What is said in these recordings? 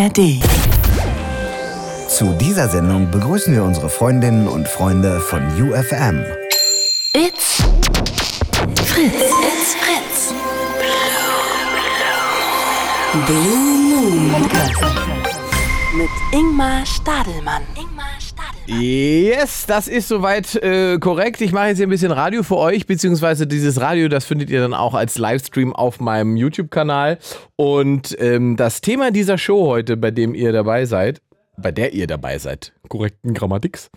ARD. Zu dieser Sendung begrüßen wir unsere Freundinnen und Freunde von UFM. It's Fritz. It's Fritz. Blue Moon. Mit Ingmar Stadelmann. Ingmar Stadelmann. Yes, das ist soweit äh, korrekt. Ich mache jetzt hier ein bisschen Radio für euch, beziehungsweise dieses Radio, das findet ihr dann auch als Livestream auf meinem YouTube-Kanal. Und ähm, das Thema dieser Show heute, bei dem ihr dabei seid, bei der ihr dabei seid, korrekten Grammatiks,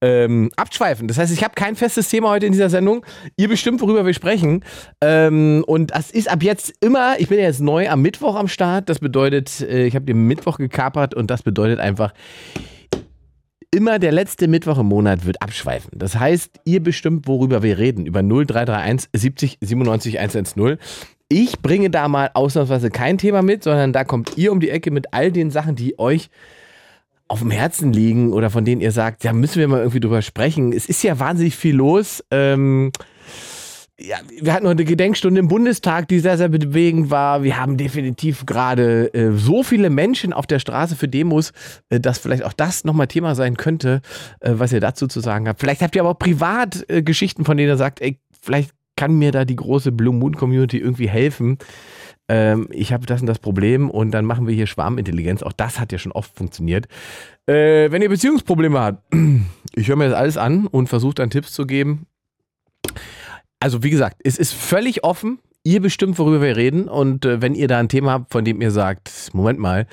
ähm, abschweifen. Das heißt, ich habe kein festes Thema heute in dieser Sendung. Ihr bestimmt, worüber wir sprechen. Ähm, und das ist ab jetzt immer, ich bin ja jetzt neu am Mittwoch am Start. Das bedeutet, äh, ich habe den Mittwoch gekapert und das bedeutet einfach, immer der letzte Mittwoch im Monat wird abschweifen. Das heißt, ihr bestimmt, worüber wir reden. Über 0331 70 97 110. Ich bringe da mal ausnahmsweise kein Thema mit, sondern da kommt ihr um die Ecke mit all den Sachen, die euch auf dem Herzen liegen oder von denen ihr sagt, da müssen wir mal irgendwie drüber sprechen. Es ist ja wahnsinnig viel los. Ähm, ja, wir hatten heute Gedenkstunde im Bundestag, die sehr, sehr bewegend war. Wir haben definitiv gerade äh, so viele Menschen auf der Straße für Demos, äh, dass vielleicht auch das nochmal Thema sein könnte, äh, was ihr dazu zu sagen habt. Vielleicht habt ihr aber auch privat äh, Geschichten, von denen ihr sagt, ey, vielleicht kann mir da die große Blue Moon Community irgendwie helfen. Ähm, ich habe das und das Problem und dann machen wir hier Schwarmintelligenz. Auch das hat ja schon oft funktioniert. Äh, wenn ihr Beziehungsprobleme habt, ich höre mir das alles an und versuche dann Tipps zu geben. Also wie gesagt, es ist völlig offen. Ihr bestimmt, worüber wir reden. Und äh, wenn ihr da ein Thema habt, von dem ihr sagt, Moment mal,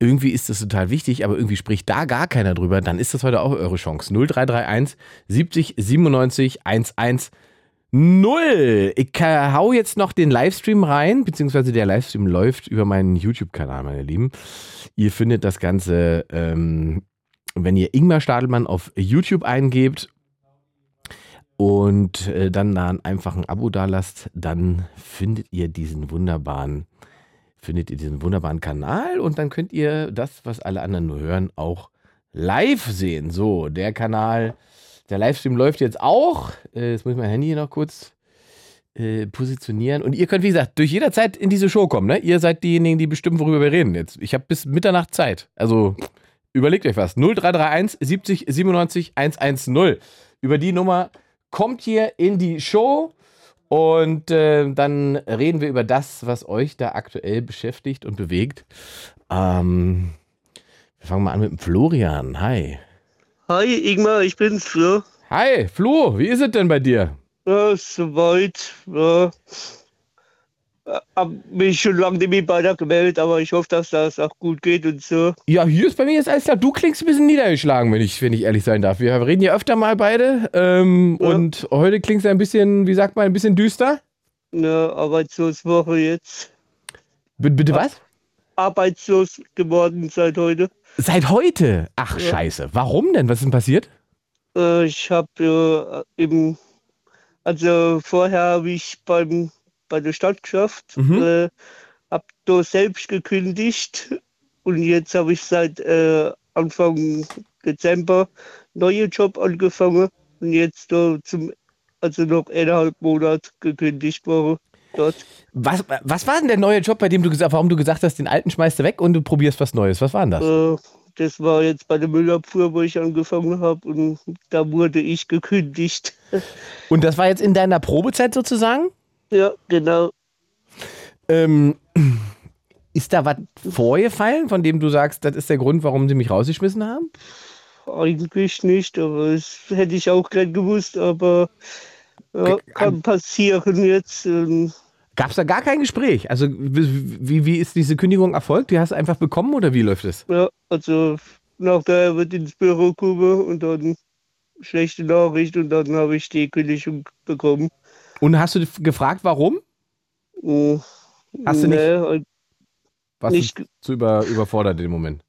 irgendwie ist das total wichtig, aber irgendwie spricht da gar keiner drüber, dann ist das heute auch eure Chance. 0331 70 97 11 Null. Ich hau jetzt noch den Livestream rein, beziehungsweise der Livestream läuft über meinen YouTube-Kanal, meine Lieben. Ihr findet das Ganze, ähm, wenn ihr Ingmar Stadelmann auf YouTube eingebt und äh, dann da einfach ein Abo da lasst, dann findet ihr diesen wunderbaren, findet ihr diesen wunderbaren Kanal und dann könnt ihr das, was alle anderen nur hören, auch live sehen. So, der Kanal der Livestream läuft jetzt auch. Äh, jetzt muss ich mein Handy hier noch kurz äh, positionieren. Und ihr könnt, wie gesagt, durch jederzeit in diese Show kommen. Ne? Ihr seid diejenigen, die bestimmen, worüber wir reden jetzt. Ich habe bis Mitternacht Zeit. Also überlegt euch was. 0331 70 97 110. Über die Nummer kommt hier in die Show. Und äh, dann reden wir über das, was euch da aktuell beschäftigt und bewegt. Ähm, wir fangen mal an mit dem Florian. Hi. Hi Ingmar, ich bin's, Flo. Hi, Flo, wie ist es denn bei dir? Ja, soweit. Ja. Hab mich schon lange nicht mehr bei der gemeldet, aber ich hoffe, dass das auch gut geht und so. Ja, hier ist bei mir jetzt alles klar. Du klingst ein bisschen niedergeschlagen, wenn ich, wenn ich ehrlich sein darf. Wir reden ja öfter mal beide. Ähm, Ja. Und heute klingst du ein bisschen, wie sagt man, ein bisschen düster. Eine Arbeitsloswoche jetzt. B bitte was? Arbeitslos geworden seit heute. Seit heute? Ach, Ja. scheiße. Warum denn? Was ist denn passiert? Äh, ich habe äh, eben, also vorher habe ich beim, bei der Stadt geschafft, Mhm. äh, habe da selbst gekündigt und jetzt habe ich seit äh, Anfang Dezember neuen Job angefangen und jetzt da zum, also noch eineinhalb Monat gekündigt worden dort. Was, was war denn der neue Job, bei dem du gesagt warum du gesagt hast, den alten schmeißt du weg und du probierst was Neues? Was war denn das? Äh, das war jetzt bei der Müllabfuhr, wo ich angefangen habe und da wurde ich gekündigt. Und das war jetzt in deiner Probezeit sozusagen? Ja, genau. Ähm, ist da was vorgefallen, von dem du sagst, das ist der Grund, warum sie mich rausgeschmissen haben? Eigentlich nicht, aber das hätte ich auch gern gewusst, aber ja, kann passieren jetzt. ähm, Gab es da gar kein Gespräch? Also wie, wie, wie ist diese Kündigung erfolgt? Die hast du einfach bekommen oder wie läuft es? Ja, also nachher wird ins Büro kommen und dann schlechte Nachricht und dann habe ich die Kündigung bekommen. Und hast du gefragt, warum? Oh, Hast du nicht- nee, halt Was Nicht- zu über, überfordert im Moment?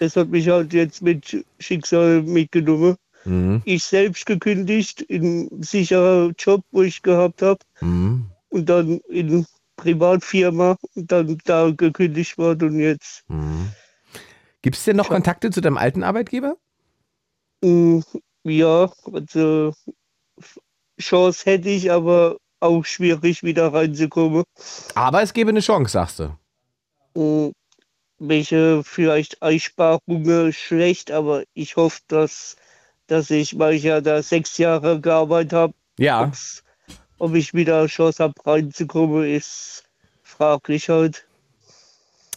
Das hat mich halt jetzt mit Schicksal mitgenommen. Mhm. Ich selbst gekündigt in sicherer Job, wo ich gehabt habe. Mhm. Und dann in Privatfirma und dann da gekündigt worden und jetzt Mhm. Gibt es denn noch Kontakte zu deinem alten Arbeitgeber? mm, ja, also Chance hätte ich, aber auch schwierig wieder reinzukommen. Aber es gäbe eine Chance, sagst du. Mm, welche vielleicht Einsparungen schlecht, aber ich hoffe, dass, dass ich, weil ich ja da sechs Jahre gearbeitet habe, Ja. ob ich wieder Chance habe reinzukommen, ist fraglich halt.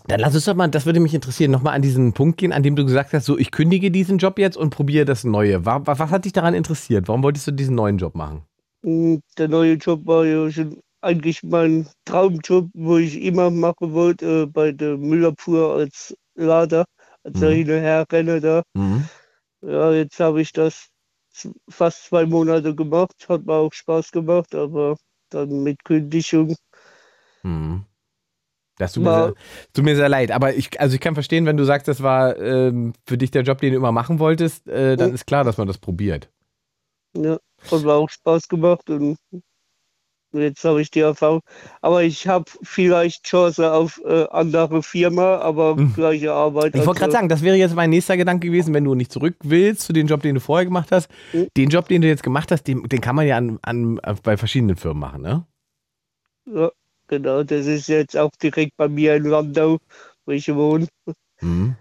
Dann lass uns doch mal, das würde mich interessieren, nochmal an diesen Punkt gehen, an dem du gesagt hast, so ich kündige diesen Job jetzt und probiere das Neue. Was, was hat dich daran interessiert? Warum wolltest du diesen neuen Job machen? Und Der neue Job war ja schon eigentlich mein Traumjob, wo ich immer machen wollte, äh, bei der Müllabfuhr als Lader, als Mhm. Hin- und Herrenner da. Mhm. Ja, jetzt habe ich das fast zwei Monate gemacht, hat mir auch Spaß gemacht, aber dann mit Kündigung. Mhm. Das tut mir, sehr, tut mir sehr leid, aber ich, also ich kann verstehen, wenn du sagst, das war ähm, für dich der Job, den du immer machen wolltest, äh, dann ist klar, dass man das probiert. Ja, hat mir auch Spaß gemacht und jetzt habe ich die Erfahrung. Aber ich habe vielleicht Chance auf äh, andere Firma, aber Mhm. gleiche Arbeit. Ich wollte gerade also- sagen, das wäre jetzt mein nächster Gedanke gewesen, wenn du nicht zurück willst zu dem Job, den du vorher gemacht hast. Mhm. Den Job, den du jetzt gemacht hast, den, den kann man ja an, an, bei verschiedenen Firmen machen, ne? Ja, genau, das ist jetzt auch direkt bei mir in Landau, wo ich wohne. Mhm.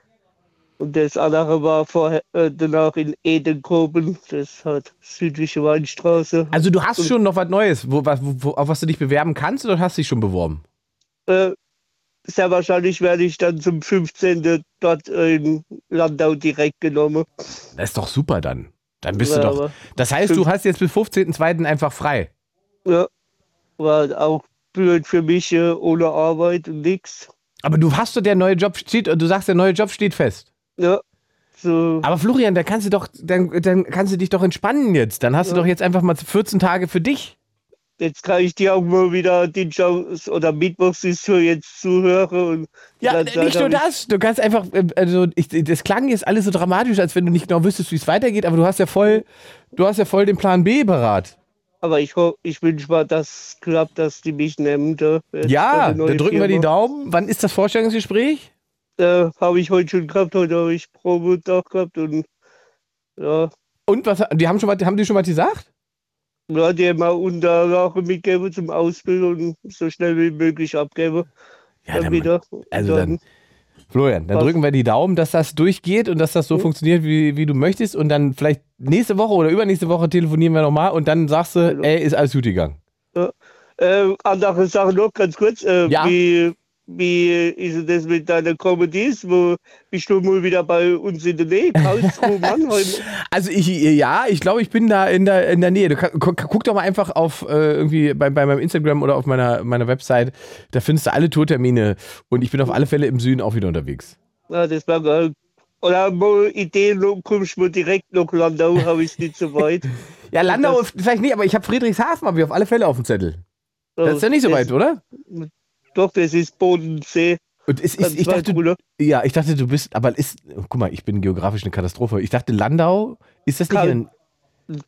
Und das andere war vorher, äh, danach in Edenkoben, das hat südliche Weinstraße. Also du hast schon noch was Neues, wo, wo, auf was du dich bewerben kannst oder hast du dich schon beworben? Äh, sehr wahrscheinlich werde ich dann zum 15. dort in Landau direkt genommen. Das ist doch super dann. Dann bist Ja, du doch. Das heißt, du hast jetzt bis 15.02. einfach frei. Ja, war auch blöd für mich äh, ohne Arbeit und nix. Aber du hast doch der neue Job steht, du sagst, der neue Job steht fest. Ja, so, Aber Florian, da kannst du doch, dann, dann kannst du dich doch entspannen jetzt. Dann hast du Ja. doch jetzt einfach mal 14 Tage für dich. jetzt kann ich dir auch mal wieder Chance oder Mittwochs ist so jetzt zuhören. Ja, nicht nur das. Du kannst einfach, äh, also ich, das klang jetzt alles so dramatisch, als wenn du nicht genau wüsstest, wie es weitergeht, aber du hast ja voll, du hast ja voll den Plan B parat. Aber ich, ich wünsche mal, dass klappt, dass die mich nehmen. Ja, dann drücken wir die Firma. Daumen. Wann ist das Vorstellungsgespräch? Äh, habe ich heute schon gehabt, heute habe ich Probetag gehabt und ja, Und was die haben schon was, haben die schon was gesagt? ja die haben mal Unterlagen mitgegeben zum Ausbilden und so schnell wie möglich abgeben. Ja, dann dann, wieder. also dann, Florian, dann Was? drücken wir die Daumen, dass das durchgeht und dass das so Mhm. funktioniert, wie, wie du möchtest. Und dann vielleicht nächste Woche oder übernächste Woche telefonieren wir nochmal und dann sagst du, Genau. ey, ist alles gut gegangen. Äh, andere Sache noch, ganz kurz. Äh, Ja. Wie, wie ist das mit deiner Comedies? Wo bist du mal wieder bei uns in der Nähe? Karlsruhe, Mannheim? Also ich, ja, ich glaube, ich bin da in der, in der Nähe. Du guck, guck doch mal einfach auf äh, irgendwie bei, bei meinem Instagram oder auf meiner, meiner Website. Da findest du alle Tourtermine und ich bin auf alle Fälle im Süden auch wieder unterwegs. Ja, das war geil. Oder mal Ideen, kommst du direkt nach Landau, habe ich nicht so weit. Ja, Landau vielleicht nicht, aber ich habe Friedrichshafen habe ich auf alle Fälle auf dem Zettel. Das ist ja nicht so weit, oder? Doch, das ist Bodensee. Und Ganz ist, ich dachte, runter. ja, ich dachte, du bist, aber ist, guck mal, ich bin geografisch eine Katastrophe. Ich dachte, Landau, ist das nicht Kal- in,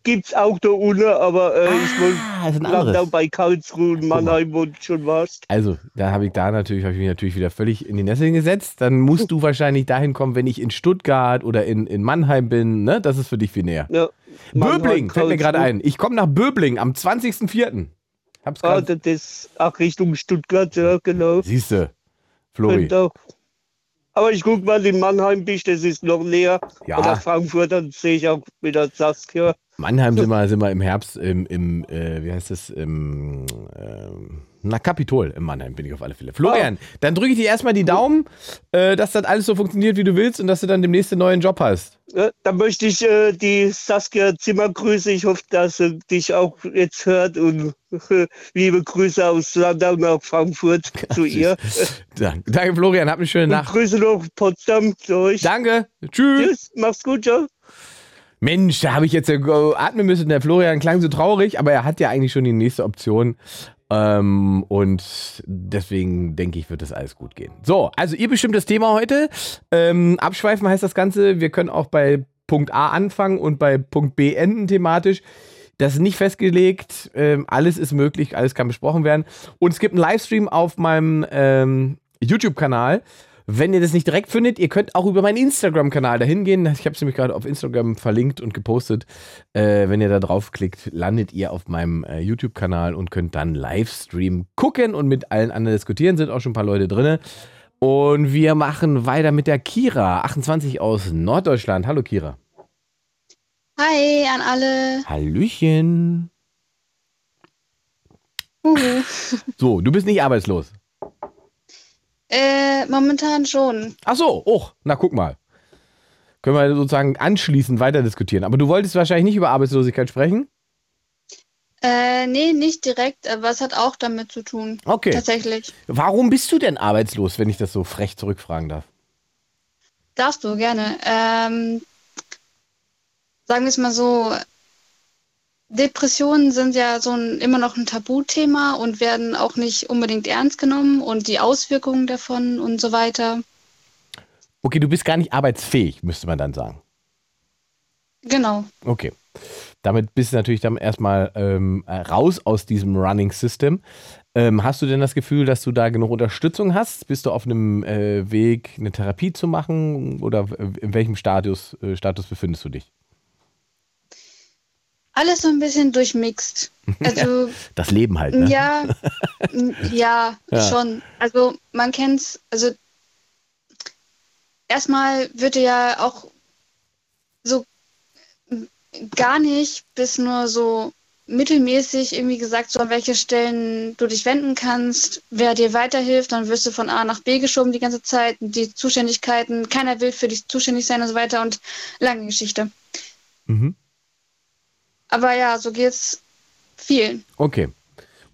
Gibt's auch da unten, aber äh, ich wollte Ah, ist ein Landau anderes. bei Karlsruhe und Mannheim, du schon warst. Also, da habe ich da natürlich, habe ich mich natürlich wieder völlig in die Nesseln gesetzt. Dann musst du wahrscheinlich dahin kommen, wenn ich in Stuttgart oder in, in Mannheim bin, ne? Das ist für dich viel näher. Ja, Mannheim, Böbling, fällt mir gerade ein. Ich komme nach Böbling am 20.04. Hab's Ah, gerade. das, ach, Richtung Stuttgart, ja, genau. Siehste, Flori. Könnte auch. Aber ich guck mal, in Mannheim bist, das ist noch näher. Ja. Oder Frankfurt, dann sehe ich auch wieder Saskia. Mannheim sind wir, sind wir im Herbst im, im äh, wie heißt das, im, ähm, na, Kapitol im Mannheim bin ich auf alle Fälle. Florian, dann drücke ich dir erstmal die Daumen, äh, dass das alles so funktioniert, wie du willst und dass du dann demnächst einen neuen Job hast. Ja, dann möchte ich äh, die Saskia Zimmer grüßen. Ich hoffe, dass sie dich auch jetzt hört und äh, liebe Grüße aus Landau nach Frankfurt zu ihr. Danke, danke Florian, hab eine schöne Und Nacht. Grüße noch Potsdam zu euch. Danke, tschüss. Tschüss, mach's gut, ciao. Mensch, da habe ich jetzt äh, atmen müssen. Der Florian klang so traurig, aber er hat ja eigentlich schon die nächste Option. Ähm, und deswegen denke ich, wird das alles gut gehen. So, also ihr bestimmt das Thema heute. Ähm, abschweifen heißt das Ganze. Wir können auch bei Punkt A anfangen und bei Punkt B enden thematisch. Das ist nicht festgelegt. Ähm, alles ist möglich, alles kann besprochen werden. Und es gibt einen Livestream auf meinem ähm, YouTube-Kanal. Wenn ihr das nicht direkt findet, ihr könnt auch über meinen Instagram-Kanal dahin gehen. Ich habe es nämlich gerade auf Instagram verlinkt und gepostet. Äh, wenn ihr da draufklickt, landet ihr auf meinem äh, YouTube-Kanal und könnt dann Livestream gucken und mit allen anderen diskutieren. Sind auch schon ein paar Leute drin. Und wir machen weiter mit der Kira, 28 aus Norddeutschland. Hallo Kira. Hi an alle. Hallöchen. Uhu. So, du bist nicht arbeitslos. Äh, momentan schon. Ach so, oh, na guck mal. Können wir sozusagen anschließend weiter diskutieren. Aber du wolltest wahrscheinlich nicht über Arbeitslosigkeit sprechen? Äh, nee, nicht direkt, aber es hat auch damit zu tun. Okay. Tatsächlich. Warum bist du denn arbeitslos, wenn ich das so frech zurückfragen darf? Darfst du gerne. Ähm, sagen wir es mal so, Depressionen sind ja so ein, immer noch ein Tabuthema und werden auch nicht unbedingt ernst genommen und die Auswirkungen davon und so weiter. Okay, du bist gar nicht arbeitsfähig, müsste man dann sagen. Genau. Okay. Damit bist du natürlich dann erstmal ähm, raus aus diesem Running System. Ähm, hast du denn das Gefühl, dass du da genug Unterstützung hast? Bist du auf einem äh, Weg, eine Therapie zu machen? Oder in welchem Status, äh, Status befindest du dich? Alles so ein bisschen durchmixt. Also, Das Leben halt, ne? ja, ja, Ja. schon. Also man kennt's, also erstmal wird dir ja auch so gar nicht bis nur so mittelmäßig irgendwie gesagt, so an welche Stellen du dich wenden kannst, wer dir weiterhilft, dann wirst du von A nach B geschoben die ganze Zeit, die Zuständigkeiten, keiner will für dich zuständig sein und so weiter und lange Geschichte. Mhm. Aber ja, so geht's vielen. Okay.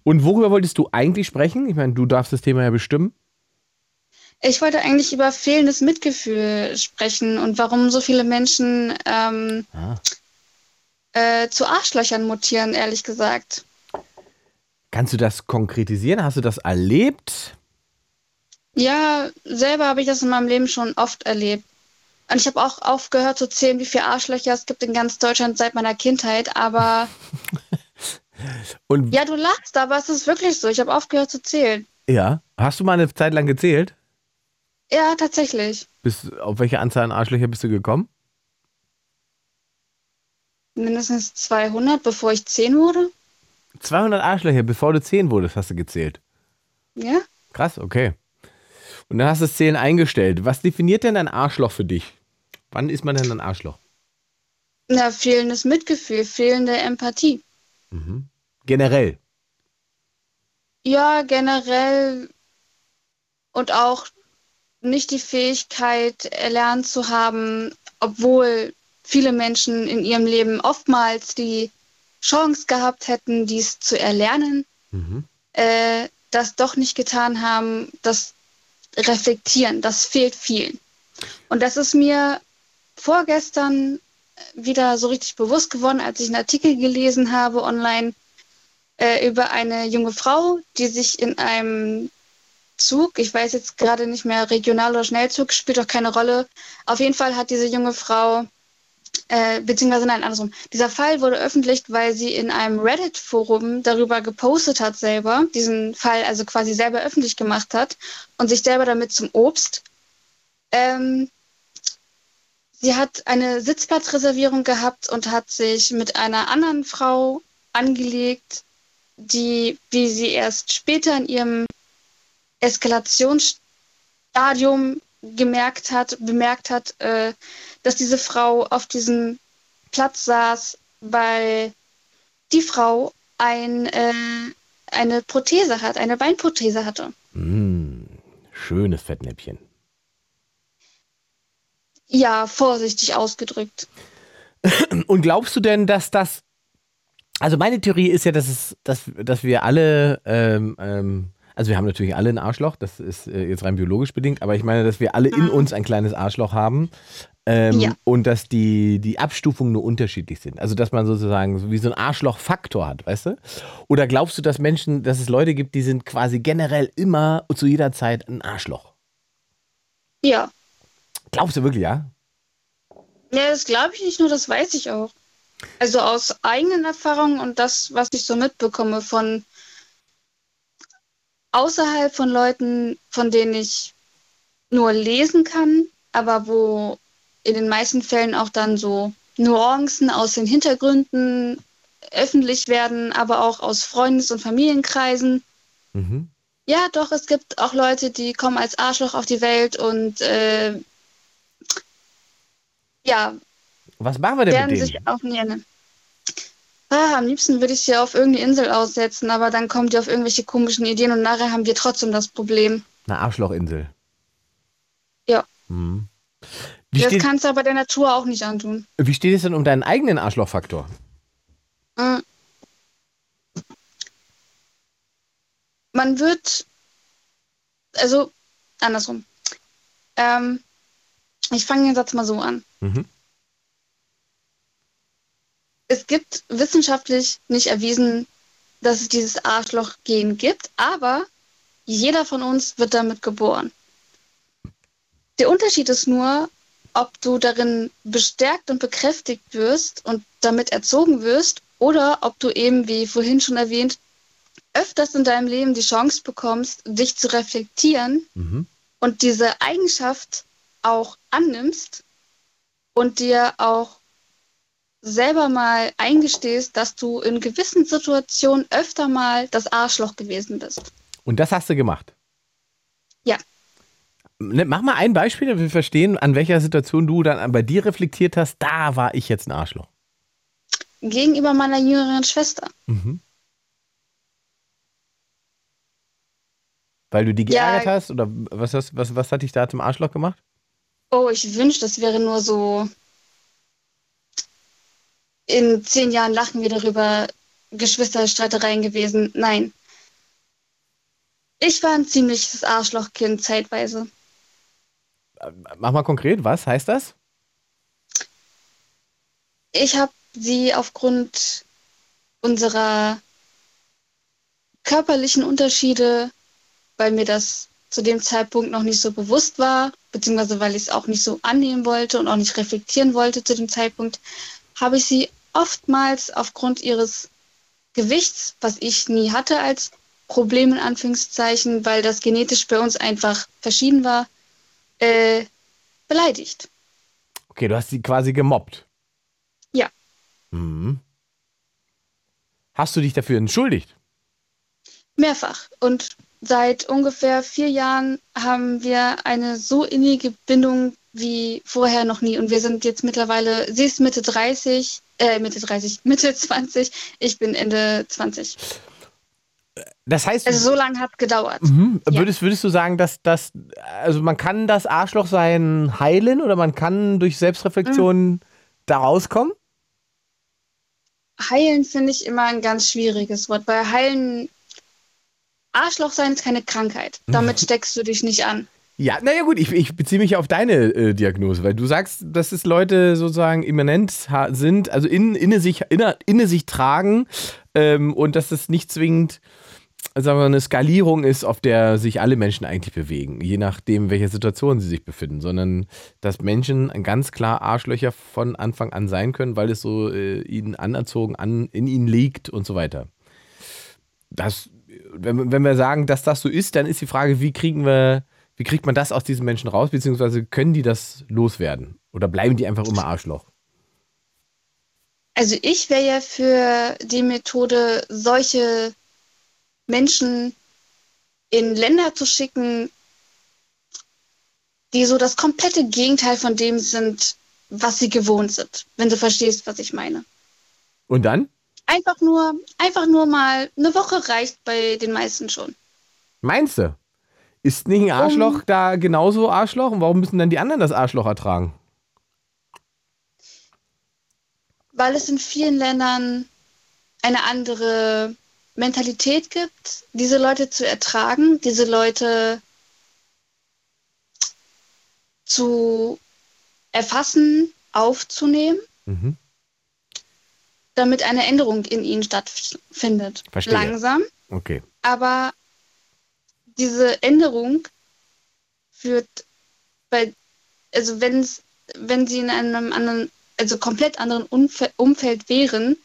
Und worüber wolltest du eigentlich sprechen? Ich meine, du darfst das Thema ja bestimmen. Ich wollte eigentlich über fehlendes Mitgefühl sprechen und warum so viele Menschen ähm, Ah. äh, zu Arschlöchern mutieren, ehrlich gesagt. Kannst du das konkretisieren? Hast du das erlebt? Ja, selber habe ich das in meinem Leben schon oft erlebt. Und ich habe auch aufgehört zu zählen, wie viele Arschlöcher es gibt in ganz Deutschland seit meiner Kindheit. Aber Und ja, du lachst, aber es ist wirklich so. Ich habe aufgehört zu zählen. ja, hast du mal eine Zeit lang gezählt? Ja, tatsächlich. Bis, auf welche Anzahl an Arschlöcher bist du gekommen? Mindestens 200, bevor ich 10 wurde. 200 Arschlöcher, bevor du 10 wurdest, hast du gezählt. Ja. Krass, okay. Und dann hast du das Zählen eingestellt. Was definiert denn ein Arschloch für dich? Wann ist man denn ein Arschloch? Na, fehlendes Mitgefühl, fehlende Empathie. Generell. Ja, generell und auch nicht die Fähigkeit erlernt zu haben, obwohl viele Menschen in ihrem Leben oftmals die Chance gehabt hätten, dies zu erlernen, äh, das doch nicht getan haben, das Reflektieren, das fehlt vielen. Und das ist mir vorgestern wieder so richtig bewusst geworden, als ich einen Artikel gelesen habe online äh, über eine junge Frau, die sich in einem Zug, ich weiß jetzt gerade nicht mehr, Regional- oder Schnellzug, spielt auch keine Rolle. Auf jeden Fall hat diese junge Frau, äh, beziehungsweise nein, andersrum. Dieser Fall wurde öffentlich, weil sie in einem Reddit-Forum darüber gepostet hat selber, diesen Fall also quasi selber öffentlich gemacht hat und sich selber damit zum Obst. Ähm, sie hat eine Sitzplatzreservierung gehabt und hat sich mit einer anderen Frau angelegt, die, wie sie erst später in ihrem Eskalationsstadium gemerkt hat, bemerkt hat, äh, dass diese Frau auf diesem Platz saß, weil die Frau ein, äh, eine Prothese hat, eine Beinprothese hatte. Mm, schönes Fettnäpfchen. Ja, vorsichtig ausgedrückt. Und glaubst du denn, dass das. Also meine Theorie ist ja, dass es, dass, dass wir alle, ähm, ähm, also wir haben natürlich alle ein Arschloch, das ist äh, jetzt rein biologisch bedingt, aber ich meine, dass wir alle in uns ein kleines Arschloch haben. Ähm, Ja. Und dass die, die Abstufungen nur unterschiedlich sind. Also dass man sozusagen so wie so ein Arschlochfaktor hat, weißt du? Oder glaubst du, dass Menschen, dass es Leute gibt, die sind quasi generell immer und zu jeder Zeit ein Arschloch? Ja. Glaubst du wirklich, ja? Ja, das glaube ich nicht nur, das weiß ich auch. Also aus eigenen Erfahrungen und das, was ich so mitbekomme von außerhalb von Leuten, von denen ich nur lesen kann, aber wo in den meisten Fällen auch dann so Nuancen aus den Hintergründen öffentlich werden, aber auch aus Freundes- und Familienkreisen. Mhm. Ja, doch, es gibt auch Leute, die kommen als Arschloch auf die Welt und äh, ja, Was machen wir denn mit denen? sich auch nie ändern. Ah, am liebsten würde ich sie auf irgendeine Insel aussetzen, aber dann kommen die auf irgendwelche komischen Ideen und nachher haben wir trotzdem das Problem. Eine Arschlochinsel. Ja. Wie, das steht, kannst du aber der Natur auch nicht antun. wie steht es denn um deinen eigenen Arschlochfaktor? Mm. Man wird, also andersrum. Ähm, ich fange den Satz mal so an. Mhm. Es gibt wissenschaftlich nicht erwiesen, dass es dieses Arschloch-Gen gibt, aber jeder von uns wird damit geboren. Der Unterschied ist nur, ob du darin bestärkt und bekräftigt wirst und damit erzogen wirst oder ob du eben, wie vorhin schon erwähnt, öfters in deinem Leben die Chance bekommst, dich zu reflektieren Mhm. und diese Eigenschaft auch annimmst und dir auch selber mal eingestehst, dass du in gewissen Situationen öfter mal das Arschloch gewesen bist. Und das hast du gemacht? Ja. Ne, Mach mal ein Beispiel, damit wir verstehen, an welcher Situation du dann bei dir reflektiert hast, da war ich jetzt ein Arschloch. Gegenüber meiner jüngeren Schwester. Mhm. Weil du die Ja. geärgert hast? Oder was, hast, was, was hat dich da zum Arschloch gemacht? Oh, ich wünschte, das wäre nur so. In zehn Jahren lachen wir darüber, Geschwisterstreitereien gewesen. Nein. Ich war ein ziemliches Arschlochkind zeitweise. Mach mal konkret, was heißt das? Ich habe sie aufgrund unserer körperlichen Unterschiede, weil mir das zu dem Zeitpunkt noch nicht so bewusst war, beziehungsweise weil ich es auch nicht so annehmen wollte und auch nicht reflektieren wollte zu dem Zeitpunkt, habe ich sie oftmals aufgrund ihres Gewichts, was ich nie hatte als Problem in Anführungszeichen, weil das genetisch bei uns einfach verschieden war, äh, beleidigt. Okay, du hast sie quasi gemobbt. Ja. Mhm. Hast du dich dafür entschuldigt? Mehrfach. Und seit ungefähr vier Jahren haben wir eine so innige Bindung wie vorher noch nie. Und wir sind jetzt mittlerweile, sie ist Mitte 30, äh, Mitte 30, Mitte 20, ich bin Ende 20. Das heißt, Also so lange hat es gedauert. mhm. ja. würdest, würdest du sagen, dass das, also man kann das Arschlochsein heilen oder man kann durch Selbstreflexion Mhm. da rauskommen? Heilen finde ich immer ein ganz schwieriges Wort, weil heilen, Arschloch sein ist keine Krankheit. Damit steckst du dich nicht an. Ja, naja gut, ich, ich beziehe mich auf deine äh, Diagnose, weil du sagst, dass es Leute sozusagen immanent sind, also in, inne, sich, inne, inne sich tragen ähm, und dass es nicht zwingend sagen wir, eine Skalierung ist, auf der sich alle Menschen eigentlich bewegen, je nachdem, in welcher Situation sie sich befinden, sondern dass Menschen ganz klar Arschlöcher von Anfang an sein können, weil es so äh, ihnen anerzogen an, in ihnen liegt und so weiter. Das, wenn, wenn wir sagen, dass das so ist, dann ist die Frage, wie kriegen wir, wie kriegt man das aus diesen Menschen raus, beziehungsweise können die das loswerden? Oder bleiben die einfach immer Arschloch? Also ich wäre ja für die Methode, solche Menschen in Länder zu schicken, die so das komplette Gegenteil von dem sind, was sie gewohnt sind, wenn du verstehst, was ich meine. Und dann? Einfach nur, einfach nur mal eine Woche reicht bei den meisten schon. Meinst du? Ist nicht ein Arschloch Um- da genauso Arschloch? Und warum müssen dann die anderen das Arschloch ertragen? Weil es in vielen Ländern eine andere Mentalität gibt, diese Leute zu ertragen, diese Leute zu erfassen, aufzunehmen, Mhm. Damit eine Änderung in ihnen stattfindet. Verstehe. Langsam, Okay. aber diese Änderung führt bei, also wenn's, wenn sie in einem anderen, also komplett anderen Umfe Umfeld wären,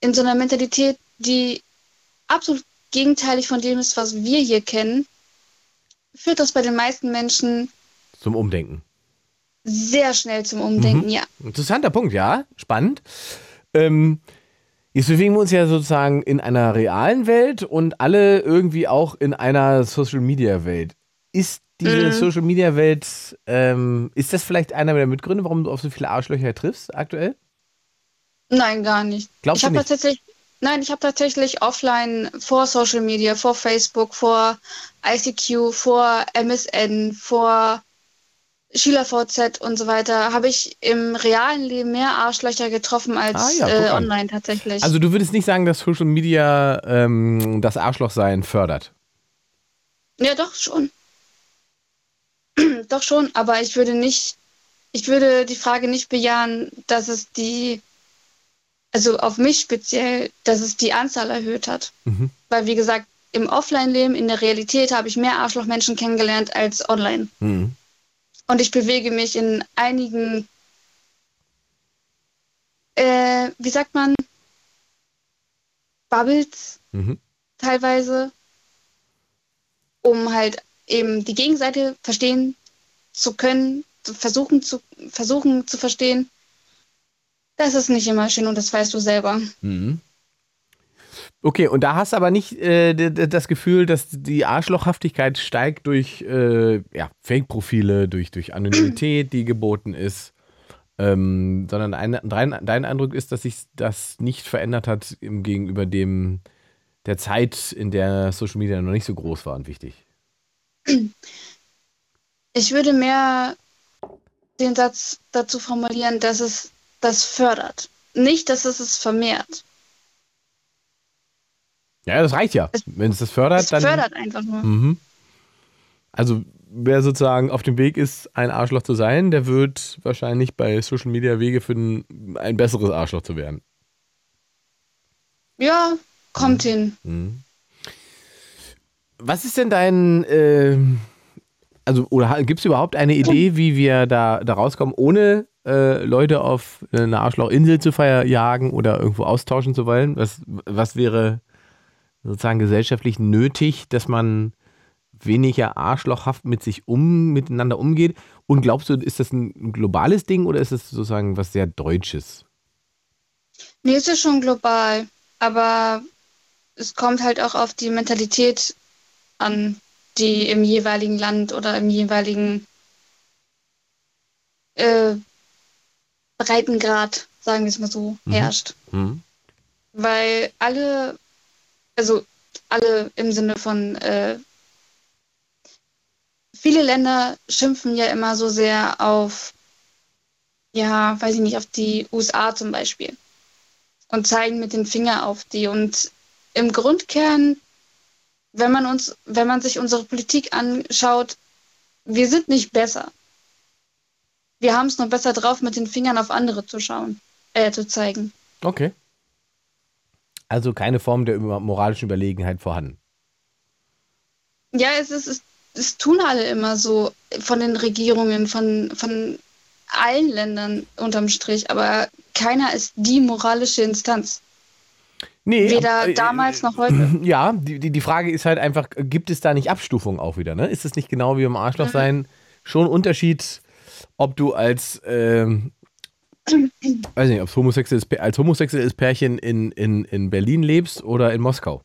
in so einer Mentalität, die absolut gegenteilig von dem ist, was wir hier kennen, führt das bei den meisten Menschen Zum Umdenken. Sehr schnell zum Umdenken, ja. Interessanter Punkt, ja. Spannend. Ähm, Jetzt bewegen wir uns ja sozusagen in einer realen Welt und alle irgendwie auch in einer Social Media Welt. Ist diese Mhm. Social Media Welt, ähm, ist das vielleicht einer der Mitgründe, warum du auf so viele Arschlöcher triffst aktuell? Nein, gar nicht. Glaubst ich du nicht? tatsächlich, nein, ich habe tatsächlich offline vor Social Media, vor Facebook, vor ICQ, vor MSN, vor SchülerVZ und so weiter, habe ich im realen Leben mehr Arschlöcher getroffen als Ah ja, äh, online tatsächlich. Also du würdest nicht sagen, dass Social Media ähm, das Arschlochsein fördert. Ja, doch schon. doch schon, aber ich würde nicht, ich würde die Frage nicht bejahen, dass es die, also auf mich speziell, dass es die Anzahl erhöht hat. Mhm. Weil, wie gesagt, im Offline-Leben, in der Realität habe ich mehr Arschlochmenschen kennengelernt als online. Mhm. Und ich bewege mich in einigen, äh, wie sagt man, Bubbles Mhm. teilweise, um halt eben die Gegenseite verstehen zu können, zu versuchen zu, versuchen zu verstehen. Das ist nicht immer schön und das weißt du selber. Mhm. Okay, und da hast du aber nicht äh, das Gefühl, dass die Arschlochhaftigkeit steigt durch äh, ja, Fake-Profile, durch, durch Anonymität, die geboten ist, ähm, sondern ein, dein, dein Eindruck ist, dass sich das nicht verändert hat im gegenüber dem der Zeit, in der Social Media noch nicht so groß war und wichtig. Ich würde mehr den Satz dazu formulieren, dass es das fördert. Nicht, dass es es vermehrt. Ja, das reicht ja. Es- Wenn es das fördert, Es dann. fördert einfach nur. Mhm. Also, wer sozusagen auf dem Weg ist, ein Arschloch zu sein, der wird wahrscheinlich bei Social Media Wege finden, ein besseres Arschloch zu werden. Ja, kommt hin. Mhm. Was ist denn dein, äh, also, oder gibt es überhaupt eine Idee, wie wir da, da rauskommen, ohne äh, Leute auf eine Arschlochinsel zu verjagen oder irgendwo austauschen zu wollen? Was, was wäre sozusagen gesellschaftlich nötig, dass man weniger arschlochhaft mit sich um, miteinander umgeht? Und glaubst du, ist das ein globales Ding oder ist es sozusagen was sehr Deutsches? Nee, es ist schon global, aber es kommt halt auch auf die Mentalität an, die im jeweiligen Land oder im jeweiligen äh, Breitengrad, sagen wir es mal so, Mhm. herrscht. Mhm. Weil alle, also alle im Sinne von, äh, viele Länder schimpfen ja immer so sehr auf, ja, weiß ich nicht, auf die USA zum Beispiel und zeigen mit dem Finger auf die. Und im Grundkern, wenn man uns, wenn man sich unsere Politik anschaut, wir sind nicht besser. Wir haben es nur besser drauf, mit den Fingern auf andere zu schauen, äh, zu zeigen. Okay. Also keine Form der moralischen Überlegenheit vorhanden. Ja, es ist, es, es tun alle immer so von den Regierungen, von, von allen Ländern unterm Strich, aber keiner ist die moralische Instanz. Nee, Weder äh, damals noch heute. Ja, die, die, Frage ist halt einfach, gibt es da nicht Abstufungen auch wieder? Ne? Ist es nicht genau wie im Arschloch sein schon ein Unterschied, ob du als, ähm, weiß nicht, ob homosexuelles, als homosexuelles Pärchen in, in, in Berlin lebst oder in Moskau?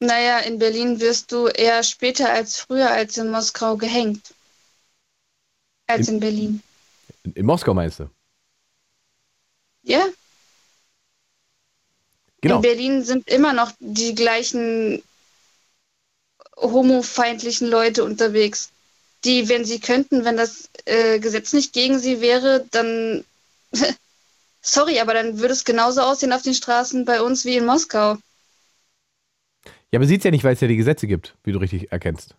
Naja, in Berlin wirst du eher später als früher als in Moskau gehängt. Als in Berlin. In, in Moskau meinst du? Ja, Genau. in Berlin sind immer noch die gleichen homofeindlichen Leute unterwegs, die, wenn sie könnten, wenn das äh, Gesetz nicht gegen sie wäre, dann sorry, aber dann würde es genauso aussehen auf den Straßen bei uns wie in Moskau. Ja, aber sieht's ja nicht, weil es ja die Gesetze gibt, wie du richtig erkennst.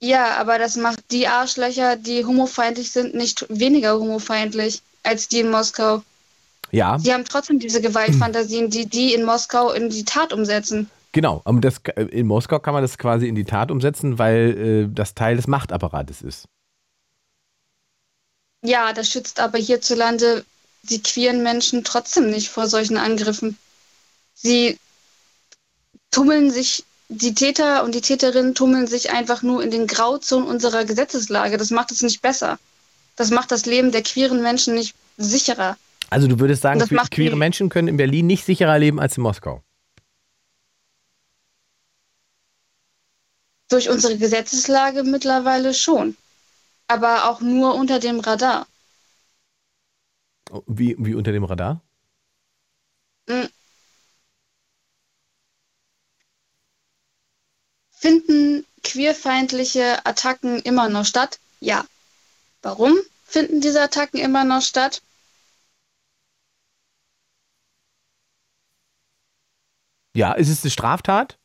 Ja, aber das macht die Arschlöcher, die homofeindlich sind, nicht weniger homofeindlich als die in Moskau. Ja, Sie haben trotzdem diese Gewaltfantasien, die die in Moskau in die Tat umsetzen. Genau. Aber das, in Moskau kann man das quasi in die Tat umsetzen, weil äh, das Teil des Machtapparates ist. Ja, das schützt aber hierzulande die queeren Menschen trotzdem nicht vor solchen Angriffen. Sie tummeln sich, die Täter und die Täterinnen tummeln sich einfach nur in den Grauzonen unserer Gesetzeslage. Das macht es nicht besser. Das macht das Leben der queeren Menschen nicht sicherer. Also du würdest sagen, queere Menschen können in Berlin nicht sicherer leben als in Moskau. Durch unsere Gesetzeslage mittlerweile schon. Aber auch nur unter dem Radar. Wie, wie unter dem Radar? Finden queerfeindliche Attacken immer noch statt? Ja. Warum finden diese Attacken immer noch statt? Ja, ist es eine Straftat?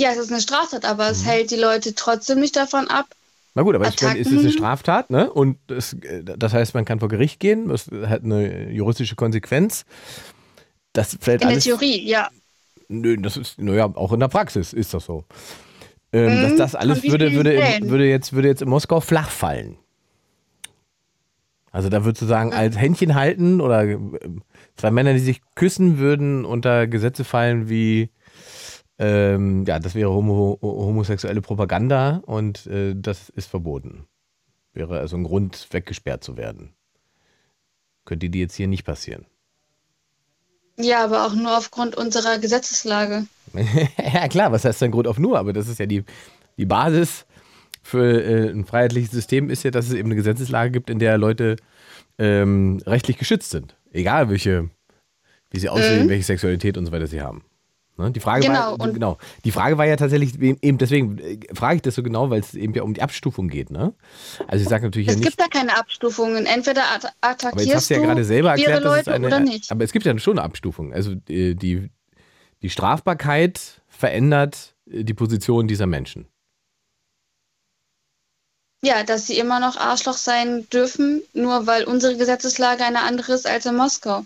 Ja, es ist eine Straftat, aber Mhm. es hält die Leute trotzdem nicht davon ab. Na gut, aber ich meine, es ist eine Straftat, ne? Und das, äh, das heißt, man kann vor Gericht gehen, das hat eine juristische Konsequenz. Das fällt In der alles. Theorie, ja. Nö, das ist, naja, auch in der Praxis ist das so. Ähm, Mhm, dass das alles würde, würde, würde, jetzt, würde jetzt in Moskau flach fallen. Also da würdest du sagen, als Händchen halten oder äh, zwei Männer, die sich küssen, würden unter Gesetze fallen wie, ähm, ja, das wäre homo homosexuelle Propaganda und äh, das ist verboten. Wäre also ein Grund, weggesperrt zu werden. Könnte dir jetzt hier nicht passieren. Ja, aber auch nur aufgrund unserer Gesetzeslage. ja, klar, was heißt denn Grund auf nur? Aber das ist ja die, die Basis für äh, ein freiheitliches System, ist ja, dass es eben eine Gesetzeslage gibt, in der Leute ähm, rechtlich geschützt sind. Egal, welche, wie sie aussehen, welche Sexualität und so weiter sie haben. Ne? Die, Frage Genau, war, genau, die Frage war ja tatsächlich, eben deswegen äh, frage ich das so genau, weil es eben ja um die Abstufung geht. Ne? Also ich sage natürlich Es ja nicht. gibt da keine Abstufungen. Entweder at Aber jetzt hast attackierst du ja gerade selber erklärt, dass es Leute eine. oder nicht. Aber es gibt ja schon eine Abstufung. Also äh, die, die Strafbarkeit verändert äh, die Position dieser Menschen. Ja, dass sie immer noch Arschloch sein dürfen, nur weil unsere Gesetzeslage eine andere ist als in Moskau.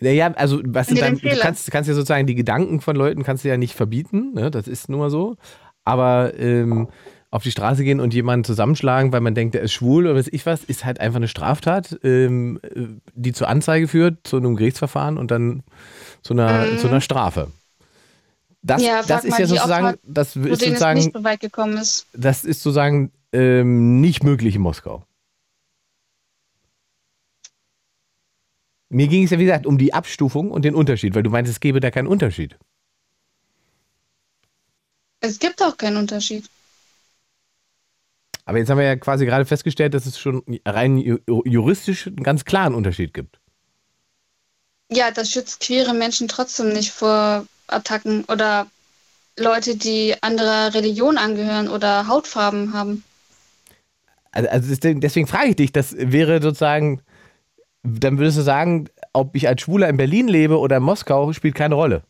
Naja, also was dann, den du kannst, kannst ja sozusagen die Gedanken von Leuten kannst du ja nicht verbieten, ne? das ist nun mal so. Aber ähm, auf die Straße gehen und jemanden zusammenschlagen, weil man denkt, der ist schwul oder weiß ich was, ist halt einfach eine Straftat, ähm, äh, die zur Anzeige führt, zu einem Gerichtsverfahren und dann zu einer, zu einer Strafe. Das. Ja, das ist mal ja sozusagen, Opfer, das ist sozusagen, nicht so weit gekommen ist. das ist sozusagen ähm, nicht möglich in Moskau. Mir ging es ja, wie gesagt, um die Abstufung und den Unterschied, weil du meinst, es gäbe da keinen Unterschied. Es gibt auch keinen Unterschied. Aber jetzt haben wir ja quasi gerade festgestellt, dass es schon rein ju- juristisch einen ganz klaren Unterschied gibt. Ja, das schützt queere Menschen trotzdem nicht vor Attacken oder Leute, die anderer Religion angehören oder Hautfarben haben. Also, also deswegen, deswegen frage ich dich, das wäre sozusagen, dann würdest du sagen, ob ich als Schwuler in Berlin lebe oder in Moskau, spielt keine Rolle.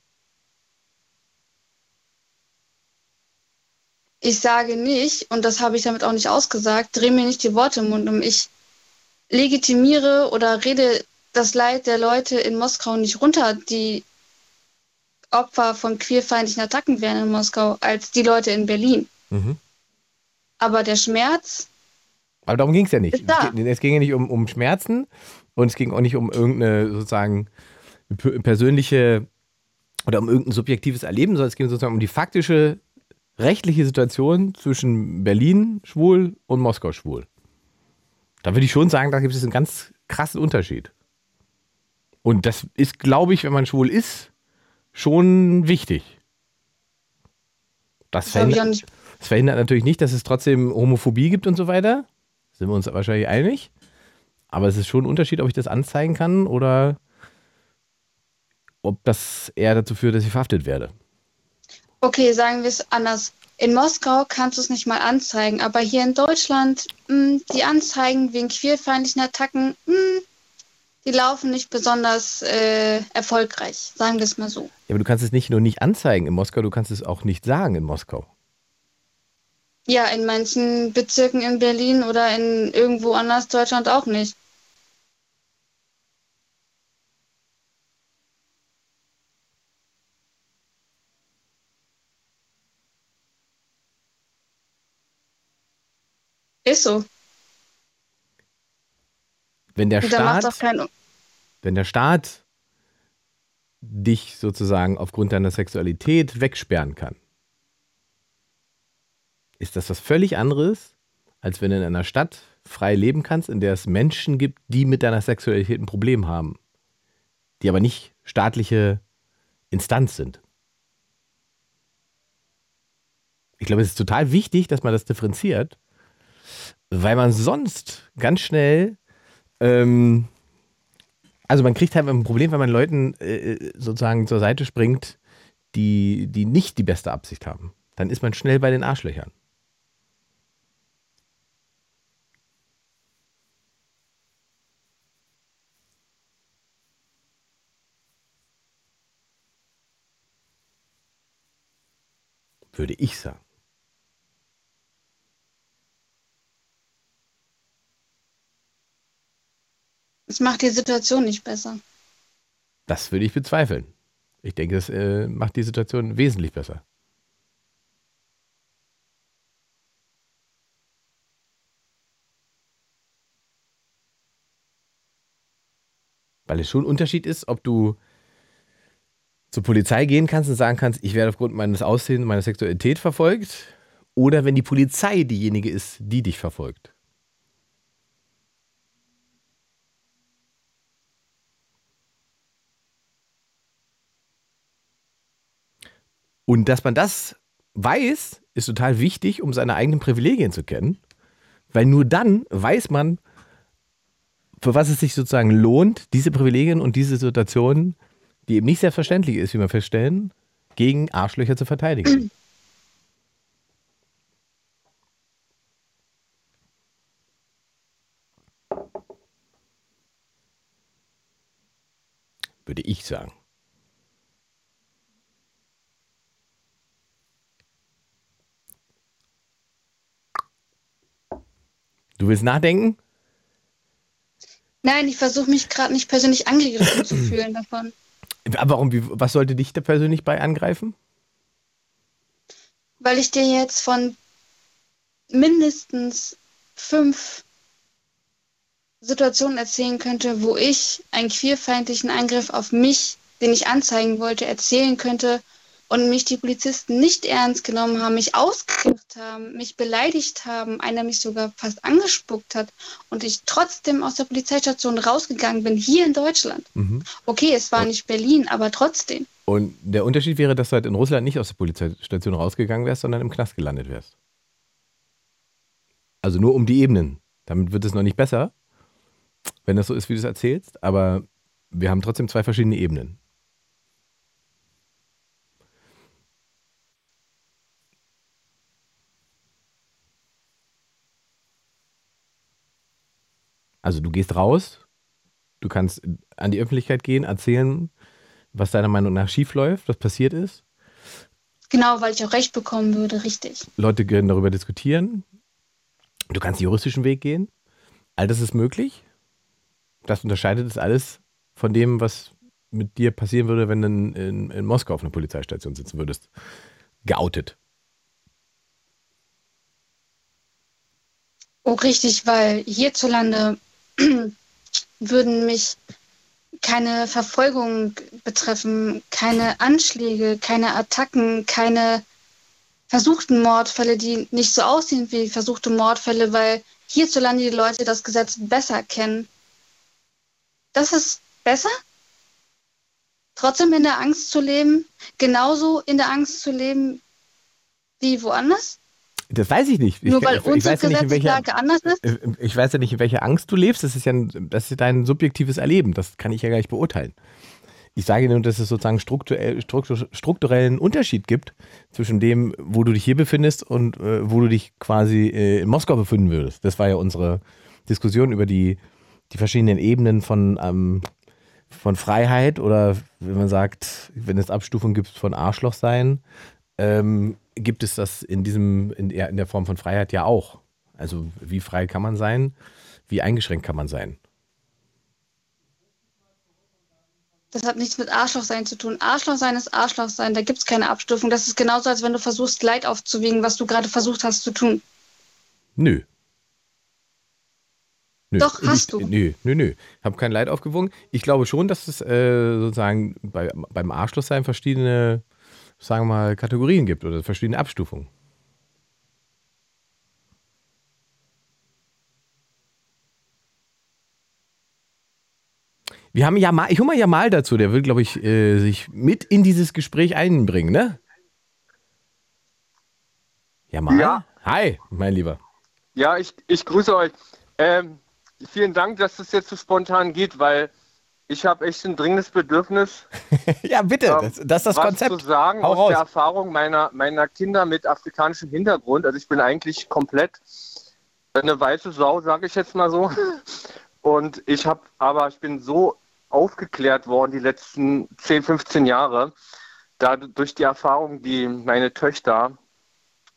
Ich sage nicht, und das habe ich damit auch nicht ausgesagt, dreh mir nicht die Worte im Mund um. Ich legitimiere oder rede das Leid der Leute in Moskau nicht runter, die Opfer von queerfeindlichen Attacken wären in Moskau, als die Leute in Berlin. Mhm. Aber der Schmerz, Aber darum ging es ja nicht. Es ging ja nicht um, um Schmerzen und es ging auch nicht um irgendeine sozusagen persönliche oder um irgendein subjektives Erleben, sondern es ging sozusagen um die faktische rechtliche Situation zwischen Berlin schwul und Moskau schwul. Da würde ich schon sagen, da gibt es einen ganz krassen Unterschied. Und das ist, glaube ich, wenn man schwul ist, schon wichtig. Das das verhindert, das verhindert natürlich nicht, dass es trotzdem Homophobie gibt und so weiter. Sind wir uns wahrscheinlich einig. Aber es ist schon ein Unterschied, ob ich das anzeigen kann oder ob das eher dazu führt, dass ich verhaftet werde. Okay, sagen wir es anders. In Moskau kannst du es nicht mal anzeigen, aber hier in Deutschland, mh, die Anzeigen wegen queerfeindlichen Attacken, mh, die laufen nicht besonders äh, erfolgreich, sagen wir es mal so. Ja, aber du kannst es nicht nur nicht anzeigen in Moskau, du kannst es auch nicht sagen in Moskau. Ja, in manchen Bezirken in Berlin oder in irgendwo anders Deutschland auch nicht. Ist so. Wenn der Staat wenn der Staat dich sozusagen aufgrund deiner Sexualität wegsperren kann, ist das was völlig anderes, als wenn in einer Stadt frei leben kannst, in der es Menschen gibt, die mit deiner Sexualität ein Problem haben, die aber nicht staatliche Instanz sind. Ich glaube, es ist total wichtig, dass man das differenziert, weil man sonst ganz schnell, ähm, also man kriegt halt ein Problem, wenn man Leuten äh, sozusagen zur Seite springt, die, die nicht die beste Absicht haben. Dann ist man schnell bei den Arschlöchern. Würde ich sagen. Es macht die Situation nicht besser. Das würde ich bezweifeln. Ich denke, es äh, macht die Situation wesentlich besser. Weil es schon ein Unterschied ist, ob du zur Polizei gehen kannst und sagen kannst, ich werde aufgrund meines Aussehens, meiner Sexualität verfolgt, oder wenn die Polizei diejenige ist, die dich verfolgt. Und dass man das weiß, ist total wichtig, um seine eigenen Privilegien zu kennen. Weil nur dann weiß man, für was es sich sozusagen lohnt, diese Privilegien und diese Situationen, die eben nicht selbstverständlich ist, wie wir feststellen, gegen Arschlöcher zu verteidigen. Würde ich sagen. Du willst nachdenken? Nein, ich versuche mich gerade nicht persönlich angegriffen zu fühlen davon. Warum, was sollte dich da persönlich bei angreifen? Weil ich dir jetzt von mindestens fünf Situationen erzählen könnte, wo ich einen queerfeindlichen Angriff auf mich, den ich anzeigen wollte, erzählen könnte und mich die Polizisten nicht ernst genommen haben, mich ausgelacht haben, mich beleidigt haben, einer mich sogar fast angespuckt hat und ich trotzdem aus der Polizeistation rausgegangen bin, hier in Deutschland. Mhm. Okay, es war nicht Berlin, aber trotzdem. Und der Unterschied wäre, dass du halt in Russland nicht aus der Polizeistation rausgegangen wärst, sondern im Knast gelandet wärst. Also nur um die Ebenen. Damit wird es noch nicht besser, wenn das so ist, wie du es erzählst, aber wir haben trotzdem zwei verschiedene Ebenen. Also du gehst raus, du kannst an die Öffentlichkeit gehen, erzählen, was deiner Meinung nach schiefläuft, was passiert ist. Genau, weil ich auch Recht bekommen würde, richtig. Leute können darüber diskutieren. Du kannst den juristischen Weg gehen. All das ist möglich. Das unterscheidet es alles von dem, was mit dir passieren würde, wenn du in, in, in Moskau auf einer Polizeistation sitzen würdest. Geoutet. Oh, richtig, weil hierzulande würden mich keine Verfolgung betreffen, keine Anschläge, keine Attacken, keine versuchten Mordfälle, die nicht so aussehen wie versuchte Mordfälle, weil hierzulande die Leute das Gesetz besser kennen. Das ist besser? Trotzdem in der Angst zu leben, genauso in der Angst zu leben wie woanders? Das weiß ich nicht. Nur ich, weil ich, unsere ich Gesetzeslage anders ist? Äh, ich weiß ja nicht, in welcher Angst du lebst. Das ist ja das ist dein subjektives Erleben. Das kann ich ja gar nicht beurteilen. Ich sage nur, dass es sozusagen strukturell, strukturellen Unterschied gibt zwischen dem, wo du dich hier befindest und äh, wo du dich quasi äh, in Moskau befinden würdest. Das war ja unsere Diskussion über die, die verschiedenen Ebenen von, ähm, von Freiheit oder wenn man sagt, wenn es Abstufungen gibt von Arschloch sein. Ähm, gibt es das in diesem, in der, in der Form von Freiheit ja auch. Also wie frei kann man sein, wie eingeschränkt kann man sein. Das hat nichts mit Arschlochsein zu tun. Arschlochsein ist Arschlochsein. Da gibt es keine Abstufung. Das ist genauso, als wenn du versuchst, Leid aufzuwiegen, was du gerade versucht hast zu tun. Nö. Nö. Doch, hast du. Nö, nö, nö. Ich habe kein Leid aufgewogen. Ich glaube schon, dass es äh, sozusagen bei, beim Arschlochsein verschiedene sagen wir mal, Kategorien gibt oder verschiedene Abstufungen. Wir haben ja mal, ich hole mal Jamal dazu, der will, glaube ich, äh, sich mit in dieses Gespräch einbringen, ne? Jamal? Ja. Hi, mein Lieber. Ja, ich, ich grüße euch. Ähm, vielen Dank, dass das jetzt so spontan geht, weil ich habe echt ein dringendes Bedürfnis, ja, bitte, ähm, das, das ist das was Konzept. zu sagen Hau aus raus. der Erfahrung meiner, meiner Kinder mit afrikanischem Hintergrund. Also ich bin eigentlich komplett eine weiße Sau, sage ich jetzt mal so. Und ich habe, aber ich bin so aufgeklärt worden die letzten 10, 15 Jahre, da durch die Erfahrung, die meine Töchter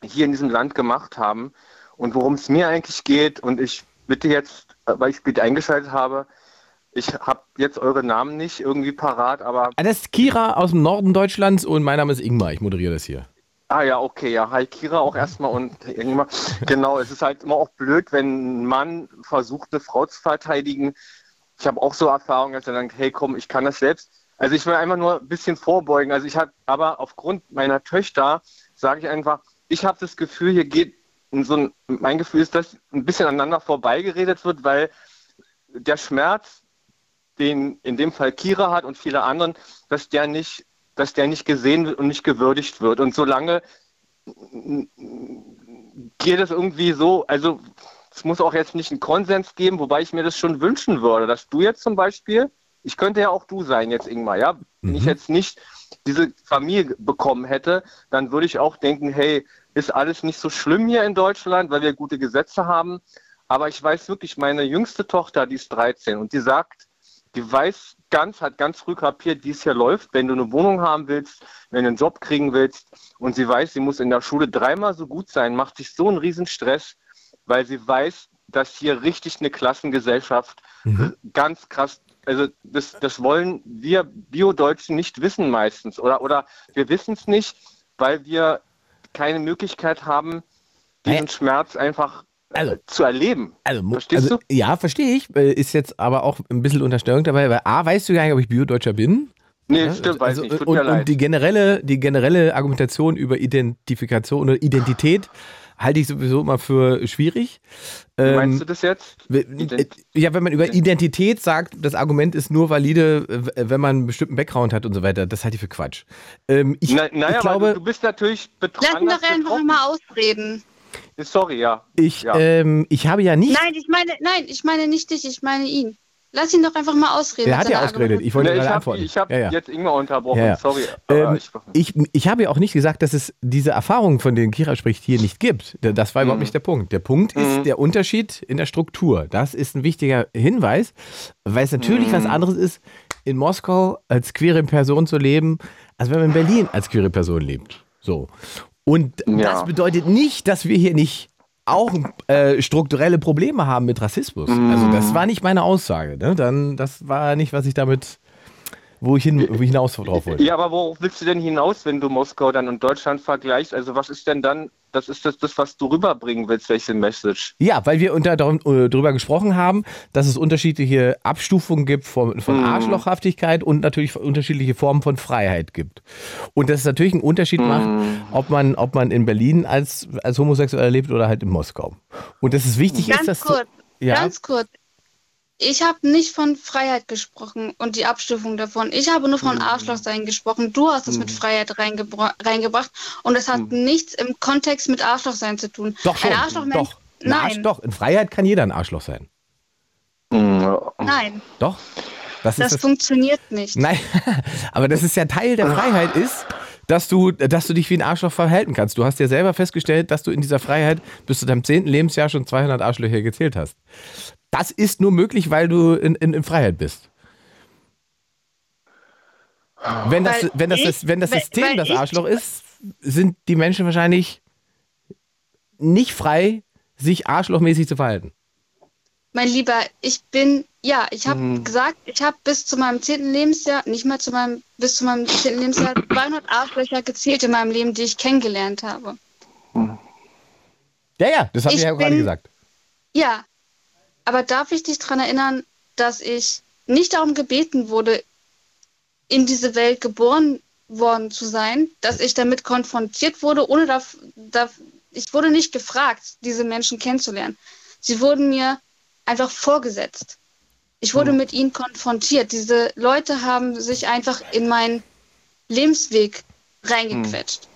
hier in diesem Land gemacht haben und worum es mir eigentlich geht. Und ich bitte jetzt, weil ich spät eingeschaltet habe, ich habe jetzt eure Namen nicht irgendwie parat, aber Ah, Das ist Kira aus dem Norden Deutschlands und mein Name ist Ingmar. Ich moderiere das hier. Ah ja, okay, ja. Hi Kira auch erstmal und irgendwann. Genau, es ist halt immer auch blöd, wenn ein Mann versucht, eine Frau zu verteidigen. Ich habe auch so Erfahrungen, dass er sagt, hey komm, ich kann das selbst. Also ich will einfach nur ein bisschen vorbeugen. Also ich habe, aber aufgrund meiner Töchter sage ich einfach, ich habe das Gefühl, hier geht so ein, mein Gefühl ist, dass ein bisschen aneinander vorbeigeredet wird, weil der Schmerz, den in dem Fall Kira hat und viele anderen, dass der nicht, dass der nicht gesehen wird und nicht gewürdigt wird. Und solange geht es irgendwie so, also es muss auch jetzt nicht einen Konsens geben, wobei ich mir das schon wünschen würde, dass du jetzt zum Beispiel, ich könnte ja auch du sein jetzt, Ingmar, ja, wenn ich jetzt nicht diese Familie bekommen hätte, dann würde ich auch denken, hey, ist alles nicht so schlimm hier in Deutschland, weil wir gute Gesetze haben. Aber ich weiß wirklich, meine jüngste Tochter, die ist 13 und die sagt, die weiß ganz, hat ganz früh kapiert, wie es hier läuft, wenn du eine Wohnung haben willst, wenn du einen Job kriegen willst. Und sie weiß, sie muss in der Schule dreimal so gut sein, macht sich so einen Riesenstress, weil sie weiß, dass hier richtig eine Klassengesellschaft ganz krass, also das, das wollen wir Bio-Deutschen nicht wissen meistens. Oder, oder wir wissen es nicht, weil wir keine Möglichkeit haben, diesen Naja. Schmerz einfach Also- zu erleben. Also, Verstehst also, Ja, verstehe ich. Äh, Ist jetzt aber auch ein bisschen Unterstellung dabei, weil A, weißt du gar nicht, ob ich Biodeutscher bin. Nee, Ja, stimmt, weiß also, nicht. Tut und, mir und leid. die generelle, die generelle Argumentation über Identifikation oder Identität halte ich sowieso immer für schwierig. Wie Ähm, meinst du das jetzt? Ident- ja, wenn man über Identität sagt, das Argument ist nur valide, äh, wenn man einen bestimmten Background hat und so weiter, das halte ich für Quatsch. Ähm, ich, Na, naja, ich glaube, du, du bist natürlich Lass betroffen. ihn doch einfach mal ausreden. Sorry, ja. ich, ja. ähm, ich habe ja nicht. Nein, ich meine, nein, ich meine nicht dich, ich meine ihn. Lass ihn doch einfach mal ausreden. Mit hat ja ausgeredet. Ich wollte Nee, ich gerade habe antworten. ich hab ja, ja. jetzt Ingmar unterbrochen, Ja, ja. sorry. Ähm, ich, ich, habe ja auch nicht gesagt, dass es diese Erfahrungen, von denen Kira spricht, hier nicht gibt. Das war Mhm. überhaupt nicht der Punkt. Der Punkt ist der Unterschied in der Struktur. Das ist ein wichtiger Hinweis, weil es natürlich Mhm. was anderes ist, in Moskau als queere Person zu leben, als wenn man in Berlin als queere Person lebt. So. Und Ja. das bedeutet nicht, dass wir hier nicht auch äh, strukturelle Probleme haben mit Rassismus. Also das war nicht meine Aussage. Ne? Dann, das war nicht, was ich damit, wo ich, hin, wo ich hinaus drauf wollte. ja, aber worauf willst du denn hinaus, wenn du Moskau dann und Deutschland vergleichst? Also was ist denn dann, das ist das, das was du rüberbringen willst, welche Message? Ja, weil wir unter, darum, äh, darüber gesprochen haben, dass es unterschiedliche Abstufungen gibt von, von Arschlochhaftigkeit und natürlich unterschiedliche Formen von Freiheit gibt. Und dass es natürlich einen Unterschied macht, ob man, ob man in Berlin als, als Homosexueller lebt oder halt in Moskau. Und dass es wichtig Ganz ist, dass kurz, ja, ganz kurz. Ich habe nicht von Freiheit gesprochen und die Abstufung davon. Ich habe nur Mhm. von Arschlochsein gesprochen. Du hast es mit Freiheit reingebra reingebracht und es hat Mhm. nichts im Kontext mit Arschlochsein zu tun. doch schon, Ein Arschlochmensch. doch. Ein Arsch, Nein, doch, in Freiheit kann jeder ein Arschloch sein. nein, Doch. Das, das ist das, funktioniert nicht. Nein, aber das ist ja Teil der Freiheit ist, dass du, dass du dich wie ein Arschloch verhalten kannst. Du hast ja selber festgestellt, dass du in dieser Freiheit bis zu deinem zehnten Lebensjahr schon 200 Arschlöcher gezählt hast. Das ist nur möglich, weil du in, in, in Freiheit bist. Wenn das, wenn das, ich- wenn das System weil das ich- Arschloch ist, sind die Menschen wahrscheinlich nicht frei, sich arschlochmäßig zu verhalten. Mein Lieber, ich bin, ja, ich habe Mhm. gesagt, ich habe bis zu meinem zehnten Lebensjahr, nicht mal zu meinem, bis zu meinem zehnten Lebensjahr 200 Arschlöcher gezählt in meinem Leben, die ich kennengelernt habe. Ja, ja, das habe ich, Ich ja gerade gesagt. Ja, aber darf ich dich daran erinnern, dass ich nicht darum gebeten wurde, in diese Welt geboren worden zu sein, dass ich damit konfrontiert wurde, ohne da, da ich wurde nicht gefragt, diese Menschen kennenzulernen. Sie wurden mir einfach vorgesetzt. Ich wurde mit ihnen konfrontiert. Diese Leute haben sich einfach in meinen Lebensweg reingequetscht.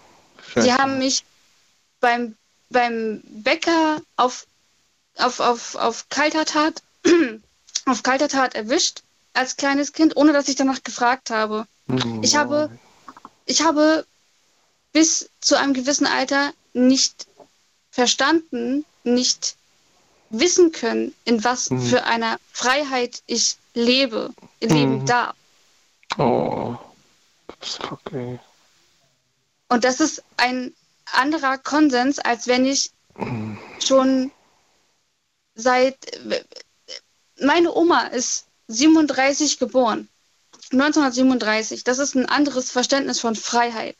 Sie haben mich beim, beim Bäcker auf, auf, auf, auf kalter Tat, auf kalter Tat erwischt als kleines Kind, ohne dass ich danach gefragt habe. Ich habe, ich habe bis zu einem gewissen Alter nicht verstanden, nicht wissen können, in was für einer Freiheit ich lebe, leben darf. Oh, ist okay. Und das ist ein anderer Konsens, als wenn ich schon seit. Meine Oma ist 37 geboren. 1937. Das ist ein anderes Verständnis von Freiheit.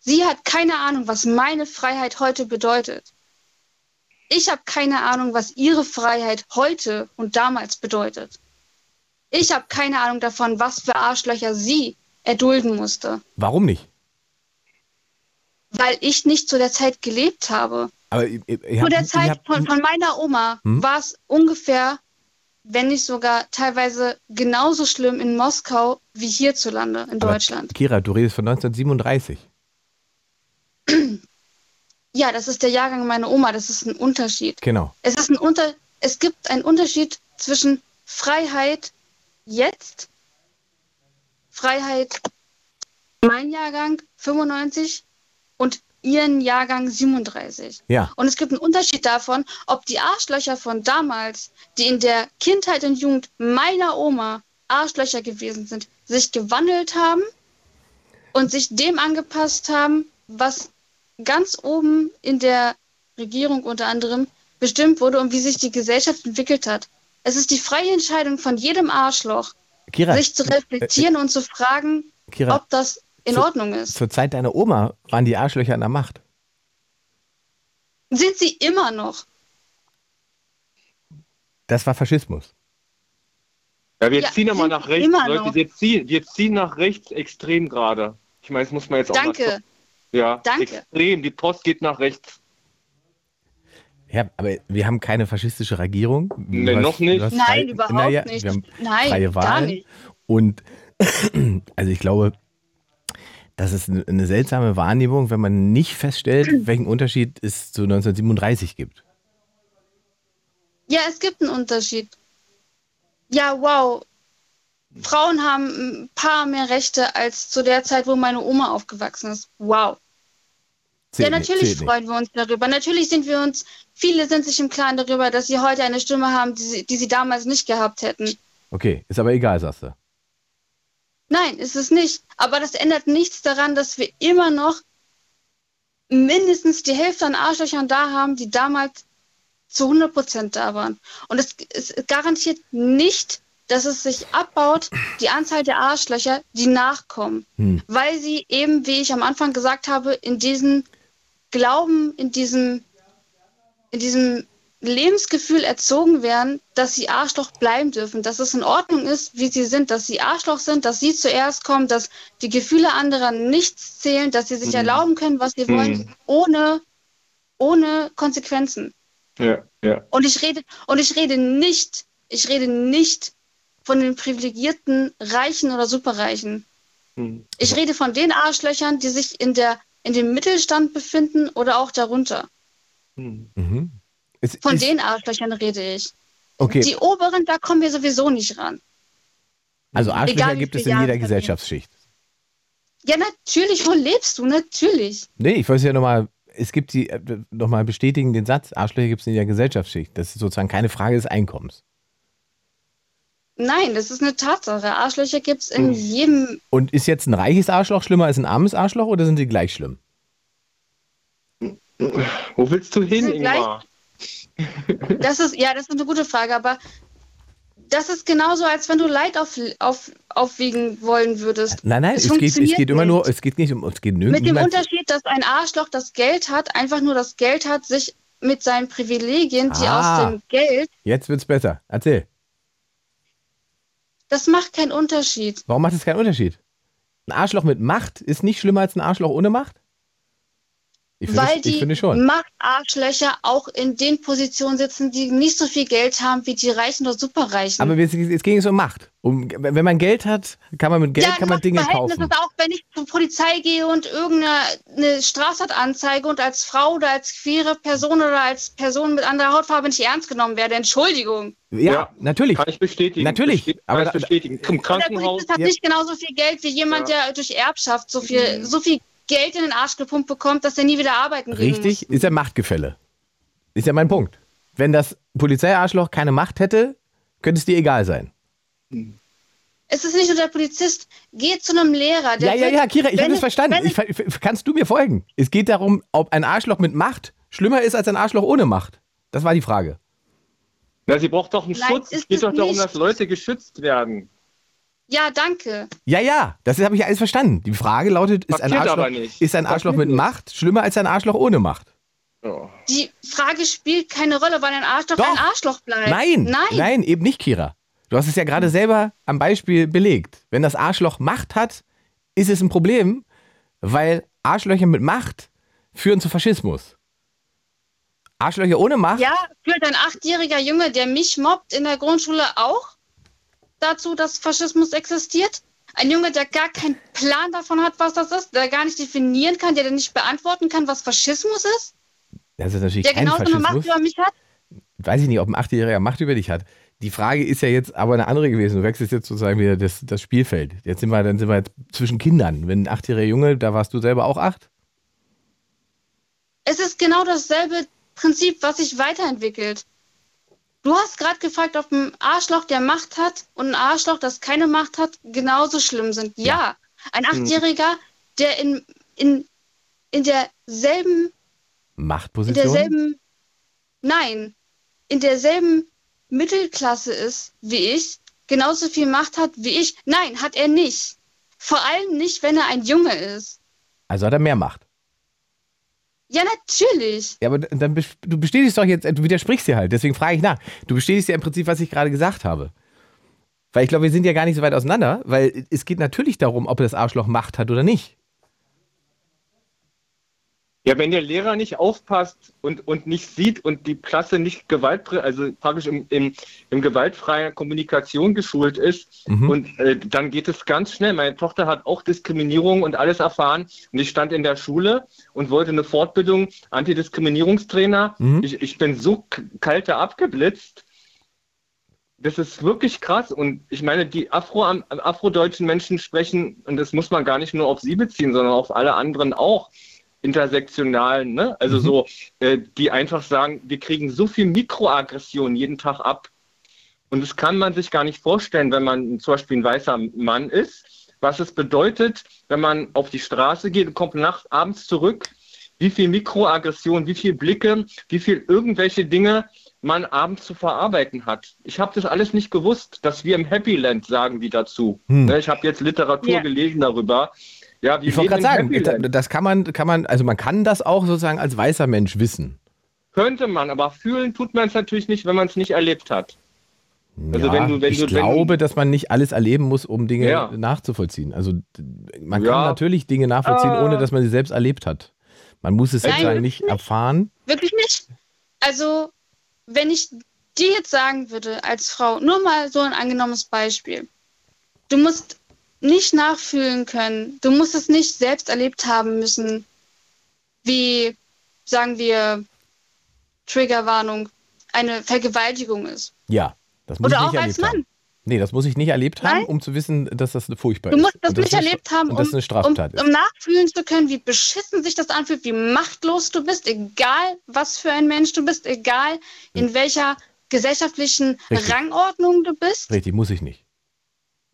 Sie hat keine Ahnung, was meine Freiheit heute bedeutet. Ich habe keine Ahnung, was ihre Freiheit heute und damals bedeutet. Ich habe keine Ahnung davon, was für Arschlöcher sie erdulden musste, Warum nicht? weil ich nicht zu der Zeit gelebt habe. Aber ihr, ihr, Zu der Zeit habt- von, von meiner Oma Hm? war es ungefähr, wenn nicht sogar teilweise genauso schlimm in Moskau wie hierzulande in aber Deutschland. Kira, du redest von 1937. Ja, das ist der Jahrgang meiner Oma, das ist ein Unterschied. Genau. Es ist ein Unter es gibt einen Unterschied zwischen Freiheit jetzt, Freiheit mein Jahrgang 95 und ihren Jahrgang 37. Ja. Und es gibt einen Unterschied davon, ob die Arschlöcher von damals, die in der Kindheit und Jugend meiner Oma Arschlöcher gewesen sind, sich gewandelt haben und sich dem angepasst haben, was ganz oben in der Regierung unter anderem bestimmt wurde und wie sich die Gesellschaft entwickelt hat. Es ist die freie Entscheidung von jedem Arschloch, Kira, sich zu reflektieren und zu fragen, Kira, ob das in zu- Ordnung ist. zur Zeit deiner Oma waren die Arschlöcher an der Macht. Sind sie immer noch? Das war Faschismus. Ja, wir Ja, ziehen ja mal sind nach rechts, immer Leute. noch. Wir ziehen, wir ziehen nach rechts extrem gerade. Ich meine, das muss man jetzt auch mal Danke. Ja, Danke. extrem. Die Post geht nach rechts. Ja, aber wir haben keine faschistische Regierung. Nee, noch nicht. Nein, frei- überhaupt naja, nicht. Wir haben Nein, freie gar Wahlen. nicht. Und also ich glaube, das ist eine- seltsame Wahrnehmung, wenn man nicht feststellt, welchen Unterschied es zu 1937 gibt. Ja, es gibt einen Unterschied. Ja, wow. Frauen haben ein paar mehr Rechte als zu der Zeit, wo meine Oma aufgewachsen ist. Wow. Zählt ja, natürlich freuen wir uns darüber. Natürlich sind wir uns, viele sind sich im Klaren darüber, dass sie heute eine Stimme haben, die sie, die sie damals nicht gehabt hätten. Okay, ist aber egal, sagst du. Nein, ist es nicht. Aber das ändert nichts daran, dass wir immer noch mindestens die Hälfte an Arschlöchern da haben, die damals zu 100 Prozent da waren. Und es, es garantiert nicht, dass es sich abbaut, die Anzahl der Arschlöcher, die nachkommen. Hm. Weil sie eben, wie ich am Anfang gesagt habe, in diesem Glauben, in diesem, in diesem Lebensgefühl erzogen werden, dass sie Arschloch bleiben dürfen, dass es in Ordnung ist, wie sie sind, dass sie Arschloch sind, dass sie zuerst kommen, dass die Gefühle anderer nichts zählen, dass sie sich erlauben können, was sie wollen, ohne, ohne Konsequenzen. Ja, ja. Und ich rede, und ich rede nicht, ich rede nicht von den privilegierten Reichen oder Superreichen. Hm. Ich rede von den Arschlöchern, die sich in der, in dem Mittelstand befinden oder auch darunter. Hm. Mhm. Es Von ist, den Arschlöchern rede ich. okay, Die oberen, da kommen wir sowieso nicht ran. also Arschlöcher egal gibt es in jeder Gesellschaftsschicht. Ja, natürlich, wo lebst du? Natürlich. Nee, ich wollte es ja nochmal, es gibt die, äh, nochmal bestätigen den Satz, Arschlöcher gibt es in jeder Gesellschaftsschicht. Das ist sozusagen keine Frage des Einkommens. Nein, das ist eine Tatsache. Arschlöcher gibt es in jedem. Und ist jetzt ein reiches Arschloch schlimmer als ein armes Arschloch oder sind sie gleich schlimm? Wo willst du hin, Ingmar? Das ist, ja, das ist eine gute Frage, aber das ist genauso, als wenn du Leid auf, auf, aufwiegen wollen würdest. Nein, nein, Es es, geht, es geht immer nur, es geht nicht um, es geht nö- Mit dem Unterschied, dass ein Arschloch das Geld hat, einfach nur das Geld hat, sich mit seinen Privilegien, die Ah. aus dem Geld, Jetzt wird's besser. Erzähl. das macht keinen Unterschied. Warum macht es keinen Unterschied? Ein Arschloch mit Macht ist nicht schlimmer als ein Arschloch ohne Macht? Ich weil ich die finde schon. Machtarschlöcher auch in den Positionen sitzen, die nicht so viel Geld haben wie die Reichen oder Superreichen. Aber jetzt, jetzt ging es um Macht. Um, wenn man Geld hat, kann man mit Geld ja, kann man Dinge kaufen. ist auch, wenn ich zur Polizei gehe und irgendeine Straftat anzeige und als Frau oder als queere Person oder als Person mit anderer Hautfarbe nicht ernst genommen werde. Entschuldigung. Ja, Ja. natürlich. Kann ich bestätigen. Natürlich, Besti- aber kann ich bestätigen. Zum Und der Krankenhaus. Polizist hat Ja. nicht genauso viel Geld wie jemand, Ja. der durch Erbschaft so viel, so viel Geld in den Arsch gepumpt bekommt, dass er nie wieder arbeiten gehen Richtig, muss. ist ja Machtgefälle. Ist ja mein Punkt. Wenn das Polizeiarschloch keine Macht hätte, könnte es dir egal sein. Es ist nicht nur der Polizist. Geh zu einem Lehrer. Der Ja, ja, ja, Kira, ich habe das es- verstanden. Ich, kannst du mir folgen? Es geht darum, ob ein Arschloch mit Macht schlimmer ist als ein Arschloch ohne Macht. Das war die Frage. Na, sie braucht doch einen Nein, Schutz. Es geht doch darum, nicht. dass Leute geschützt werden. Ja, danke. Ja, ja, das habe ich alles verstanden. Die Frage lautet, ist ein Arschloch, ist ein Arschloch mit. Macht schlimmer als ein Arschloch ohne Macht? Die Frage spielt keine Rolle, weil ein Arschloch Doch. ein Arschloch bleibt. Nein, Nein. nein, eben nicht, Kira. Du hast es ja gerade selber am Beispiel belegt. Wenn das Arschloch Macht hat, ist es ein Problem, weil Arschlöcher mit Macht führen zu Faschismus. Arschlöcher ohne Macht? Ja, führt ein achtjähriger Junge, der mich mobbt in der Grundschule auch dazu, dass Faschismus existiert? Ein Junge, der gar keinen Plan davon hat, was das ist, der gar nicht definieren kann, der nicht beantworten kann, was Faschismus ist, Das ist natürlich der kein genauso eine Macht Faschismus. über mich hat? Weiß ich nicht, ob ein Achtjähriger Macht über dich hat. Die Frage ist ja jetzt aber eine andere gewesen. Du wechselst jetzt sozusagen wieder das, das Spielfeld. Jetzt sind wir, dann sind wir jetzt zwischen Kindern. Wenn ein achtjähriger Junge, da warst du selber auch acht? Es ist genau dasselbe Prinzip, was sich weiterentwickelt. Du hast gerade gefragt, ob ein Arschloch, der Macht hat und ein Arschloch, das keine Macht hat, genauso schlimm sind. Ja, ein Achtjähriger, der in, in, in derselben, in Machtposition? derselben, nein, in derselben Mittelklasse ist wie ich, genauso viel Macht hat wie ich. Nein, hat er nicht. Vor allem nicht, wenn er ein Junge ist. Also hat er mehr Macht. Ja, natürlich. Ja, aber dann du bestätigst doch jetzt, du widersprichst dir halt, deswegen frage ich nach. Du bestätigst ja im Prinzip, was ich gerade gesagt habe. Weil ich glaube, wir sind ja gar nicht so weit auseinander, weil es geht natürlich darum, ob das Arschloch Macht hat oder nicht. Ja, wenn der Lehrer nicht aufpasst und, und nicht sieht und die Klasse nicht gewaltfrei, also praktisch im, im, im gewaltfreien Kommunikation geschult ist, Mhm. und äh, dann geht es ganz schnell. Meine Tochter hat auch Diskriminierung und alles erfahren. Und ich stand in der Schule und wollte eine Fortbildung Antidiskriminierungstrainer. Mhm. Ich, ich bin so k- kalte abgeblitzt. Das ist wirklich krass. Und ich meine, die Afro, afrodeutschen Menschen sprechen, und das muss man gar nicht nur auf sie beziehen, sondern auf alle anderen auch, intersektionalen, ne? Also Mhm. so, äh, die einfach sagen, wir kriegen so viel Mikroaggression jeden Tag ab. Und das kann man sich gar nicht vorstellen, wenn man zum Beispiel ein weißer Mann ist, was es bedeutet, wenn man auf die Straße geht und kommt nachts, abends zurück, wie viel Mikroaggression, wie viel Blicke, wie viel irgendwelche Dinge man abends zu verarbeiten hat. Ich habe das alles nicht gewusst, dass wir im Happy Land sagen die dazu. Hm. Ne, Ich habe jetzt Literatur Ja. gelesen darüber. Ja, Ich wollte gerade sagen, das kann man, kann man, also man kann das auch sozusagen als weißer Mensch wissen. Könnte man, aber fühlen tut man es natürlich nicht, wenn man es nicht erlebt hat. Also ja, wenn du- wenn ich du- wenn- glaube, dass man nicht alles erleben muss, um Dinge Ja. nachzuvollziehen. Also man Ja. kann natürlich Dinge nachvollziehen, Äh. ohne dass man sie selbst erlebt hat. Man muss es sozusagen wirklich nicht erfahren. Wirklich nicht. Also, wenn ich dir jetzt sagen würde, als Frau, nur mal so ein angenommenes Beispiel. Du musst nicht nachfühlen können. Du musst es nicht selbst erlebt haben müssen, wie, sagen wir, Triggerwarnung, eine Vergewaltigung ist. Ja, das muss Oder ich auch nicht als erlebt Mann. haben. Nee, das muss ich nicht erlebt haben, Nein. um zu wissen, dass das furchtbar Du ist. musst das Und nicht eine erlebt haben, um, das eine um, um nachfühlen zu können, wie beschissen sich das anfühlt, wie machtlos du bist, egal was für ein Mensch du bist, egal in welcher gesellschaftlichen Richtig. Rangordnung du bist. Richtig, muss ich nicht.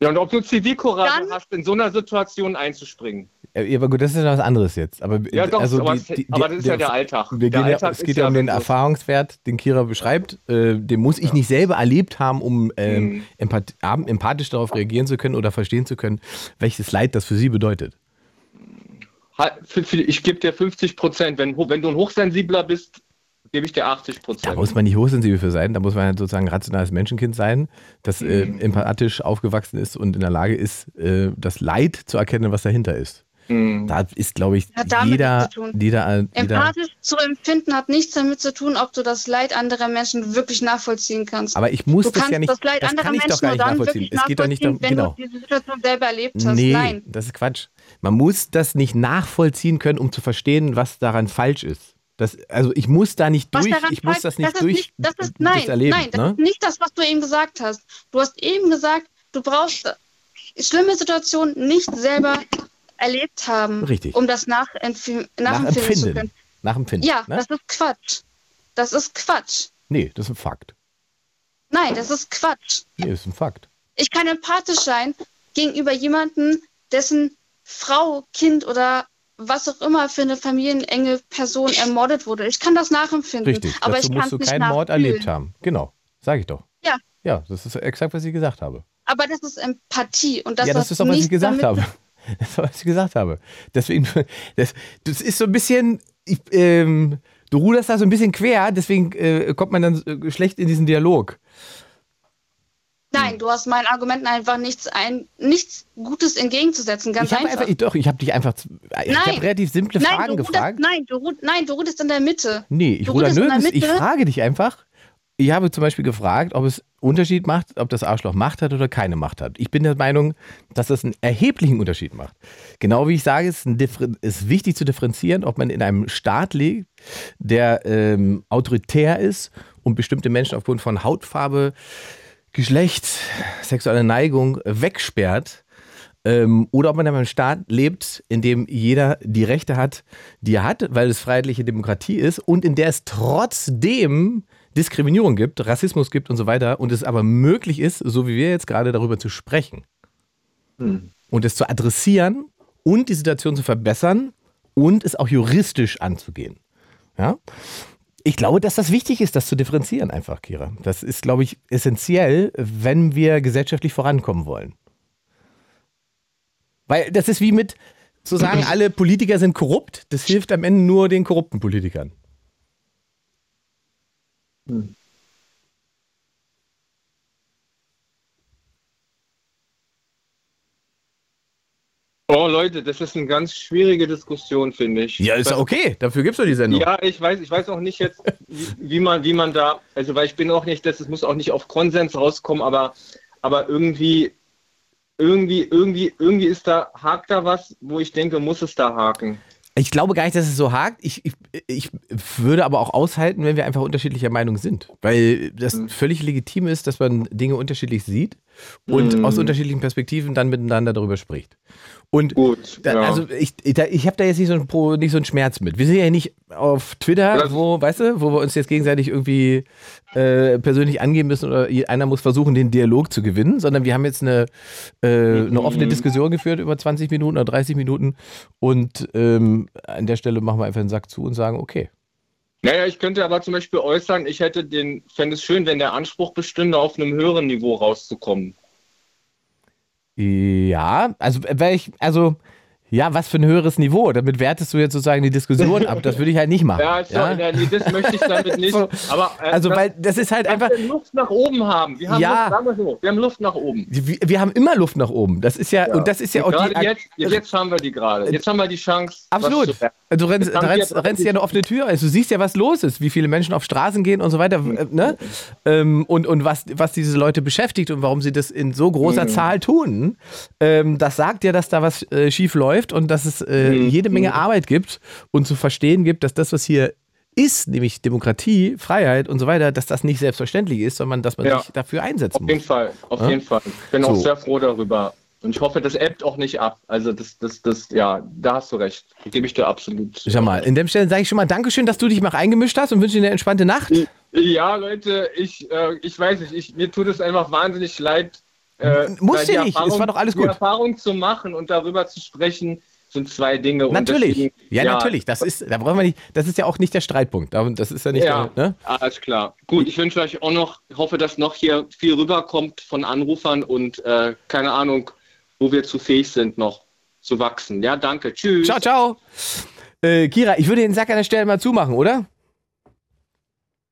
Ja, und ob du Zivilcourage Dann- hast, in so einer Situation einzuspringen. Äh, Aber gut, das ist ja was anderes jetzt. Aber, Ja, doch, also aber, die, die, aber das ist der- ja der Alltag. Wir der gehen ja, Alltag es geht ja um den Erfahrungswert, den Kira beschreibt. Äh, den muss ich nicht selber erlebt haben, um ähm, Mhm. ab- empathisch darauf reagieren zu können oder verstehen zu können, welches Leid das für sie bedeutet. Ich gebe dir 50 Prozent. Wenn, wenn du ein Hochsensibler bist, gebe ich dir 80 Da Prozent. muss man nicht hochsensibel für sein, da muss man halt sozusagen ein rationales Menschenkind sein, das äh, Mhm. empathisch aufgewachsen ist und in der Lage ist, äh, das Leid zu erkennen, was dahinter ist. Hm. Da ist, glaube ich, Hat damit jeder, nichts zu tun. jeder, jeder, Empathisch zu empfinden hat nichts damit zu tun, ob du das Leid anderer Menschen wirklich nachvollziehen kannst. aber ich muss du das kannst ja nicht, das Leid das anderer kann ich doch Menschen gar nicht nachvollziehen. Es geht doch nicht darum, wenn genau. du diese Situation selber erlebt hast. Nee, Nein. das ist Quatsch. Man muss das nicht nachvollziehen können, um zu verstehen, was daran falsch ist. Das, also ich muss da nicht Was durch, ich muss das nicht durch nicht, das ist, das nein, erleben. nein, das ne? ist nicht das, was du eben gesagt hast. Du hast eben gesagt, du brauchst schlimme Situationen nicht selber erlebt haben, Richtig. um das nachempf- nachempfinden zu Nachempfinden. können. Nachempfinden. Ja, ne? das ist Quatsch. Das ist Quatsch. Nee, das ist ein Fakt. Nein, das ist Quatsch. Nee, das ist ein Fakt. Ich kann empathisch sein gegenüber jemandem, dessen Frau, Kind oder was auch immer für eine familienenge Person ermordet wurde. Ich kann das nachempfinden. Richtig. aber Dazu ich kann musst du keinen Mord erlebt haben. Genau. Sage ich doch. Ja. Ja, das ist exakt, was ich gesagt habe. Aber das ist Empathie und das, ja, das ist doch, was ich gesagt habe. Das ist doch, was ich gesagt habe. Deswegen, das, das ist so ein bisschen, ich, ähm, du ruderst da so ein bisschen quer, deswegen äh, kommt man dann äh, schlecht in diesen Dialog. Nein, du hast meinen Argumenten einfach nichts, ein, nichts Gutes entgegenzusetzen. Ganz ich habe einfach. einfach, doch, ich habe dich einfach, ich habe relativ simple nein, Fragen ruderst, gefragt. nein, du, nein, du rudest in der Mitte. Nee, ich ruder nirgends. Ich frage dich einfach. Ich habe zum Beispiel gefragt, ob es Unterschied macht, ob das Arschloch Macht hat oder keine Macht hat. Ich bin der Meinung, dass das einen erheblichen Unterschied macht. Genau wie ich sage, es ist wichtig zu differenzieren, ob man in einem Staat lebt, der ähm, autoritär ist und bestimmte Menschen aufgrund von Hautfarbe, Geschlecht, sexueller Neigung wegsperrt ähm, oder ob man in einem Staat lebt, in dem jeder die Rechte hat, die er hat, weil es freiheitliche Demokratie ist und in der es trotzdem Diskriminierung gibt, Rassismus gibt und so weiter und es aber möglich ist, so wie wir jetzt gerade darüber zu sprechen und es zu adressieren und die Situation zu verbessern und es auch juristisch anzugehen. Ja? Ich glaube, dass das wichtig ist, das zu differenzieren einfach, Kira. Das ist, glaube ich, essentiell, wenn wir gesellschaftlich vorankommen wollen. Weil das ist wie mit zu sagen, alle Politiker sind korrupt, das hilft am Ende nur den korrupten Politikern. Oh Leute, das ist eine ganz schwierige Diskussion, finde ich. Ja, ist ja okay, dafür gibt es doch die Sendung. Ja, ich weiß, ich weiß auch nicht jetzt, wie, wie man, wie man da, also weil ich bin auch nicht, das es muss auch nicht auf Konsens rauskommen, aber, aber irgendwie, irgendwie, irgendwie, irgendwie ist da, hakt da was, wo ich denke, muss es da haken. Ich glaube gar nicht, dass es so hakt. Ich, ich, ich würde aber auch aushalten, wenn wir einfach unterschiedlicher Meinung sind. Weil das Mhm. völlig legitim ist, dass man Dinge unterschiedlich sieht und Mhm. aus unterschiedlichen Perspektiven dann miteinander darüber spricht. Und Gut, da, ja. also ich, da- ich habe da jetzt nicht so, ein, Pro- nicht so einen Schmerz mit. Wir sind ja nicht auf Twitter, Das- wo, weißt du, wo wir uns jetzt gegenseitig irgendwie äh, persönlich angeben müssen oder einer muss versuchen, den Dialog zu gewinnen, sondern wir haben jetzt eine, äh, eine Mhm. offene Diskussion geführt über 20 Minuten oder 30 Minuten und ähm, an der Stelle machen wir einfach den Sack zu und sagen, okay. Naja, ich könnte aber zum Beispiel äußern, ich hätte den, fände es schön, wenn der Anspruch bestünde, auf einem höheren Niveau rauszukommen. Ja, also, weil ich, also, ja, was für ein höheres Niveau? Damit wertest du jetzt sozusagen die Diskussion ab. Das würde ich halt nicht machen. Ja, so, ja? ja, nee, das möchte ich damit nicht. So. Aber äh, Also, dass- weil das ist halt einfach. wir Luft nach oben haben. Wir haben, Ja. Luft, wir so, wir haben Luft nach oben. Wir, wir haben immer Luft nach oben. Das ist ja, und das ist ja auch Gerade die. jetzt, jetzt haben wir die gerade. Jetzt haben wir die Chance. Absolut. zu- Du rennst, rennst, rennst ja eine offene Tür. Also du siehst ja, was los ist, wie viele Menschen auf Straßen gehen und so weiter. äh, Ne? Ähm, und und was, was diese Leute beschäftigt und warum sie das in so großer Mhm. Zahl tun. Ähm, das sagt ja, dass da was äh, schief läuft und dass es äh, Mhm. jede Menge Arbeit gibt und zu verstehen gibt, dass das, was hier ist, nämlich Demokratie, Freiheit und so weiter, dass das nicht selbstverständlich ist, sondern dass man Ja. sich dafür einsetzen Auf jeden muss. Fall, auf Ja? jeden Fall. Ich bin So. auch sehr froh darüber. Und ich hoffe, das ebbt auch nicht ab. Also das, das, das, ja, da hast du recht. Da gebe ich dir absolut. Schau mal, in dem Stelle sage ich schon mal Dankeschön, dass du dich mal eingemischt hast und wünsche dir eine entspannte Nacht. Ja, Leute, ich, äh, ich weiß nicht, ich, mir tut es einfach wahnsinnig leid. Äh, Muss weil dir die nicht, es Erfahrung- war doch alles Die gut. Erfahrung zu machen und darüber zu sprechen, sind zwei Dinge. Und Natürlich. deswegen, ja, natürlich. Das ist, da brauchen wir nicht, das ist ja auch nicht der Streitpunkt. Da- Das ist ja nicht Ja, der, ne? alles klar. Gut, ich wünsche euch auch noch, ich hoffe, dass noch hier viel rüberkommt von Anrufern und äh, keine Ahnung, wo wir zu fähig sind, noch zu wachsen. Ja, danke. Tschüss. Ciao, ciao. Äh, Kira, ich würde den Sack an der Stelle mal zumachen, oder?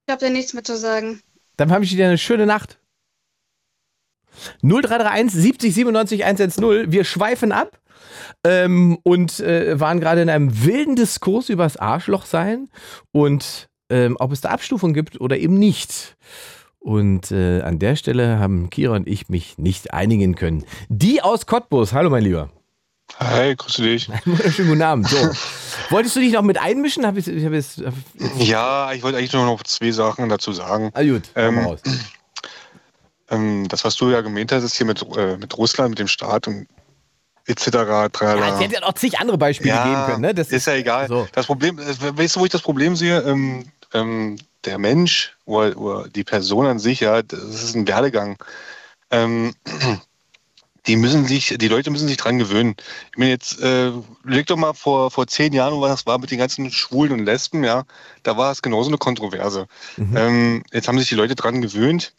Ich habe da nichts mehr zu sagen. Dann habe ich dir eine schöne Nacht. 0331 70 97 110. Wir schweifen ab ähm, und äh, waren gerade in einem wilden Diskurs übers Arschloch sein und ähm, ob es da Abstufung gibt oder eben nicht. Und äh, an der Stelle haben Kira und ich mich nicht einigen können. Die aus Cottbus, hallo mein Lieber. Hi, grüße dich. Schönen guten Abend. So. Wolltest du dich noch mit einmischen? Hab ich, ich hab jetzt, ja, ich wollte eigentlich nur noch zwei Sachen dazu sagen. Ah, gut, ähm, raus. Ähm, das, was du ja gemeint hast, ist hier mit, äh, mit Russland, mit dem Staat und etc. Ja, es hätte ja noch zig andere Beispiele ja, geben können. Ne? Das ist, ist ja egal. So. Das Problem, äh, weißt du, wo ich das Problem sehe? Ähm, ähm, der Mensch oder, oder, die Person an sich, ja, das ist ein Werdegang. Ähm, die müssen sich, die Leute müssen sich dran gewöhnen. Ich meine, jetzt äh, leg doch mal vor, vor zehn Jahren, was das war mit den ganzen Schwulen und Lesben, ja, da war es genauso eine Kontroverse. Mhm. Ähm, jetzt haben sich die Leute dran gewöhnt.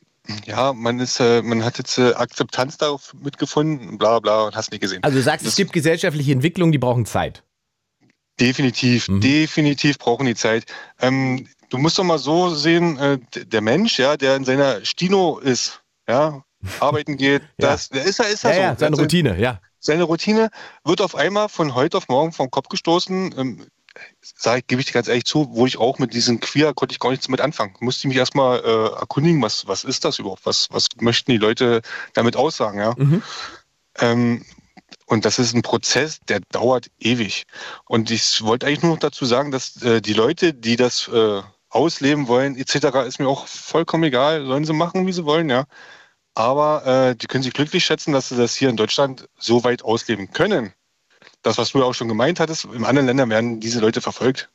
Ja, man ist, äh, man hat jetzt äh, Akzeptanz darauf mitgefunden, bla bla, und hast nicht gesehen. Also du sagst, das, es gibt gesellschaftliche Entwicklungen, die brauchen Zeit. Definitiv, mhm. definitiv brauchen die Zeit. Ähm, du musst doch mal so sehen, äh, der Mensch, ja, der in seiner Stino ist, ja, arbeiten geht, ja. das, der ist ja, ist ja, ja so. Ja, seine Routine, ja. Seine Routine wird auf einmal von heute auf morgen vom Kopf gestoßen. Ähm, sage ich, gebe ich dir ganz ehrlich zu, wo ich auch mit diesem Queer konnte ich gar nichts mit anfangen. Musste mich erstmal äh, erkundigen, was, was ist das überhaupt? Was, was möchten die Leute damit aussagen, ja? Mhm. Ähm, und das ist ein Prozess, der dauert ewig. Und ich wollte eigentlich nur noch dazu sagen, dass äh, die Leute, die das äh, ausleben wollen, etc., ist mir auch vollkommen egal. Sollen sie machen, wie sie wollen, ja. Aber äh, die können sich glücklich schätzen, dass sie das hier in Deutschland so weit ausleben können. Das, was du ja auch schon gemeint hattest, in anderen Ländern werden diese Leute verfolgt.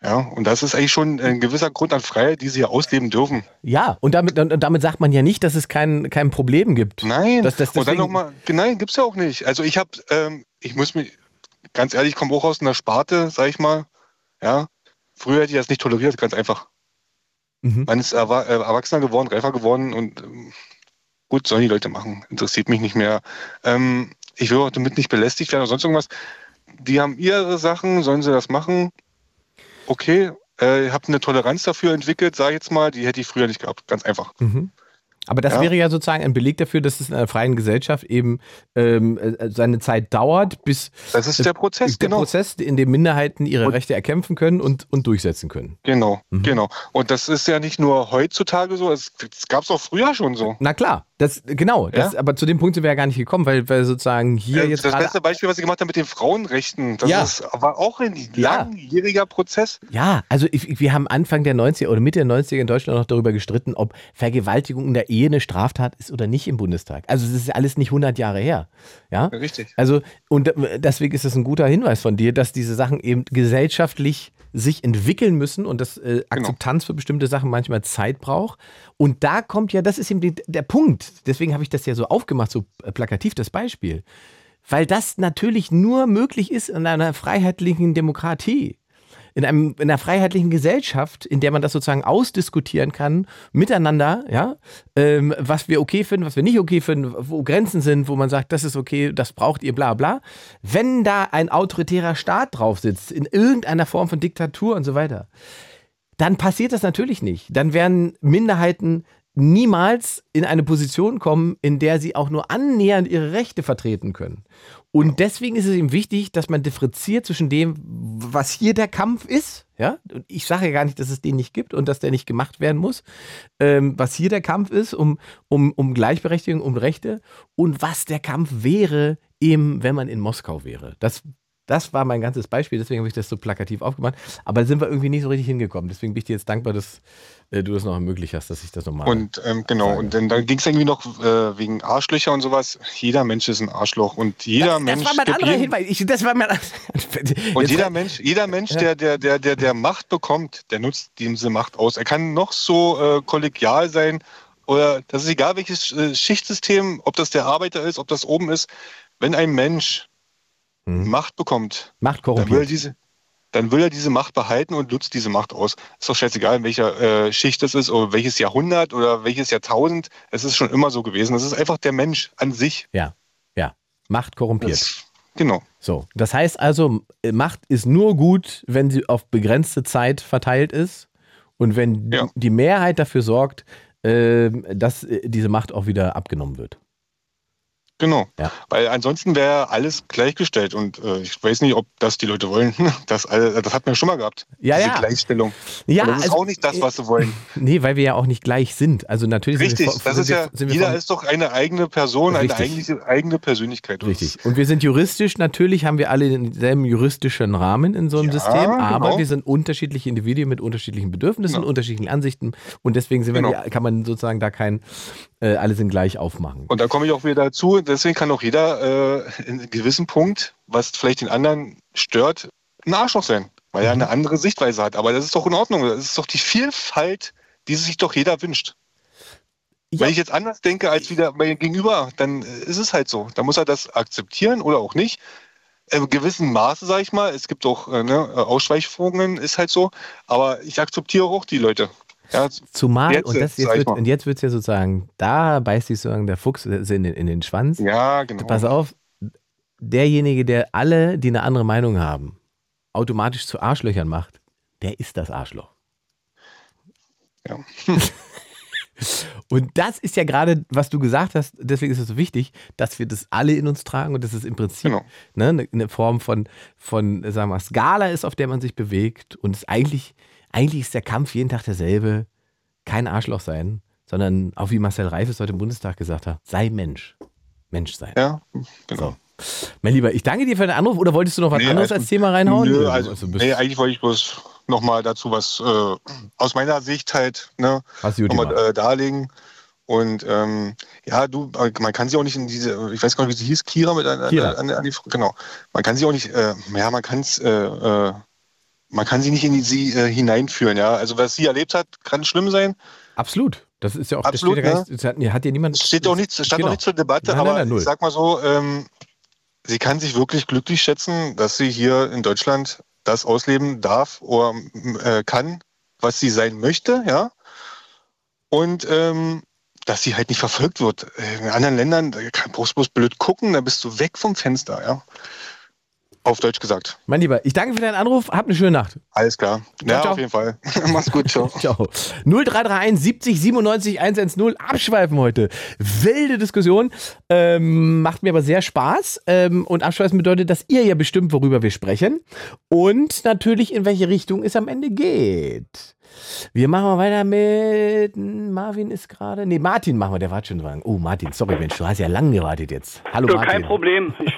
Ja, und das ist eigentlich schon ein gewisser Grund an Freiheit, die sie hier ausleben dürfen. Ja, und damit, und damit sagt man ja nicht, dass es kein, kein Problem gibt. Nein, dass, dass und dann nochmal, nein, gibt es ja auch nicht. Also ich habe, ähm, ich muss mich, ganz ehrlich, ich komme auch aus einer Sparte, sag ich mal. Ja, früher hätte ich das nicht toleriert, ganz einfach. Mhm. Man ist äh, erwachsener geworden, reifer geworden und ähm, gut, sollen die Leute machen. Interessiert mich nicht mehr. Ähm, ich will auch damit nicht belästigt werden oder sonst irgendwas. Die haben ihre Sachen, sollen sie das machen? Okay, äh, habt eine Toleranz dafür entwickelt, sage ich jetzt mal, die hätte ich früher nicht gehabt. Ganz einfach. Mhm. Aber das ja. wäre ja sozusagen ein Beleg dafür, dass es in einer freien Gesellschaft eben ähm, äh, seine Zeit dauert, bis das ist der Prozess, der genau. Prozess, in dem Minderheiten ihre und Rechte erkämpfen können und, und durchsetzen können. Genau, mhm. genau. Und das ist ja nicht nur heutzutage so, es gab es auch früher schon so. Na klar, das, genau, das, ja? aber zu dem Punkt sind wir ja gar nicht gekommen, weil, weil sozusagen hier äh, jetzt. Das beste Beispiel, was Sie gemacht haben mit den Frauenrechten, das ja. ist, war auch ein langjähriger ja. Prozess. Ja, also ich, wir haben Anfang der 90er oder Mitte der 90er in Deutschland noch darüber gestritten, ob Vergewaltigung in der Ehe eine Straftat ist oder nicht im Bundestag. Also, es ist alles nicht 100 Jahre her. Ja, richtig. Also, und deswegen ist es ein guter Hinweis von dir, dass diese Sachen eben gesellschaftlich sich entwickeln müssen und dass äh, genau. Akzeptanz genau. für bestimmte Sachen manchmal Zeit braucht. Und da kommt ja, das ist eben die, der Punkt. Deswegen habe ich das ja so aufgemacht, so äh, plakativ das Beispiel. Weil das natürlich nur möglich ist in einer freiheitlichen Demokratie in, einem, in einer freiheitlichen Gesellschaft, in der man das sozusagen ausdiskutieren kann, miteinander, ja, ähm, was wir okay finden, was wir nicht okay finden, wo Grenzen sind, wo man sagt, das ist okay, das braucht ihr, bla bla. Wenn da ein autoritärer Staat drauf sitzt, in irgendeiner Form von Diktatur und so weiter, dann passiert das natürlich nicht. Dann werden Minderheiten niemals in eine Position kommen, in der sie auch nur annähernd ihre Rechte vertreten können. Und deswegen ist es eben wichtig, dass man differenziert zwischen dem, was hier der Kampf ist. Ja, und ich sage ja gar nicht, dass es den nicht gibt und dass der nicht gemacht werden muss. Ähm, was hier der Kampf ist, um, um, um Gleichberechtigung, um Rechte und was der Kampf wäre, eben, wenn man in Moskau wäre. Das das war mein ganzes Beispiel, deswegen habe ich das so plakativ aufgemacht. Aber da sind wir irgendwie nicht so richtig hingekommen. Deswegen bin ich dir jetzt dankbar, dass äh, du das noch ermöglicht hast, dass ich das nochmal. Und ähm, genau, sage. und dann, dann ging es irgendwie noch äh, wegen Arschlöcher und sowas. Jeder Mensch ist ein Arschloch und jeder das, Mensch. Das war mein anderer jeden, Hinweis. Ich, das war mein, und jeder Mensch, jeder Mensch, der, der, der, der, der Macht bekommt, der nutzt diese Macht aus. Er kann noch so äh, kollegial sein oder das ist egal welches äh, Schichtsystem, ob das der Arbeiter ist, ob das oben ist. Wenn ein Mensch mhm. Macht bekommt, Macht korrumpiert. Dann will, er diese, dann will er diese Macht behalten und nutzt diese Macht aus. Ist doch scheißegal, in welcher äh, Schicht das ist oder welches Jahrhundert oder welches Jahrtausend. Es ist schon immer so gewesen. Das ist einfach der Mensch an sich. Ja, ja. Macht korrumpiert. Das, genau. So, das heißt also, Macht ist nur gut, wenn sie auf begrenzte Zeit verteilt ist und wenn ja. die Mehrheit dafür sorgt, äh, dass äh, diese Macht auch wieder abgenommen wird. Genau. Ja. Weil ansonsten wäre alles gleichgestellt und äh, ich weiß nicht, ob das die Leute wollen. Das, alle- das hat man schon mal gehabt. Ja, diese ja. Gleichstellung. Ja, Und das ist also- auch nicht das, was sie wollen. Nee, weil wir ja auch nicht gleich sind. Also natürlich Richtig, sind wir, das ist ja, wir, wir jeder von- ist doch eine eigene Person, eine Richtig. eigene, eigene Persönlichkeit. Und Richtig. Und wir sind juristisch, natürlich haben wir alle denselben juristischen Rahmen in so einem Ja, System, aber genau. wir sind unterschiedliche Individuen mit unterschiedlichen Bedürfnissen, Genau. unterschiedlichen Ansichten und deswegen sind wir, Genau. kann man sozusagen da kein, äh, alle sind gleich aufmachen. Und da komme ich auch wieder dazu, deswegen kann auch jeder äh, in einem gewissen Punkt, was vielleicht den anderen stört, ein Arschloch sein, weil er Mhm. eine andere Sichtweise hat. Aber das ist doch in Ordnung. Das ist doch die Vielfalt, die sich doch jeder wünscht. Ja. Wenn ich jetzt anders denke als wieder mein Gegenüber, dann ist es halt so. Da muss er das akzeptieren oder auch nicht. Im gewissen Maße, sage ich mal. Es gibt auch äh, ne, Ausschweifungen, ist halt so. Aber ich akzeptiere auch die Leute. Ja, Zumal, Jetzt, und, das, jetzt wird, und jetzt wird es ja sozusagen, da beißt sich sozusagen der Fuchs in den, in den Schwanz. ja genau. Pass auf, derjenige, der alle, die eine andere Meinung haben, automatisch zu Arschlöchern macht, der ist das Arschloch. Ja. Und das ist ja gerade, was du gesagt hast, deswegen ist es so wichtig, dass wir das alle in uns tragen und das ist im Prinzip Genau. ne, eine, eine Form von, von, sagen wir mal, Skala ist, auf der man sich bewegt und es eigentlich, eigentlich ist der Kampf jeden Tag derselbe, kein Arschloch sein, sondern auch wie Marcel Reif es heute im Bundestag gesagt hat, sei Mensch. Mensch sein. Ja, genau. Mein Lieber, ich danke dir für den Anruf oder wolltest du noch was Nee, anderes also- als Thema reinhauen? Nö, also, bist- nee, eigentlich wollte ich bloß nochmal dazu was äh, aus meiner Sicht halt ne, nochmal äh, darlegen. Und ähm, ja, du, man kann sich auch nicht in diese, ich weiß gar nicht, wie sie hieß, Kira mit an. An, an, an die, genau. Man kann sich auch nicht, äh, ja, man kann es, äh, äh, man kann sie nicht in die, sie äh, hineinführen, ja. Also was sie erlebt hat, kann schlimm sein. Absolut. Das ist ja auch, Absolut, das steht ja, gar nicht, hat, hat ja niemand. Steht auch nichts, stand Genau. auch nichts zur Debatte, Nein, aber nein, nein, ich sag mal so, ähm, sie kann sich wirklich glücklich schätzen, dass sie hier in Deutschland das ausleben darf oder äh, kann, was sie sein möchte, ja. Und ähm, dass sie halt nicht verfolgt wird. In anderen Ländern, da kann- brauchst du bloß blöd gucken, da bist du weg vom Fenster, ja. Auf Deutsch gesagt. Mein Lieber, ich danke für deinen Anruf. Hab eine schöne Nacht. Alles klar. ja, ciao. auf jeden Fall. Mach's gut, ciao. Ciao. 0331 70 97 110. Abschweifen heute. Wilde Diskussion. Ähm, macht mir aber sehr Spaß. Ähm, und abschweifen bedeutet, dass ihr ja bestimmt, worüber wir sprechen. Und natürlich, in welche Richtung es am Ende geht. Wir machen mal weiter mit Marvin ist gerade. Nee, Martin machen wir, der wartet schon dran. Oh, Martin, sorry, Mensch, du hast ja lange gewartet jetzt. Hallo Ja, Martin. kein Problem. Ich,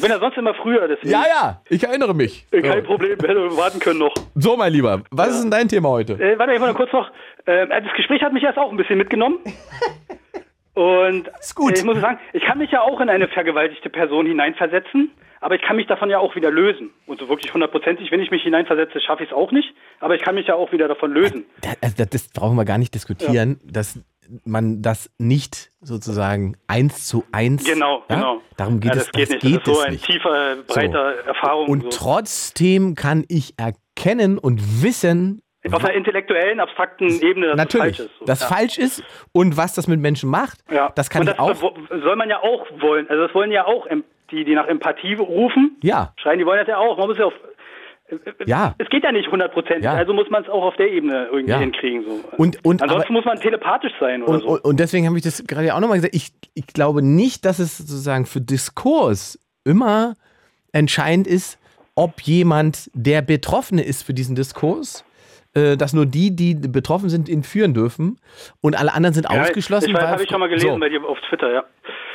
ich bin ja sonst immer früher, deswegen. Ja, ja, ich erinnere mich. Äh, Kein So, Problem, hätte warten können noch. so mein Lieber, was ist denn dein Thema heute? Äh, warte, ich wollte kurz noch. Äh, das Gespräch hat mich erst auch ein bisschen mitgenommen. Und Ist gut. äh, ich muss sagen, ich kann mich ja auch in eine vergewaltigte Person hineinversetzen, aber ich kann mich davon ja auch wieder lösen. Und so wirklich hundertprozentig, wenn ich mich hineinversetze, schaffe ich es auch nicht, aber ich kann mich ja auch wieder davon lösen. Da, also das, das brauchen wir gar nicht diskutieren, dass man das nicht sozusagen eins zu eins. Genau, ja? genau. Darum geht ja, es das geht nicht. geht das ist so es ein nicht. tiefer, breiter Erfahrung. Und so. trotzdem kann ich erkennen und wissen, Auf einer intellektuellen, abstrakten Ebene, dass natürlich, das falsch ist. So. das ja. falsch ist und was das mit Menschen macht, Ja. das kann und ich auch. soll man ja auch wollen. Also das wollen ja auch die, die nach Empathie rufen. Ja, Schreien, die wollen das ja auch. Man muss ja auf. Ja. Es geht ja nicht hundertprozentig, Ja. also muss man es auch auf der Ebene irgendwie Ja. hinkriegen. So. Und- und Ansonsten aber- muss man telepathisch sein oder Und, so. und, deswegen habe ich das gerade auch nochmal gesagt. Ich, ich glaube nicht, dass es sozusagen für Diskurs immer entscheidend ist, ob jemand, der Betroffene ist für diesen Diskurs, äh, dass nur die, die betroffen sind, ihn führen dürfen und alle anderen sind ja, ausgeschlossen. Weil- habe ich schon mal gelesen so. bei dir auf Twitter, ja.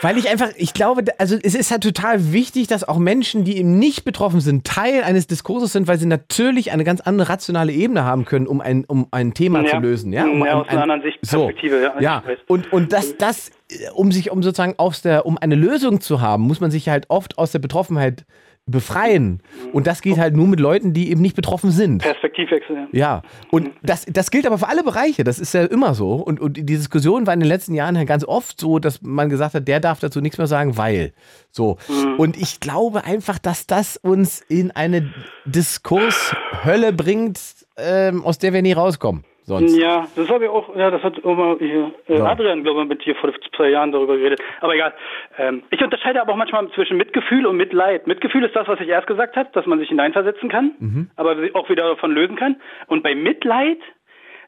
Weil ich einfach, ich glaube, also es ist halt total wichtig, dass auch Menschen, die eben nicht betroffen sind, Teil eines Diskurses sind, weil sie natürlich eine ganz andere rationale Ebene haben können, um ein, um ein Thema Ja. zu lösen. Ja, um Ja, ein, aus einer anderen Sicht- so. Perspektive, ja, ja. weiß. Und, und das, das, äh, um sich, um sozusagen aus der, um eine Lösung zu haben, muss man sich halt oft aus der Betroffenheit befreien. Und das geht halt nur mit Leuten, die eben nicht betroffen sind. Perspektivwechsel. Ja. Ja, und das, das gilt aber für alle Bereiche. Das ist ja immer so. Und, und die Diskussion war in den letzten Jahren ganz oft so, dass man gesagt hat, der darf dazu nichts mehr sagen, weil. So. Und ich glaube einfach, dass das uns in eine Diskurshölle bringt, ähm, aus der wir nie rauskommen. Sonst. Ja, das habe ich auch, ja, das hat immer hier, äh, Ja. Adrian, glaube ich, mit dir vor zwei Jahren darüber geredet. Aber egal. Ähm, ich unterscheide aber auch manchmal zwischen Mitgefühl und Mitleid. Mitgefühl ist das, was ich erst gesagt habe, dass man sich hineinversetzen kann, Mhm. aber sich auch wieder davon lösen kann. Und bei Mitleid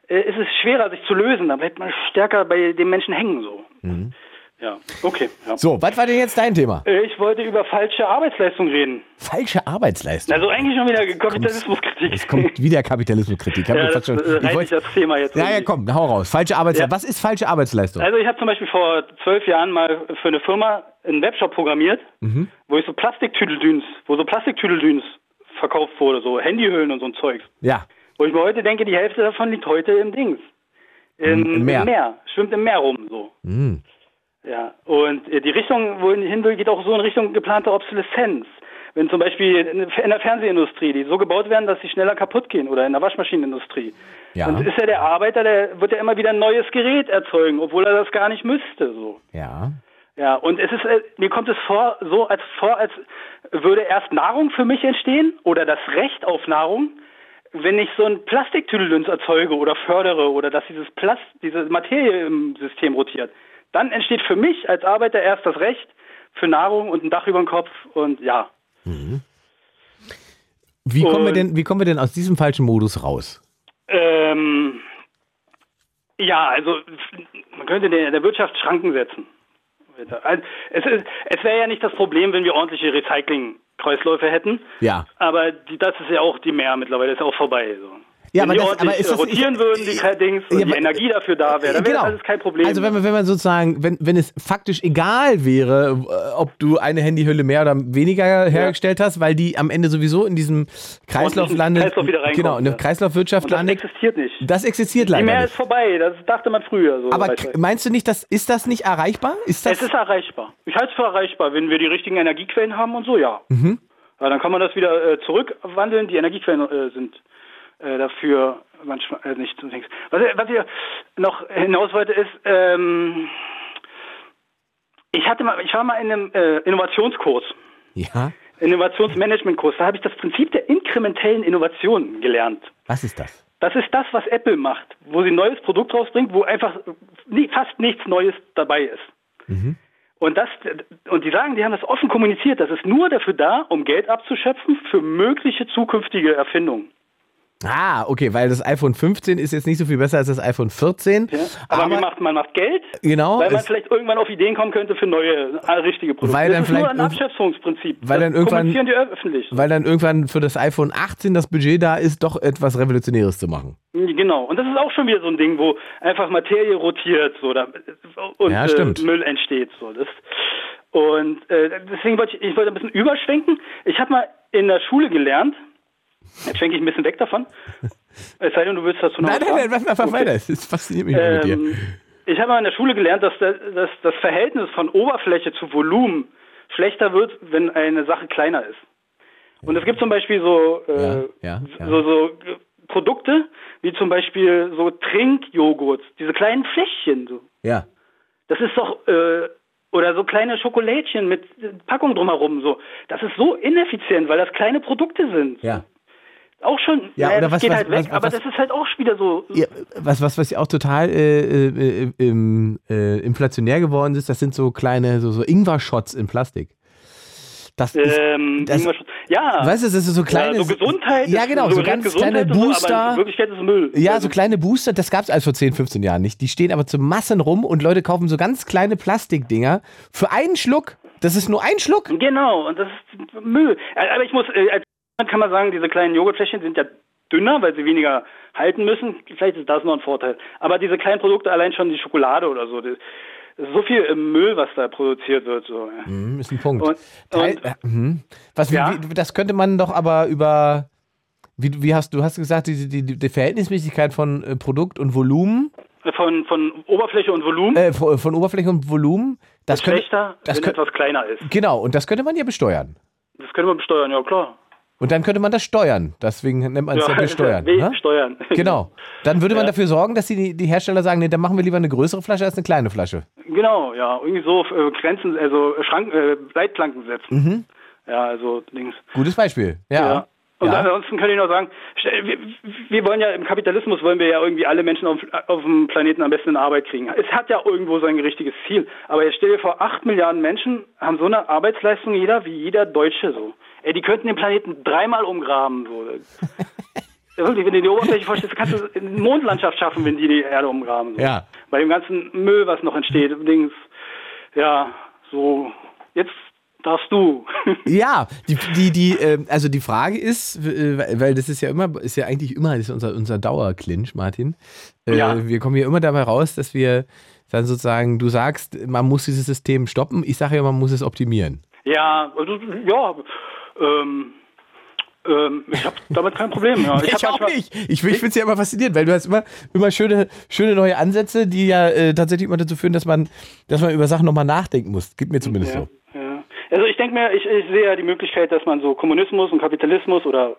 äh, ist es schwerer, sich zu lösen. Da bleibt man stärker bei dem Menschen hängen so. Mhm. Ja, okay. Ja. So, was war denn jetzt dein Thema? Äh, Ich wollte über falsche Arbeitsleistung reden. Falsche Arbeitsleistung. Also eigentlich schon wieder Kapitalismuskritik. Es kommt wieder Kapitalismuskritik. Ja, das schon- ich reicht wollt- sich das Thema jetzt. ja, ja, irgendwie. komm, hau raus. Falsche Arbeitsleistung. Ja. Was ist falsche Arbeitsleistung? Also ich habe zum Beispiel vor zwölf Jahren mal für eine Firma einen Webshop programmiert, Mhm. wo ich so Plastiktüdeldüns, wo so Plastiktüdeldüns verkauft wurde, so Handyhüllen und so ein Zeugs. Ja. Wo ich mir heute denke, die Hälfte davon liegt heute im Dings. Im, Im Meer. Schwimmt im Meer rum, so. Hm. Ja, und äh, die Richtung, wohin hin will, geht auch so in Richtung geplante Obsoleszenz. Wenn zum Beispiel in der Fernsehindustrie, die so gebaut werden, dass sie schneller kaputt gehen oder in der Waschmaschinenindustrie. Ja. Dann ist ja der Arbeiter, der wird ja immer wieder ein neues Gerät erzeugen, obwohl er das gar nicht müsste, so. Ja. Ja, und es ist, äh, mir kommt es vor, so als vor, als würde erst Nahrung für mich entstehen oder das Recht auf Nahrung, wenn ich so ein Plastiktüdelünz erzeuge oder fördere oder dass dieses Plast, diese Materie im System rotiert, dann entsteht für mich als Arbeiter erst das Recht für Nahrung und ein Dach über dem Kopf und ja. Wie kommen, wir Und- denn, wie kommen wir denn aus diesem falschen Modus raus? Ähm, ja, also man könnte der, der Wirtschaft Schranken setzen. Also, Es, ist- es wäre ja nicht das Problem, wenn wir ordentliche Recycling-Kreisläufe hätten. Ja. Aber die, das ist ja auch die Mehr mittlerweile, ist ja auch vorbei. So. Ja, wenn aber die das- aber ist das- äh, rotieren ich- würden, die Dings, und Ja, die Energie dafür da wäre, dann wäre das alles kein Problem. Also wenn man, wenn man sozusagen, wenn, wenn es faktisch egal wäre, äh, ob du eine Handyhülle mehr oder weniger hergestellt hast, weil die am Ende sowieso in diesem Kreislauf landet. Kreislauf wieder reinkommt, genau, in der ja. Kreislaufwirtschaft und das landet. existiert nicht. Das existiert Die leider Mehr nicht. ist vorbei, das dachte man früher. So Aber meinst du nicht, dass, ist das nicht erreichbar? Ist das, Es ist erreichbar. Ich halte es für erreichbar, wenn wir die richtigen Energiequellen haben und so, ja. Mhm. ja dann kann man das wieder äh, zurückwandeln. Die Energiequellen äh, sind dafür manchmal äh, nicht so Dings. Was, ich- was ich noch hinaus wollte ist, ähm, ich hatte mal, ich war mal in einem äh, Innovationskurs. ja. Innovationsmanagementkurs, da habe ich das Prinzip der inkrementellen Innovation gelernt. Was ist das? Das ist das, was Apple macht, wo sie ein neues Produkt rausbringt, wo einfach nie, fast nichts Neues dabei ist. Und das, und die sagen, die haben das offen kommuniziert, das ist nur dafür da, um Geld abzuschöpfen für mögliche zukünftige Erfindungen. Ah, okay, weil das iPhone 15 ist jetzt nicht so viel besser als das iPhone 14. Ja? Aber, man, macht, man macht Geld, genau, weil man vielleicht irgendwann auf Ideen kommen könnte für neue, äh, richtige Produkte. Weil dann das ist nur vielleicht ein irgend- Abschöpfungsprinzip. weil dann irgendwann- kommunizieren die öffentlich. weil dann irgendwann für das iPhone 18 das Budget da ist, doch etwas Revolutionäres zu machen. Genau, und das ist auch schon wieder so ein Ding, wo einfach Materie rotiert so, da, und Ja, äh, stimmt. Müll entsteht. So. Das, und äh, deswegen wollte ich, ich wollte ein bisschen überschwenken. Ich habe mal in der Schule gelernt, jetzt schwenke ich ein bisschen weg davon, es sei denn, du willst dazu noch Nein, nein, nein, mach, Okay. weiter. Es fasziniert mich ähm, mit dir. Ähm, ich habe mal in der Schule gelernt, dass das, dass das Verhältnis von Oberfläche zu Volumen schlechter wird, wenn eine Sache kleiner ist. Und es gibt zum Beispiel so, äh, Ja, ja, ja. so, so äh, Produkte, wie zum Beispiel so Trinkjoghurt, diese kleinen Fläschchen. So. Ja. Das ist doch, äh, oder so kleine Schokolädchen mit Packung drumherum. So. Das ist so ineffizient, weil das kleine Produkte sind. Ja. Auch schon, Ja, naja, oder was- geht was- halt weg, was- aber was- das ist halt auch wieder so. Ja, was, was, was ja auch total äh, äh, äh, inflationär geworden ist, das sind so kleine, so, so Ingwer-Shots in Plastik. Das ist, Ähm, das- ja. weißt du, das ist so kleine. ja, so Gesundheit. Ja, genau, so ganz kleine Gesundheit und so, Booster. aber in Wirklichkeit ist Müll. Ja, so kleine Booster, das gab es also vor 10, 15 Jahren nicht. Die stehen aber zu Massen rum und Leute kaufen so ganz kleine Plastikdinger für einen Schluck. Das ist nur ein Schluck. Genau, und das ist Müll. Äh, Aber ich muss, Mann kann man sagen, diese kleinen Joghurtfläschchen sind ja dünner, weil sie weniger halten müssen. Vielleicht ist das noch ein Vorteil. Aber diese kleinen Produkte, allein schon die Schokolade oder so, das so viel äh, Müll, was da produziert wird. So. Mhm, ist ein Punkt. Und, Teil, und äh, mhm. Was, Ja? wie, das könnte man doch aber über. Wie, wie hast du hast gesagt, die, die, die Verhältnismäßigkeit von äh, Produkt und Volumen, von, von Oberfläche und Volumen äh, von, von Oberfläche und Volumen, das ist könnte, schlechter, das wenn könnte, etwas kleiner ist. genau, und das könnte man ja besteuern. Das können wir besteuern, ja klar. Und dann könnte man das steuern. Deswegen nennt man es ja, besteuern. W- ne? Steuern. Genau. Dann würde man Ja. dafür sorgen, dass die, die Hersteller sagen, nee, dann machen wir lieber eine größere Flasche als eine kleine Flasche. Genau, ja, irgendwie so äh, Grenzen, also Schrank, äh, Leitplanken setzen. Mhm. Ja, also Dings. Gutes Beispiel. Ja. Ja. Und Ja. ansonsten kann ich noch sagen, wir, wir wollen ja im Kapitalismus wollen wir ja irgendwie alle Menschen auf, auf dem Planeten am besten in Arbeit kriegen. Es hat ja irgendwo sein richtiges Ziel. Aber jetzt stell dir vor, acht Milliarden Menschen haben so eine Arbeitsleistung jeder wie jeder Deutsche so. Ey, die könnten den Planeten dreimal umgraben. So. Wirklich, wenn du die Oberfläche vorstellst, kannst du eine Mondlandschaft schaffen, wenn die die Erde umgraben. So. Ja. Bei dem ganzen Müll, was noch entsteht, Dings. Ja, so, jetzt darfst du. Ja, die, die, die, äh, also die Frage ist, äh, weil das ist ja immer, ist ja eigentlich immer das ist unser, unser Dauerclinch, Martin. Äh, Ja. Wir kommen hier immer dabei raus, dass wir dann sozusagen, du sagst, man muss dieses System stoppen. Ich sage ja, man muss es optimieren. Ja, also, ja, ähm, ähm, ich habe damit kein Problem. Ja. Ich, hab auch nicht. Ich, ich finde es ja immer faszinierend, weil du hast immer, immer schöne, schöne neue Ansätze, die ja äh, tatsächlich immer dazu führen, dass man, dass man über Sachen nochmal nachdenken muss. Gibt mir zumindest Ja, so. Also ich denke mir, ich, ich sehe ja die Möglichkeit, dass man so Kommunismus und Kapitalismus oder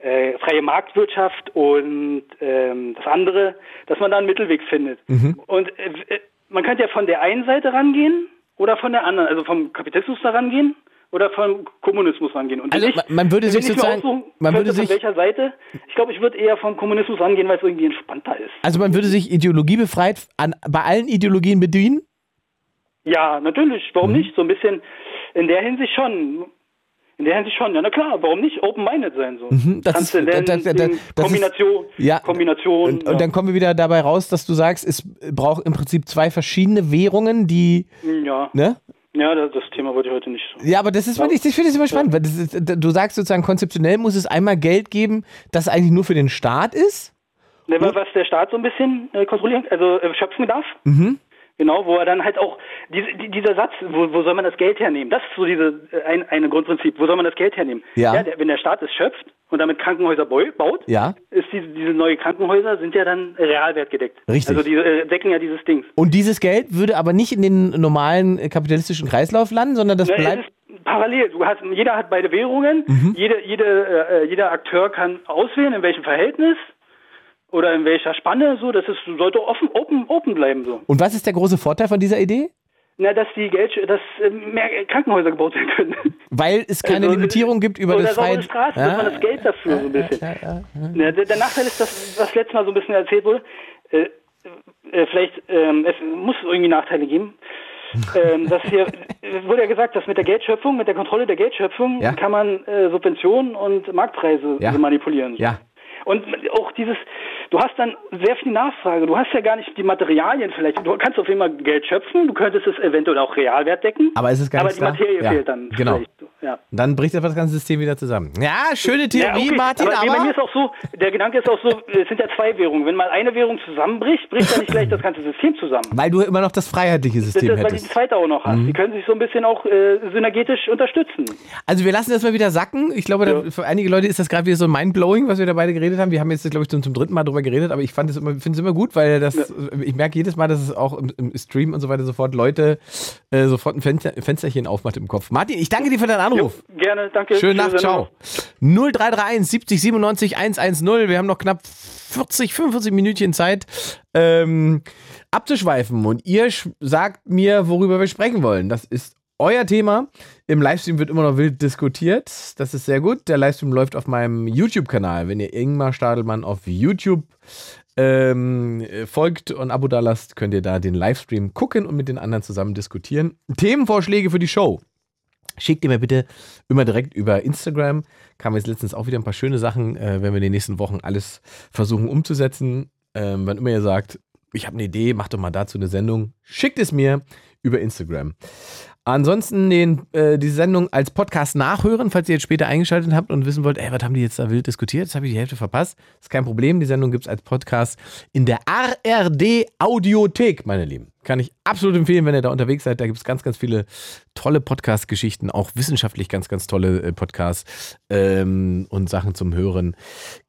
äh, freie Marktwirtschaft und ähm, das andere, dass man da einen Mittelweg findet. Mhm. Und äh, man könnte ja von der einen Seite rangehen oder von der anderen, also vom Kapitalismus da rangehen oder vom Kommunismus rangehen. Und Also ich, man- würde sich sozusagen- aussuchen man könnte, würde sich- von welcher Seite, ich glaube, ich würde eher vom Kommunismus rangehen, weil es irgendwie entspannter ist. Also man würde sich ideologiebefreit an, bei allen Ideologien bedienen? Ja, natürlich. Warum Mhm. nicht? So ein bisschen in der Hinsicht schon. In der Hinsicht schon. Ja, na klar. Warum nicht open-minded sein? So. Mhm, das ist- das- das- das- das ist- Kombination. Ja. Kombination. Und, und dann kommen wir wieder dabei raus, dass du sagst, es braucht im Prinzip zwei verschiedene Währungen, die, ja. ne? Ja, das, das Thema wollte ich heute nicht so. Ja, aber das ist, ich, ich finde das immer spannend, weil das ist, du sagst sozusagen, konzeptionell muss es einmal Geld geben, das eigentlich nur für den Staat ist. Ne, wa- Was der Staat so ein bisschen äh, kontrollieren, also äh, schöpfen darf. Mhm. Genau, wo er dann halt auch, diese, die, dieser Satz, wo, wo soll man das Geld hernehmen? Das ist so diese, äh, ein, eine Grundprinzip. Wo soll man das Geld hernehmen? Ja. der, wenn der Staat es schöpft und damit Krankenhäuser bau- baut, Ja. ist diese, diese neue Krankenhäuser sind ja dann realwertgedeckt. Richtig. Also die äh, decken ja dieses Ding. Und dieses Geld würde aber nicht in den normalen äh, kapitalistischen Kreislauf landen, sondern das Ja, es bleibt. ist parallel. Du hast, jeder hat beide Währungen. Mhm. Jede, jede, äh, jeder Akteur kann auswählen, in welchem Verhältnis oder in welcher Spanne. So, das ist, sollte offen, open, open bleiben. So. Und was ist der große Vorteil von dieser Idee? Na, dass die Geld, dass äh, mehr Krankenhäuser gebaut werden können. Weil es keine Also, Limitierung gibt über das freie. Straßen, dass man das Geld dafür so ein bisschen. Ja, der, der Nachteil ist, dass, was letztes Mal so ein bisschen erzählt wurde, äh, äh, vielleicht, ähm, es muss irgendwie Nachteile geben. ähm, dass hier es wurde ja gesagt, dass mit der Geldschöpfung, mit der Kontrolle der Geldschöpfung Ja. kann man äh, Subventionen und Marktpreise Ja. manipulieren. Ja. Und auch dieses, du hast dann sehr viel Nachfrage. Du hast ja gar nicht die Materialien vielleicht. Du kannst auf jeden Fall Geld schöpfen. Du könntest es eventuell auch Realwert decken. Aber es ist gar Aber die da. Materie Ja, fehlt dann. genau. Ja. Dann bricht einfach das ganze System wieder zusammen. Ja, schöne Theorie, Ja, okay. Martin, aber, nee, bei mir aber. ist auch so, der Gedanke ist auch so, es sind ja zwei Währungen. Wenn mal eine Währung zusammenbricht, bricht ja nicht gleich das ganze System zusammen. Weil du immer noch das freiheitliche Das, System das, weil du die hättest. zweite auch noch hast. Mhm. Die können sich so ein bisschen auch äh, synergetisch unterstützen. Also wir lassen das mal wieder sacken. Ich glaube, da, für einige Leute ist das gerade wieder so mindblowing, was wir da beide geredet haben. Wir haben jetzt, glaube ich, zum, zum dritten Mal drüber geredet, aber ich fand es immer, finde es immer gut, weil das, ich merke jedes Mal, dass es auch im, im Stream und so weiter sofort Leute äh, sofort ein Fenster, Fensterchen aufmacht im Kopf. Martin, ich danke dir für deinen Anruf. Gerne, danke. Schöne Nacht, ciao. Sendung. 0331 70 97 110. Wir haben noch knapp 40, 45 Minütchen Zeit, ähm, abzuschweifen. Und ihr sagt mir, worüber wir sprechen wollen. Das ist euer Thema. Im Livestream wird immer noch wild diskutiert. Das ist sehr gut. Der Livestream läuft auf meinem YouTube-Kanal. Wenn ihr Ingmar Stadelmann auf YouTube ähm, äh, folgt und Abo da lasst, könnt ihr da den Livestream gucken und mit den anderen zusammen diskutieren. Themenvorschläge für die Show. Schickt ihr mir bitte immer direkt über Instagram. Kam jetzt letztens auch wieder ein paar schöne Sachen, äh, wenn wir in den nächsten Wochen alles versuchen umzusetzen. Ähm, wann immer ihr sagt, ich habe eine Idee, macht doch mal dazu eine Sendung, schickt es mir über Instagram. Ansonsten den, äh, die Sendung als Podcast nachhören, falls ihr jetzt später eingeschaltet habt und wissen wollt, ey, was haben die jetzt da wild diskutiert? Jetzt habe ich die Hälfte verpasst. Ist kein Problem. Die Sendung gibt es als Podcast in der ARD Audiothek, meine Lieben. Kann ich absolut empfehlen, wenn ihr da unterwegs seid. Da gibt es ganz, ganz viele tolle Podcast-Geschichten, auch wissenschaftlich ganz, ganz tolle äh, Podcasts ähm, und Sachen zum Hören.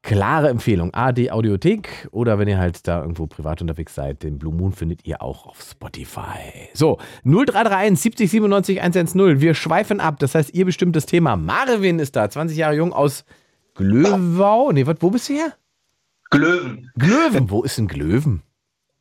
Klare Empfehlung. ARD Audiothek oder wenn ihr halt da irgendwo privat unterwegs seid, den Blue Moon findet ihr auch auf Spotify. So, 0331 70 97 110. Wir schweifen ab. Das heißt, ihr bestimmt das Thema. Marvin ist da, 20 Jahre jung aus Glöwau. Nee, was, wo bist du her? Glöwen. Glöwen. Wo ist denn Glöwen?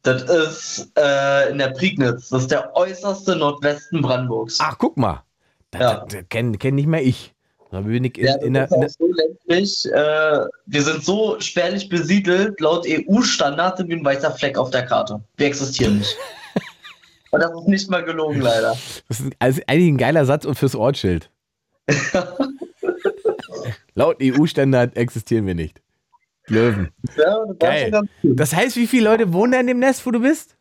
Das ist äh, in der Prignitz. Das ist der äußerste Nordwesten Brandenburgs. Ach, guck mal. Das, Ja. das, kenn, nicht mehr ich. Da bin ich in, Ja, in das der, ist in auch der, so ländlich. Äh, wir sind so spärlich besiedelt, laut EU-Standard sind wir ein weißer Fleck auf der Karte. Wir existieren nicht. Und das ist nicht mal gelogen, leider. Das ist also eigentlich ein geiler Satz und fürs Ortsschild. Laut EU-Standard existieren wir nicht. Löwen. Ja, das Geil. Das heißt, wie viele Leute wohnen da in dem Nest, wo du bist?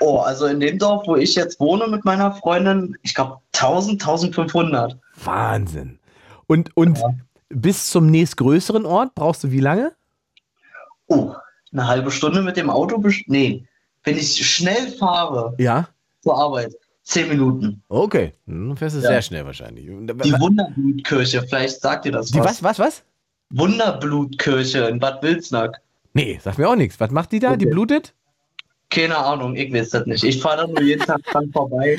Oh, also in dem Dorf, wo ich jetzt wohne mit meiner Freundin, ich glaube 1000, 1500. Wahnsinn. Und, und bis zum nächstgrößeren Ort brauchst du wie lange? Oh, eine halbe Stunde mit dem Auto? Nee, wenn ich schnell fahre Ja. zur Arbeit, zehn Minuten. Okay. Dann fährst du Ja. sehr schnell wahrscheinlich. Die Wunderblutkirche, vielleicht sagt ihr das Die was, was, was? Wunderblutkirche in Bad Wilsnack. Nee, sag mir auch nichts. Was macht die da? Die Okay. blutet? Keine Ahnung, ich weiß das nicht. Ich fahre da nur jeden Tag dran vorbei.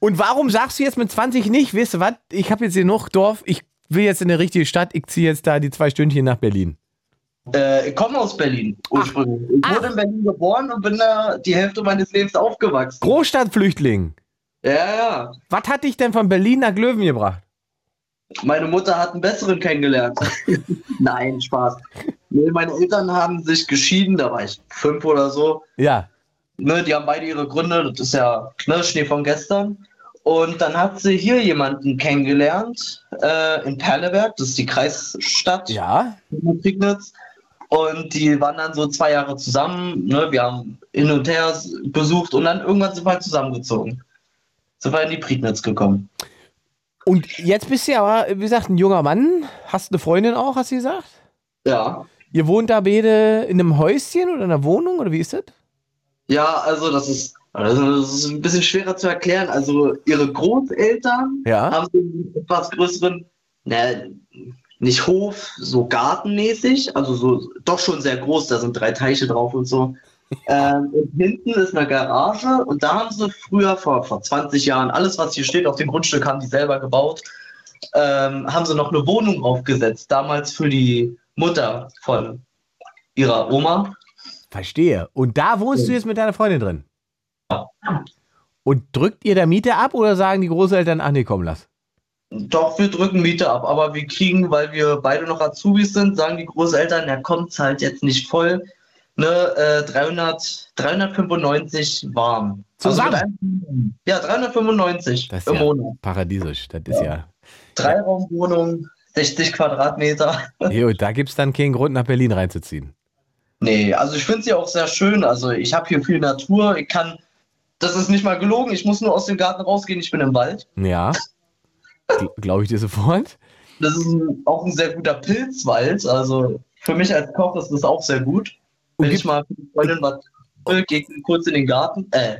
Und warum sagst du jetzt mit 20 nicht, weißt du was, ich habe jetzt hier noch Dorf, ich will jetzt in eine richtige Stadt, ich ziehe jetzt da die zwei Stündchen nach Berlin. Äh, ich komme aus Berlin ursprünglich. Ich wurde in Berlin geboren und bin da die Hälfte meines Lebens aufgewachsen. Großstadtflüchtling. Ja, ja. Was hat dich denn von Berlin nach Löwen gebracht? Meine Mutter hat einen besseren kennengelernt. Nein, Spaß. Nee, meine Eltern haben sich geschieden, da war ich fünf oder so. Ja. Ne, die haben beide ihre Gründe, das ist ja ne, Schnee von gestern. Und dann hat sie hier jemanden kennengelernt, äh, in Perleberg, das ist die Kreisstadt Ja. in Prignitz. Und die waren dann so zwei Jahre zusammen. Ne? Wir haben hin und her besucht und dann irgendwann sind wir halt zusammengezogen. Sind wir in die Prignitz gekommen. Und jetzt bist du ja aber, wie gesagt, ein junger Mann. Hast eine Freundin auch, hast du gesagt? Ja. Ihr wohnt da beide in einem Häuschen oder in einer Wohnung oder wie ist das? Ja, also das ist, also das ist ein bisschen schwerer zu erklären. Also ihre Großeltern Ja. haben so einen etwas größeren, ne, nicht Hof, so gartenmäßig, also so doch schon sehr groß, da sind drei Teiche drauf und so. Ähm, und hinten ist eine Garage und da haben sie früher vor, vor 20 Jahren, alles was hier steht auf dem Grundstück, haben die selber gebaut, ähm, haben sie noch eine Wohnung draufgesetzt, damals für die Mutter von ihrer Oma. Verstehe. Und da wohnst du jetzt mit deiner Freundin drin? Und drückt ihr da Miete ab oder sagen die Großeltern, ach nee, komm, lass? Doch, wir drücken Miete ab, aber wir kriegen, weil wir beide noch Azubis sind, sagen die Großeltern, ja, kommt's halt jetzt nicht voll. Ne, äh, 300, 395 warm. Zusammen? Also ja, 395 Das ist im ja Monat. paradiesisch. Das ist ja. Dreiraumwohnung, 60 Quadratmeter. Jo, da gibt es dann keinen Grund, nach Berlin reinzuziehen. Nee, also ich finde sie auch sehr schön. Also ich habe hier viel Natur. Ich kann, das ist nicht mal gelogen, ich muss nur aus dem Garten rausgehen, ich bin im Wald. Ja. Glaube ich dir sofort. Das ist ein, auch ein sehr guter Pilzwald. Also für mich als Koch ist das auch sehr gut. Wenn ich mal Freundin was will, ich kurz in den Garten. Äh,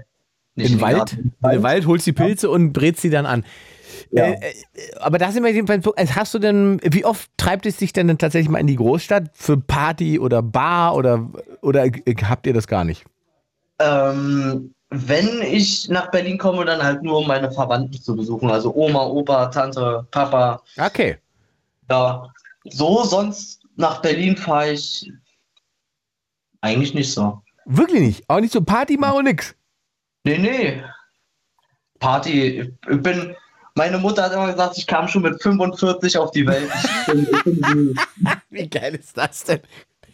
nicht In den Wald, Garten. in den Wald holst die Pilze und brätst sie dann an. Ja. Äh, äh, aber da sind wir Punkt. Also hast du denn, wie oft treibt es dich denn dann tatsächlich mal in die Großstadt für Party oder Bar oder, oder habt ihr das gar nicht? Ähm, wenn ich nach Berlin komme, dann halt nur um meine Verwandten zu besuchen. Also Oma, Opa, Tante, Papa. Okay. Ja. So, sonst nach Berlin fahre ich eigentlich nicht so. Wirklich nicht? Auch nicht so Party machen und nix? Nee, nee. Party. Ich bin. Meine Mutter hat immer gesagt, ich kam schon mit 45 auf die Welt. Bin, bin. Wie geil ist das denn?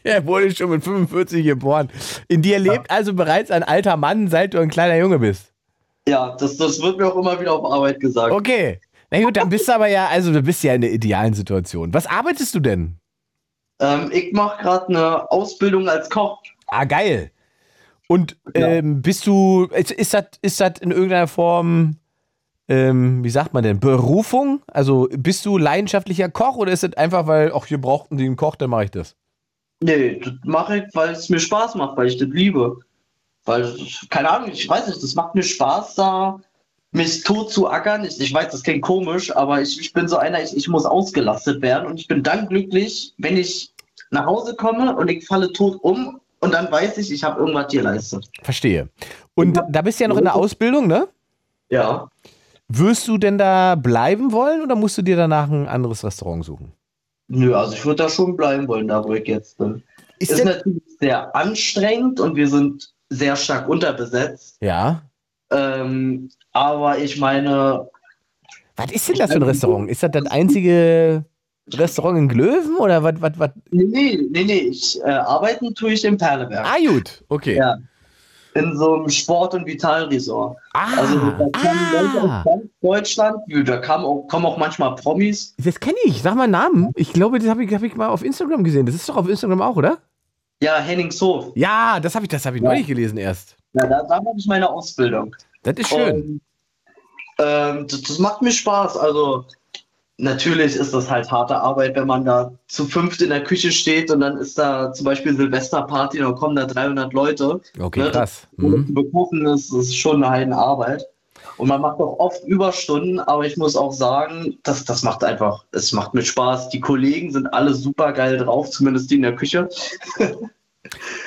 Er wurde schon mit 45 geboren. In dir lebt also bereits ein alter Mann, seit du ein kleiner Junge bist. ja, das, das wird mir auch immer wieder auf Arbeit gesagt. Okay. Na gut, dann bist du aber ja, also du bist ja in der idealen Situation. Was arbeitest du denn? Ähm, ich mache gerade eine Ausbildung als Koch. Ah, geil. Und ähm, bist du, ist, das ist das in irgendeiner Form, ähm, wie sagt man denn, Berufung? Also bist du leidenschaftlicher Koch oder ist es einfach, weil, ach, hier brauchten die einen Koch, dann mache ich das? Nee, das mache ich, weil es mir Spaß macht, weil ich das liebe. Weil, keine Ahnung, ich weiß nicht, das macht mir Spaß, da mich tot zu ackern. Ich, ich weiß, das klingt komisch, aber ich, ich bin so einer, ich, ich muss ausgelastet werden und ich bin dann glücklich, wenn ich nach Hause komme und ich falle tot um und dann weiß ich, ich habe irgendwas geleistet. Verstehe. Und da bist du ja noch in der Ausbildung, ne? Ja. Wirst du denn da bleiben wollen oder musst du dir danach ein anderes Restaurant suchen? Nö, also ich würde da schon bleiben wollen, da wo ich jetzt bin. Ist Ist, natürlich sehr anstrengend und wir sind sehr stark unterbesetzt. Ja. Ähm, aber ich meine, Was ist denn das für ein Restaurant? Ist das das einzige Restaurant in Glöwen oder was? was, was? nee, nee, nee, nee ich äh, arbeiten tue ich in Perleberg. Ah, gut, okay. Ja. In so einem Sport- und Vitalresort. Ah, Also da kommen Leute ah. aus ganz Deutschland, da auch, kommen auch manchmal Promis. Das kenne ich. Sag mal einen Namen. Ich glaube, das habe ich, hab ich mal auf Instagram gesehen. Das ist doch auf Instagram auch, oder? Ja, Henningshof. Ja, das habe ich, das hab ich Ja. neulich gelesen erst. Ja, da, da mache ich meine Ausbildung. Das ist schön. Und, ähm, das, das macht mir Spaß. Also natürlich ist das halt harte Arbeit, wenn man da zu fünft in der Küche steht und dann ist da zum Beispiel Silvesterparty, dann kommen da 300 Leute. Okay, Ne, krass. Das, Mhm. ist, ist schon eine Heidenarbeit. Und man macht auch oft Überstunden, aber ich muss auch sagen, das, das macht einfach, es macht mir Spaß. Die Kollegen sind alle super geil drauf, zumindest die in der Küche.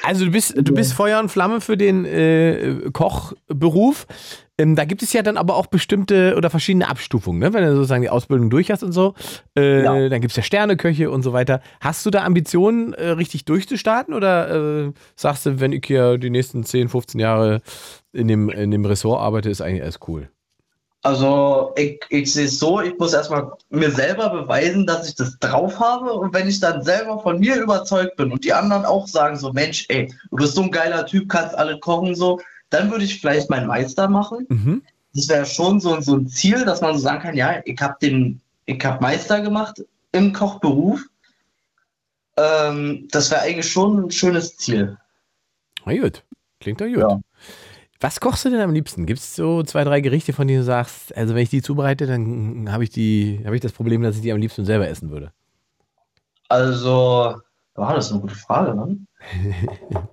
Also du bist, du bist Feuer und Flamme für den äh, Kochberuf. Ähm, da gibt es ja dann aber auch bestimmte oder verschiedene Abstufungen, ne? wenn du sozusagen die Ausbildung durch hast und so. Äh, Ja. Dann gibt es ja Sterneköche und so weiter. Hast du da Ambitionen, äh, richtig durchzustarten oder äh, sagst du, wenn ich hier die nächsten 10, 15 Jahre in dem, in dem Ressort arbeite, ist eigentlich alles cool? Also ich, ich sehe es so, ich muss erstmal mir selber beweisen, dass ich das drauf habe. Und wenn ich dann selber von mir überzeugt bin und die anderen auch sagen so, Mensch, ey, du bist so ein geiler Typ, kannst alle kochen so, dann würde ich vielleicht meinen Meister machen. Mhm. Das wäre schon so, so ein Ziel, dass man so sagen kann, ja, ich habe den, ich habe Meister gemacht im Kochberuf. Ähm, das wäre eigentlich schon ein schönes Ziel. Na gut, klingt doch gut. Ja. Was kochst du denn am liebsten? Gibt es so zwei, drei Gerichte, von denen du sagst, also wenn ich die zubereite, dann habe ich, die- habe ich das Problem, dass ich die am liebsten selber essen würde? Also, war das ist eine gute Frage, ne?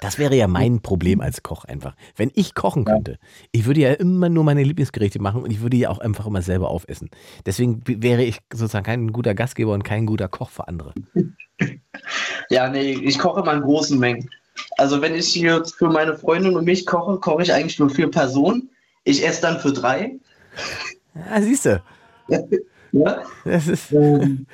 Das wäre ja mein Problem als Koch einfach. Wenn ich kochen könnte, ich würde ja immer nur meine Lieblingsgerichte machen und ich würde ja auch einfach immer selber aufessen. Deswegen wäre ich sozusagen kein guter Gastgeber und kein guter Koch für andere. Ja, nee, ich koche immer in großen Mengen. Also wenn ich hier für meine Freundin und mich koche, koche ich eigentlich nur für Personen. Ich esse dann für drei. Ja, siehst du. Ja. Das ist, Ähm,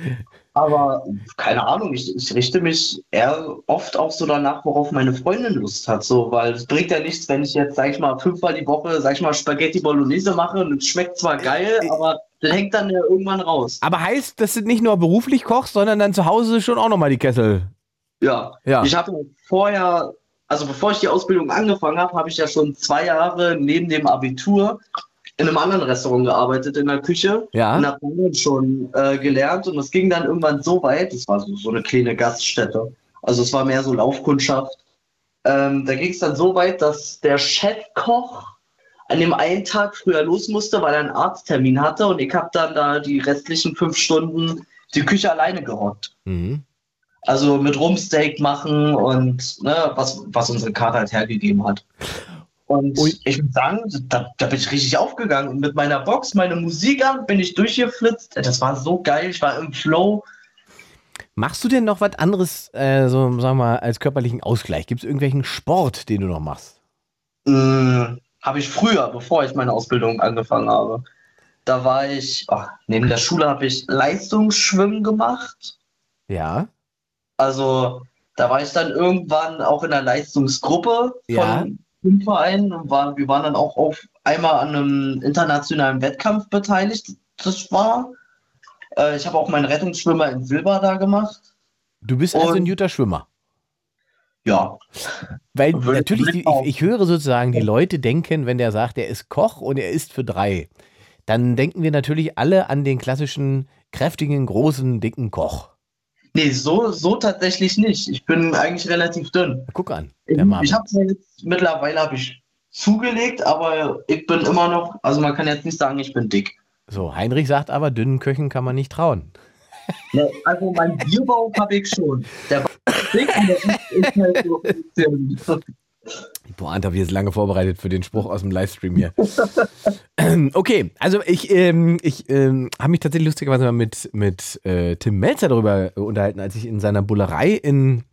aber keine Ahnung, ich, ich richte mich eher oft auch so danach, worauf meine Freundin Lust hat. So, weil es bringt ja nichts, wenn ich jetzt, sag ich mal, fünfmal die Woche, sag ich mal, Spaghetti Bolognese mache und es schmeckt zwar geil, aber das hängt dann ja irgendwann raus. aber heißt, dass du nicht nur beruflich kochst, sondern dann zu Hause schon auch nochmal die Kessel. Ja. Ja. Ich habe vorher, also bevor ich die Ausbildung angefangen habe, habe ich ja schon zwei Jahre neben dem Abitur in einem anderen Restaurant gearbeitet, in der Küche. Ja. Und habe dann schon äh, gelernt und es ging dann irgendwann so weit, das war so, so eine kleine Gaststätte. Also es war mehr so Laufkundschaft. Ähm, da ging es dann so weit, dass der Chefkoch an dem einen Tag früher los musste, weil er einen Arzttermin hatte und ich habe dann da die restlichen fünf Stunden die Küche alleine gerockt. Mhm. Also mit Rumsteak machen und ne, was, was unsere Karte halt hergegeben hat. Und Ui. ich muss sagen, da, da bin ich richtig aufgegangen. Und mit meiner Box, meine Musik an, bin ich durchgeflitzt. Das war so geil. Ich war im Flow. Machst du denn noch was anderes, äh, so sagen wir mal, als körperlichen Ausgleich? Gibt es irgendwelchen Sport, den du noch machst? Äh, habe ich früher, bevor ich meine Ausbildung angefangen habe. Da war ich, ach, neben der Schule habe ich Leistungsschwimmen gemacht. Ja. Also da war ich dann irgendwann auch in der Leistungsgruppe von Ja. dem Verein und war, wir waren dann auch auf einmal an einem internationalen Wettkampf beteiligt. Das war. Äh, ich habe auch meinen Rettungsschwimmer in Silber da gemacht. Du bist also ein Und- guter Schwimmer. Ja, Weil natürlich, die, ich ich, ich höre sozusagen, die Leute denken, wenn der sagt, er ist Koch und er isst für drei, dann denken wir natürlich alle an den klassischen, kräftigen, großen, dicken Koch. Nee, so, so tatsächlich nicht. Ich bin eigentlich relativ dünn. Guck an, Ich, der Marvin. ich habe jetzt mittlerweile habe ich zugelegt, aber ich bin immer noch, also man kann jetzt nicht sagen, ich bin dick. So, Heinrich sagt aber, dünnen Köchen kann man nicht trauen. Ne, also mein Bierbauch habe ich schon. Der Bauch ist dick und der ist halt so Pointe habe ich jetzt lange vorbereitet für den Spruch aus dem Livestream hier. okay, also ich, ähm, ich ähm, habe mich tatsächlich lustigerweise mal mit, mit äh, Tim Melzer darüber unterhalten, als ich in seiner Bullerei in,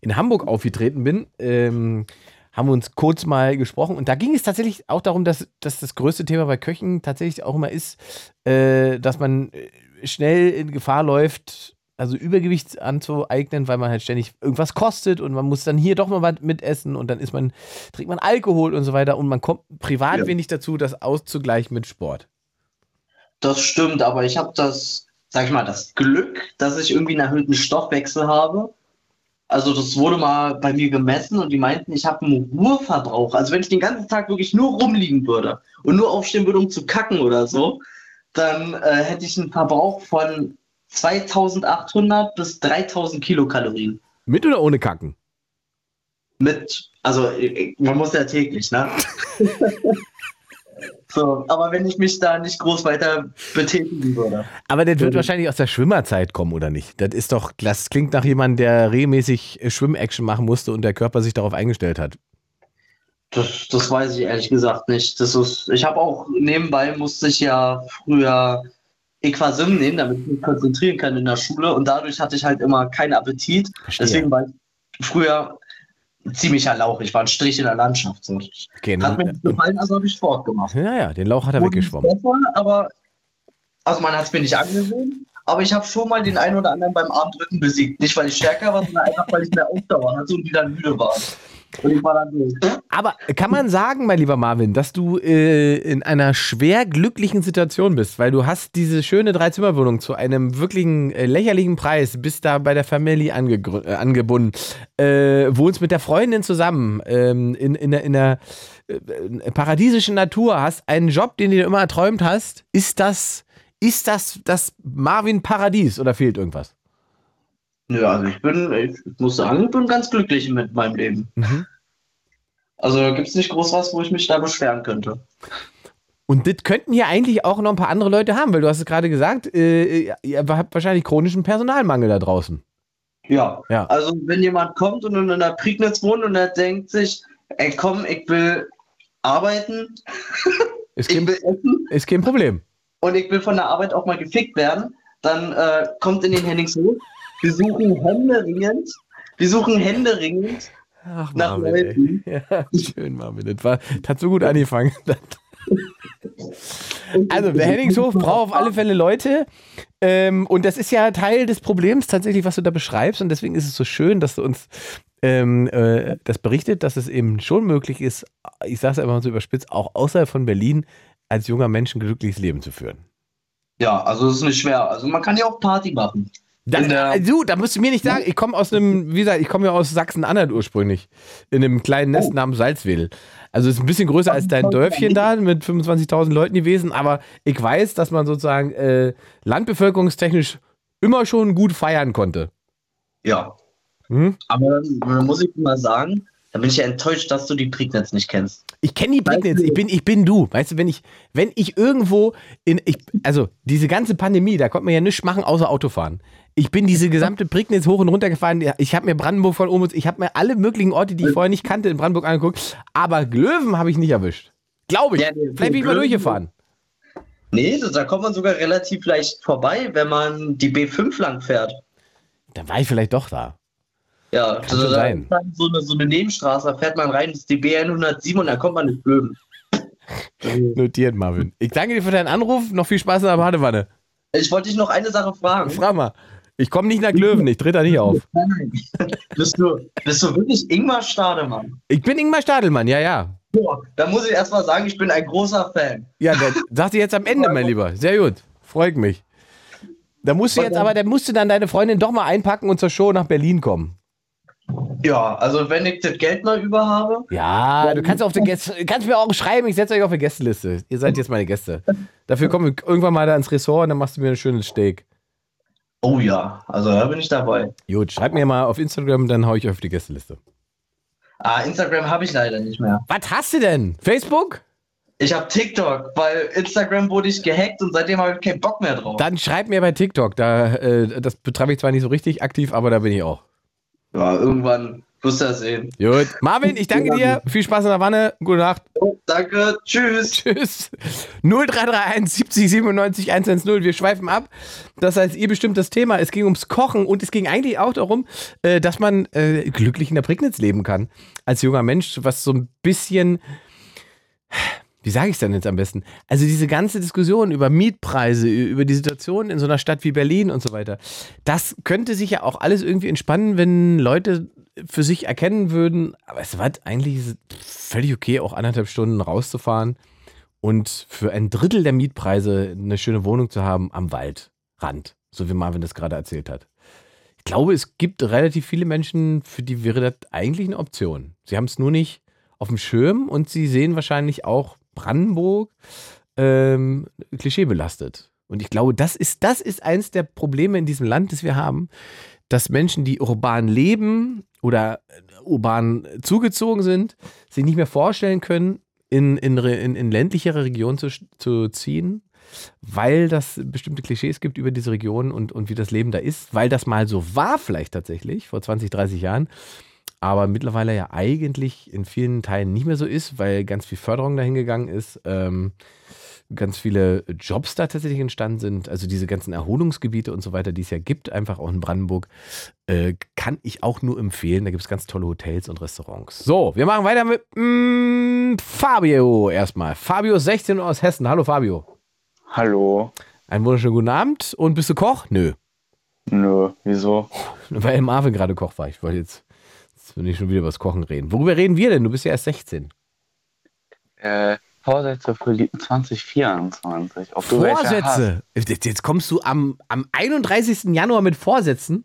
in Hamburg aufgetreten bin. Ähm, haben wir uns kurz mal gesprochen und da ging es tatsächlich auch darum, dass, dass das größte Thema bei Köchen tatsächlich auch immer ist, äh, dass man äh, schnell in Gefahr läuft, also Übergewicht anzueignen, weil man halt ständig irgendwas kostet und man muss dann hier doch mal was mitessen und dann ist man, trinkt man Alkohol und so weiter und man kommt privat Ja. wenig dazu, das auszugleichen mit Sport. Das stimmt, aber ich habe das, sag ich mal, das Glück, dass ich irgendwie einen erhöhten Stoffwechsel habe. Also das wurde mal bei mir gemessen und die meinten, ich habe einen Ruheverbrauch. Also wenn ich den ganzen Tag wirklich nur rumliegen würde und nur aufstehen würde, um zu kacken oder so, dann äh, hätte ich einen Verbrauch von 2800 bis 3000 Kilokalorien. Mit oder ohne Kacken? Mit Also ich- man muss ja täglich, ne? so, aber wenn ich mich da nicht groß weiter betätigen würde. Aber das wird Mhm. wahrscheinlich aus der Schwimmerzeit kommen, oder nicht? Das ist doch, das klingt nach jemandem, der regelmäßig äh, Schwimmaction machen musste und der Körper sich darauf eingestellt hat. Das, das weiß ich ehrlich gesagt nicht. Das ist, ich habe auch nebenbei musste ich ja früher Equasim nehmen, damit ich mich konzentrieren kann in der Schule und dadurch hatte ich halt immer keinen Appetit. Verstehe. Deswegen war ich früher ziemlicher Lauch. Ich war ein Strich in der Landschaft. So. Okay, Hat mir nicht gefallen, also habe ich Sport gemacht. ja, ja, den Lauch hat er Wurde weggeschwommen. besser, aber also man hat es mir nicht angesehen. Aber ich habe schon mal den einen oder anderen beim Armdrücken besiegt. Nicht, weil ich stärker war, sondern einfach, weil ich mehr Ausdauer hatte und die dann müde waren. Aber kann man sagen, mein lieber Marvin, dass du äh, in einer schwer glücklichen Situation bist, weil du hast diese schöne Dreizimmerwohnung zu einem wirklichen äh, lächerlichen Preis, bist da bei der Familie angegrü- äh, angebunden, äh, wohnst mit der Freundin zusammen ähm, in, in, in der äh, paradiesischen Natur, hast einen Job, den du immer erträumt hast. Ist das, ist das das Marvin Paradies oder fehlt irgendwas? Nö, also ich bin, ich muss sagen, ich bin ganz glücklich mit meinem Leben. Mhm. Also gibt es nicht groß was, wo ich mich da beschweren könnte. Und das könnten hier eigentlich auch noch ein paar andere Leute haben, weil du hast es gerade gesagt, äh, ihr habt wahrscheinlich chronischen Personalmangel da draußen. Ja. Ja. Also wenn jemand kommt und in einer Prignitz wohnt und er denkt sich, ey komm, ich will arbeiten, Ist ich kein, will essen ist kein Problem. und ich will von der Arbeit auch mal gefickt werden, dann äh, kommt in den Henningshof. Wir suchen händeringend, wir suchen händeringend Ach, nach Marvin. Leuten. Ja, schön, Marvin. Das, war, das hat so gut angefangen. Also, der Henningshof braucht auf alle Fälle Leute. Ähm, und das ist ja Teil des Problems tatsächlich, was du da beschreibst. Und deswegen ist es so schön, dass du uns ähm, äh, das berichtet, dass es eben schon möglich ist, ich sage es einfach mal so überspitzt, auch außerhalb von Berlin als junger Mensch ein glückliches Leben zu führen. Ja, also es ist nicht schwer. Also man kann ja auch Party machen. Da, In der- du, da musst du mir nicht sagen, ich komme aus einem, wie gesagt, ich komme ja aus Sachsen-Anhalt ursprünglich, in einem kleinen Nest namens Salzwedel. Also es ist ein bisschen größer als dein Dörfchen da mit 25.000 Leuten gewesen, aber ich weiß, dass man sozusagen äh, landbevölkerungstechnisch immer schon gut feiern konnte. Ja. Hm? Aber dann, dann muss ich mal sagen, da bin ich ja enttäuscht, dass du die Prignitz nicht kennst. Ich kenne die Prignitz, ich bin, ich bin du. Weißt du, wenn ich, wenn ich irgendwo in, ich, also diese ganze Pandemie, da konnte man ja nichts machen, außer Autofahren. Ich bin diese gesamte Prignitz hoch und runter gefahren. Ich habe mir Brandenburg von oben, ich habe mir alle möglichen Orte, die ich vorher nicht kannte, in Brandenburg angeguckt. Aber Glöwen habe ich nicht erwischt. Glaube ich. Ja, Vielleicht bin ich mal durchgefahren. Nee, da kommt man sogar relativ leicht vorbei, wenn man die B5 lang fährt. Dann war ich vielleicht doch da. Ja, Kann da sein. ist dann so eine, so eine Nebenstraße, da fährt man rein, das ist die B107 und da kommt man nicht blöden. Notiert, Marvin. Ich danke dir für deinen Anruf. Noch viel Spaß in der Badewanne. Ich wollte dich noch eine Sache fragen. Frag mal. Ich komme nicht nach Glöwen, ich trete da nicht auf. Nein, nein. bist, du, bist du wirklich Ingmar Stademann? Ich bin Ingmar Stadelmann, ja, ja. Boah, da muss ich erst mal sagen, ich bin ein großer Fan. Ja, das sagst du jetzt am Ende, mein Lieber. Sehr gut. Freut mich. Da musst du jetzt aber, da musst du dann deine Freundin doch mal einpacken und zur Show nach Berlin kommen. Ja, also wenn ich das Geld mal über habe, Ja, du kannst auf der Gäste, kannst mir auch schreiben, ich setze euch auf die Gästeliste. Ihr seid jetzt meine Gäste. Dafür kommen wir irgendwann mal da ins Ressort und dann machst du mir ein schönes Steak. Oh ja, also da bin ich dabei. Gut, schreib mir mal auf Instagram, dann hau ich euch auf die Gästeliste. Ah, Instagram habe ich leider nicht mehr. Was hast du denn? Facebook? Ich habe TikTok, weil Instagram wurde ich gehackt und seitdem habe ich keinen Bock mehr drauf. Dann schreib mir bei TikTok. Da, äh, das betreibe ich zwar nicht so richtig aktiv, aber da bin ich auch. Ja, irgendwann du das sehen. Gut. Marvin, ich danke dir. Viel Spaß in der Wanne. Gute Nacht. Danke, tschüss. Tschüss. 0331 70 97 110. Wir schweifen ab. Das heißt, ihr bestimmt das Thema. Es ging ums Kochen und es ging eigentlich auch darum, äh, dass man äh, glücklich in der Prignitz leben kann. Als junger Mensch, was so ein bisschen. Wie sage ich es denn jetzt am besten? Also diese ganze Diskussion über Mietpreise, über die Situation in so einer Stadt wie Berlin und so weiter, das könnte sich ja auch alles irgendwie entspannen, wenn Leute für sich erkennen würden, aber es war eigentlich völlig okay, auch anderthalb Stunden rauszufahren und für ein Drittel der Mietpreise eine schöne Wohnung zu haben am Waldrand, so wie Marvin das gerade erzählt hat. Ich glaube, es gibt relativ viele Menschen, für die wäre das eigentlich eine Option. Sie haben es nur nicht auf dem Schirm und sie sehen wahrscheinlich auch Brandenburg ähm, klischeebelastet. Und ich glaube, das ist, das ist eins der Probleme in diesem Land, das wir haben, dass Menschen, die urban leben oder urban zugezogen sind, sich nicht mehr vorstellen können, in, in, in, in ländlichere Regionen zu, zu ziehen, weil das bestimmte Klischees gibt über diese Region und, und wie das Leben da ist, weil das mal so war vielleicht tatsächlich vor 20, 30 Jahren, aber mittlerweile ja eigentlich in vielen Teilen nicht mehr so ist, weil ganz viel Förderung dahin gegangen ist. Ähm, ganz viele Jobs da tatsächlich entstanden sind, also diese ganzen Erholungsgebiete und so weiter, die es ja gibt, einfach auch in Brandenburg, äh, kann ich auch nur empfehlen. Da gibt es ganz tolle Hotels und Restaurants. So, wir machen weiter mit mm, Fabio erstmal. Fabio 16 aus Hessen. Hallo Fabio. Hallo. Einen wunderschönen guten Abend. Und bist du Koch? Nö. Nö, wieso? Weil Marvin gerade Koch war. Ich wollte jetzt, jetzt will ich schon wieder über das Kochen reden. Worüber reden wir denn? Du bist ja erst 16. Äh, Vorsätze für 2024. Ob Vorsätze? Jetzt kommst du am, am 31. Januar mit Vorsätzen?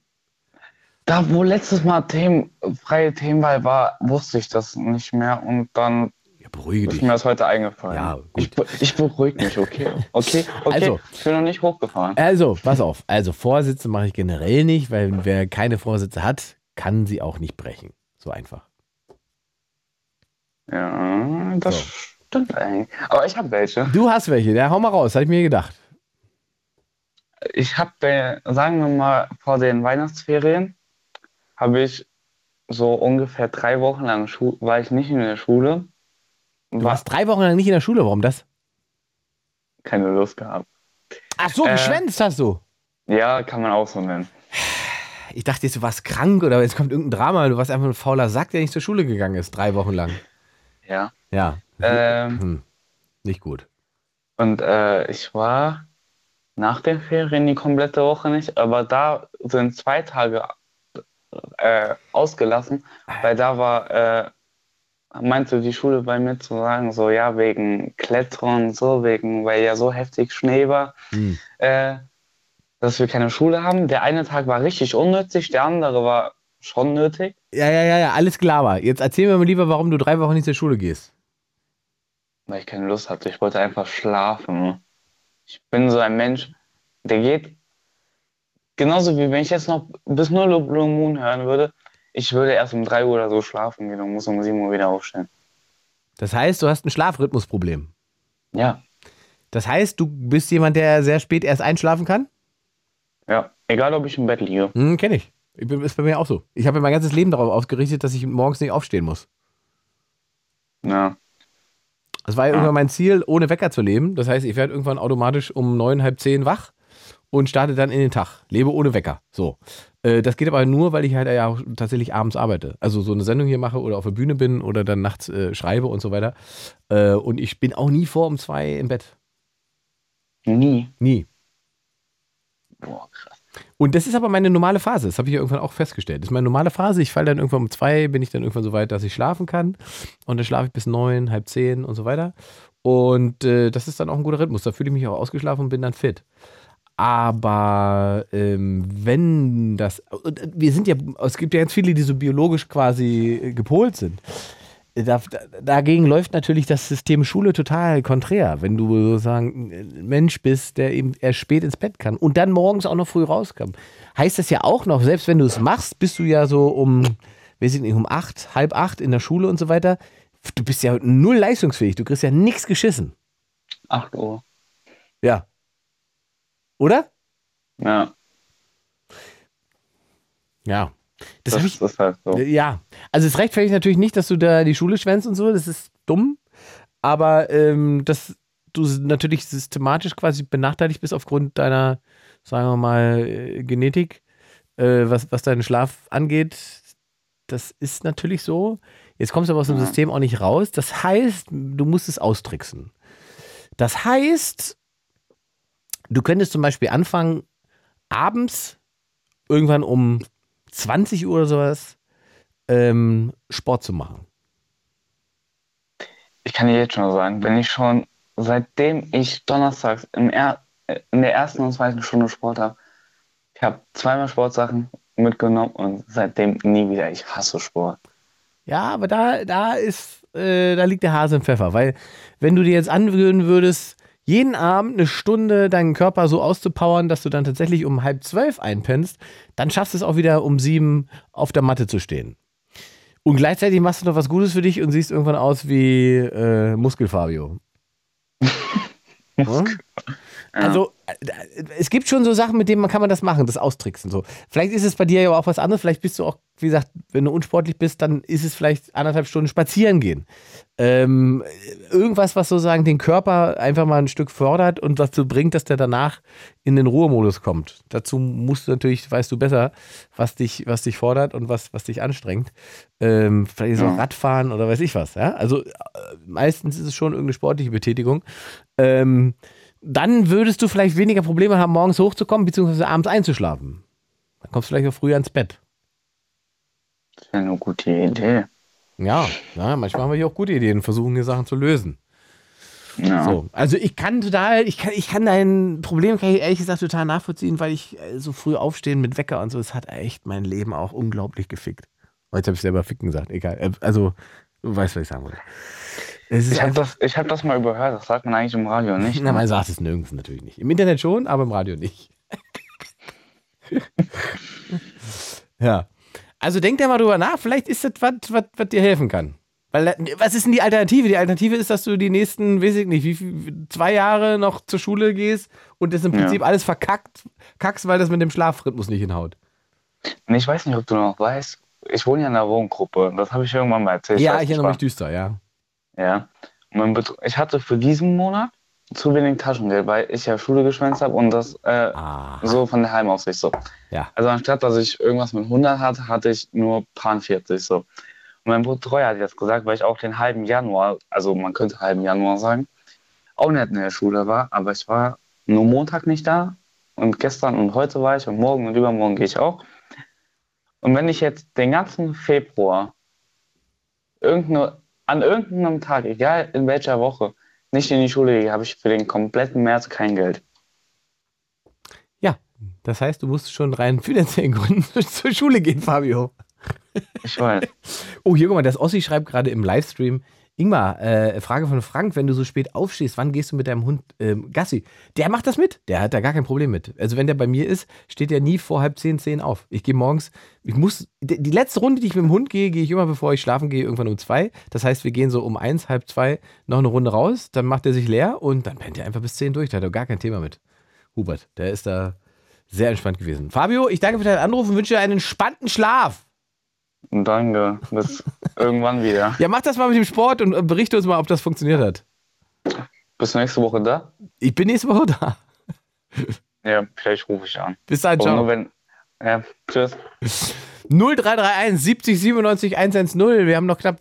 Da, wo letztes Mal Themen, freie Themenwahl war, wusste ich das nicht mehr und dann ja, beruhige ist mir das heute eingefallen. Ja. Ich, ich beruhige mich, okay? Okay, okay. Also, ich bin noch nicht hochgefahren. Also, pass auf. Also, Vorsätze mache ich generell nicht, weil wer keine Vorsätze hat, kann sie auch nicht brechen. So einfach. Ja, das So. stimmt eigentlich. Aber ich habe welche. Du hast welche, ja, hau mal raus, habe ich mir gedacht. Ich habe, sagen wir mal, vor den Weihnachtsferien habe ich so ungefähr drei Wochen lang Schu war ich nicht in der Schule. Du War warst drei Wochen lang nicht in der Schule, warum das? keine Lust gehabt. Ach so, Äh, geschwänzt hast du. Ja, kann man auch so nennen. Ich dachte jetzt, du warst krank oder jetzt kommt irgendein Drama. Du warst einfach ein fauler Sack, der nicht zur Schule gegangen ist, drei Wochen lang. Ja. Ja, Ähm, hm. nicht gut. und äh, ich war nach den Ferien die komplette Woche nicht, aber da sind zwei Tage äh, ausgelassen, weil da war, äh, meinte die Schule bei mir zu sagen, so ja, wegen Klettern so, wegen, weil ja so heftig Schnee war, Hm. äh, dass wir keine Schule haben. Der eine Tag war richtig unnötig, der andere war schon nötig. Ja, ja, ja, ja, alles klar war. Jetzt erzähl mir mal lieber, warum du drei Wochen nicht zur Schule gehst. weil ich keine Lust hatte. Ich wollte einfach schlafen. Ich bin so ein Mensch, der geht genauso wie wenn ich jetzt noch bis 0 Uhr Blue Moon hören würde. Ich würde erst um 3 Uhr oder so schlafen gehen und muss um 7 Uhr wieder aufstehen. Das heißt, du hast ein Schlafrhythmusproblem. Ja, Das heißt, du bist jemand, der sehr spät erst einschlafen kann? Ja. Egal, ob ich im Bett liege. Hm, kenn ich. ich. bin- Ist bei mir auch so. Ich habe mein ganzes Leben darauf ausgerichtet, dass ich morgens nicht aufstehen muss. Ja. Das war ja irgendwann mein Ziel, ohne Wecker zu leben. Das heißt, ich werde irgendwann automatisch um neun, halb zehn wach und starte dann in den Tag. Lebe ohne Wecker. So. Äh, Das geht aber nur, weil ich halt ja auch tatsächlich abends arbeite. Also so eine Sendung hier mache oder auf der Bühne bin oder dann nachts äh, schreibe und so weiter. Äh, Und ich bin auch nie vor um zwei im Bett. Nie. Nie. Boah, krass. Und das ist aber meine normale Phase. Das habe ich ja irgendwann auch festgestellt. Das ist meine normale Phase. Ich falle dann irgendwann um zwei, bin ich dann irgendwann so weit, dass ich schlafen kann. Und dann schlafe ich bis neun, halb zehn und so weiter. Und äh, das ist dann auch ein guter Rhythmus. Da fühle ich mich auch ausgeschlafen und bin dann fit. Aber ähm, wenn das, äh, wir sind ja, es gibt ja ganz viele, die so biologisch quasi äh, gepolt sind. Da, da, dagegen läuft natürlich das System Schule total konträr. Wenn du sozusagen ein Mensch bist, der eben erst spät ins Bett kann und dann morgens auch noch früh rauskam, heißt das ja auch noch, selbst wenn du es machst, bist du ja so um, weiß ich nicht, um acht, halb acht in der Schule und so weiter. Du bist ja null leistungsfähig. Du kriegst ja nichts geschissen. 8 Uhr. Ja. Oder? Ja, Ja. Das, das, ich. ist halt so. Ja. Also es rechtfertigt natürlich nicht, dass du da die Schule schwänzt und so. Das ist dumm. Aber ähm, dass du natürlich systematisch quasi benachteiligt bist aufgrund deiner, sagen wir mal, äh, Genetik, äh, was, was deinen Schlaf angeht, das ist natürlich so. Jetzt kommst du aber aus dem Ja. System auch nicht raus. Das heißt, du musst es austricksen. Das heißt, du könntest zum Beispiel anfangen, abends irgendwann um 20 Uhr oder sowas ähm, Sport zu machen. Ich kann dir jetzt schon sagen, wenn ich schon seitdem ich donnerstags im er in der ersten und zweiten Stunde Sport habe, ich habe zweimal Sportsachen mitgenommen und seitdem nie wieder. Ich hasse Sport. Ja, aber da, da ist, äh, da liegt der Hase im Pfeffer, weil wenn du dir jetzt angewöhnen würdest, jeden Abend eine Stunde deinen Körper so auszupowern, dass du dann tatsächlich um halb zwölf einpennst, dann schaffst du es auch wieder um sieben auf der Matte zu stehen. Und gleichzeitig machst du noch was Gutes für dich und siehst irgendwann aus wie äh, Muskelfabio. Muskel. Also äh, es gibt schon so Sachen, mit denen man kann man das machen, das austricksen so. Vielleicht ist es bei dir ja auch was anderes. Vielleicht bist du auch, wie gesagt, wenn du unsportlich bist, dann ist es vielleicht anderthalb Stunden spazieren gehen. Ähm, irgendwas, was sozusagen den Körper einfach mal ein Stück fördert und dazu bringt, dass der danach in den Ruhemodus kommt. Dazu musst du natürlich, weißt du besser, was dich, was dich fordert und was, was dich anstrengt. Ähm, vielleicht so ja. Radfahren oder weiß ich was. Ja? Also äh, meistens ist es schon irgendeine sportliche Betätigung. Ähm, dann würdest du vielleicht weniger Probleme haben, morgens hochzukommen, beziehungsweise abends einzuschlafen. Dann kommst du vielleicht auch früher ins Bett. Das ist ja eine gute Idee. Ja, ja manchmal haben wir hier auch gute Ideen und versuchen hier Sachen zu lösen. Ja. So, also ich kann total, ich kann, ich kann dein Problem, kann ich ehrlich gesagt total nachvollziehen, weil ich äh, so früh aufstehen mit Wecker und so, es hat echt mein Leben auch unglaublich gefickt. Jetzt habe ich selber ficken gesagt, egal. Äh, also, du weißt, was ich sagen wollte ich habe das, hab das mal überhört, das sagt man eigentlich im Radio nicht. Na, ne? man sagt es nirgends natürlich nicht. Im Internet schon, aber im Radio nicht. ja. Also denk da mal drüber nach, vielleicht ist das was, was dir helfen kann. Weil, was ist denn die Alternative? Die Alternative ist, dass du die nächsten, weiß ich nicht, wie viel, zwei Jahre noch zur Schule gehst und das im Prinzip ja. alles verkackt, kackst, weil das mit dem Schlafrhythmus nicht hinhaut. Ich weiß nicht, ob du noch weißt, ich wohne ja in einer Wohngruppe, das habe ich irgendwann mal erzählt. Ja, ich erinnere mich düster, ja. Ja. Ich hatte für diesen Monat zu wenig Taschengeld, weil ich ja Schule geschwänzt habe und das äh, so von der Heimaufsicht so. Ja. Also anstatt, dass ich irgendwas mit 100 hatte, hatte ich nur paar 40 so. Und mein Betreuer hat jetzt gesagt, weil ich auch den halben Januar, also man könnte halben Januar sagen, auch nicht in der Schule war, aber ich war nur Montag nicht da und gestern und heute war ich und morgen und übermorgen gehe ich auch. Und wenn ich jetzt den ganzen Februar irgendeine an irgendeinem Tag, egal in welcher Woche, nicht in die Schule gehe, habe ich für den kompletten März kein Geld. Ja, das heißt, du musst schon rein finanziellen Gründen zur Schule gehen, Fabio. Ich weiß. Oh, hier, guck mal, das Ossi schreibt gerade im Livestream, Ingmar, äh, Frage von Frank, wenn du so spät aufstehst, wann gehst du mit deinem Hund ähm, Gassi? Der macht das mit, der hat da gar kein Problem mit. Also wenn der bei mir ist, steht der nie vor halb zehn, zehn auf. Ich gehe morgens, ich muss, die letzte Runde, die ich mit dem Hund gehe, gehe ich immer, bevor ich schlafen gehe, irgendwann um zwei. Das heißt, wir gehen so um eins, halb zwei noch eine Runde raus, dann macht er sich leer und dann pennt er einfach bis zehn durch. Da hat er gar kein Thema mit. Hubert, der ist da sehr entspannt gewesen. Fabio, ich danke für deinen Anruf und wünsche dir einen entspannten Schlaf. Danke. Bis irgendwann wieder. Ja, mach das mal mit dem Sport und berichte uns mal, ob das funktioniert hat. Bist du nächste Woche da? Ich bin nächste Woche da. Ja, vielleicht rufe ich an. Bis dann, ciao. Wenn, ja, tschüss. 0331 70 97 110. Wir haben noch knapp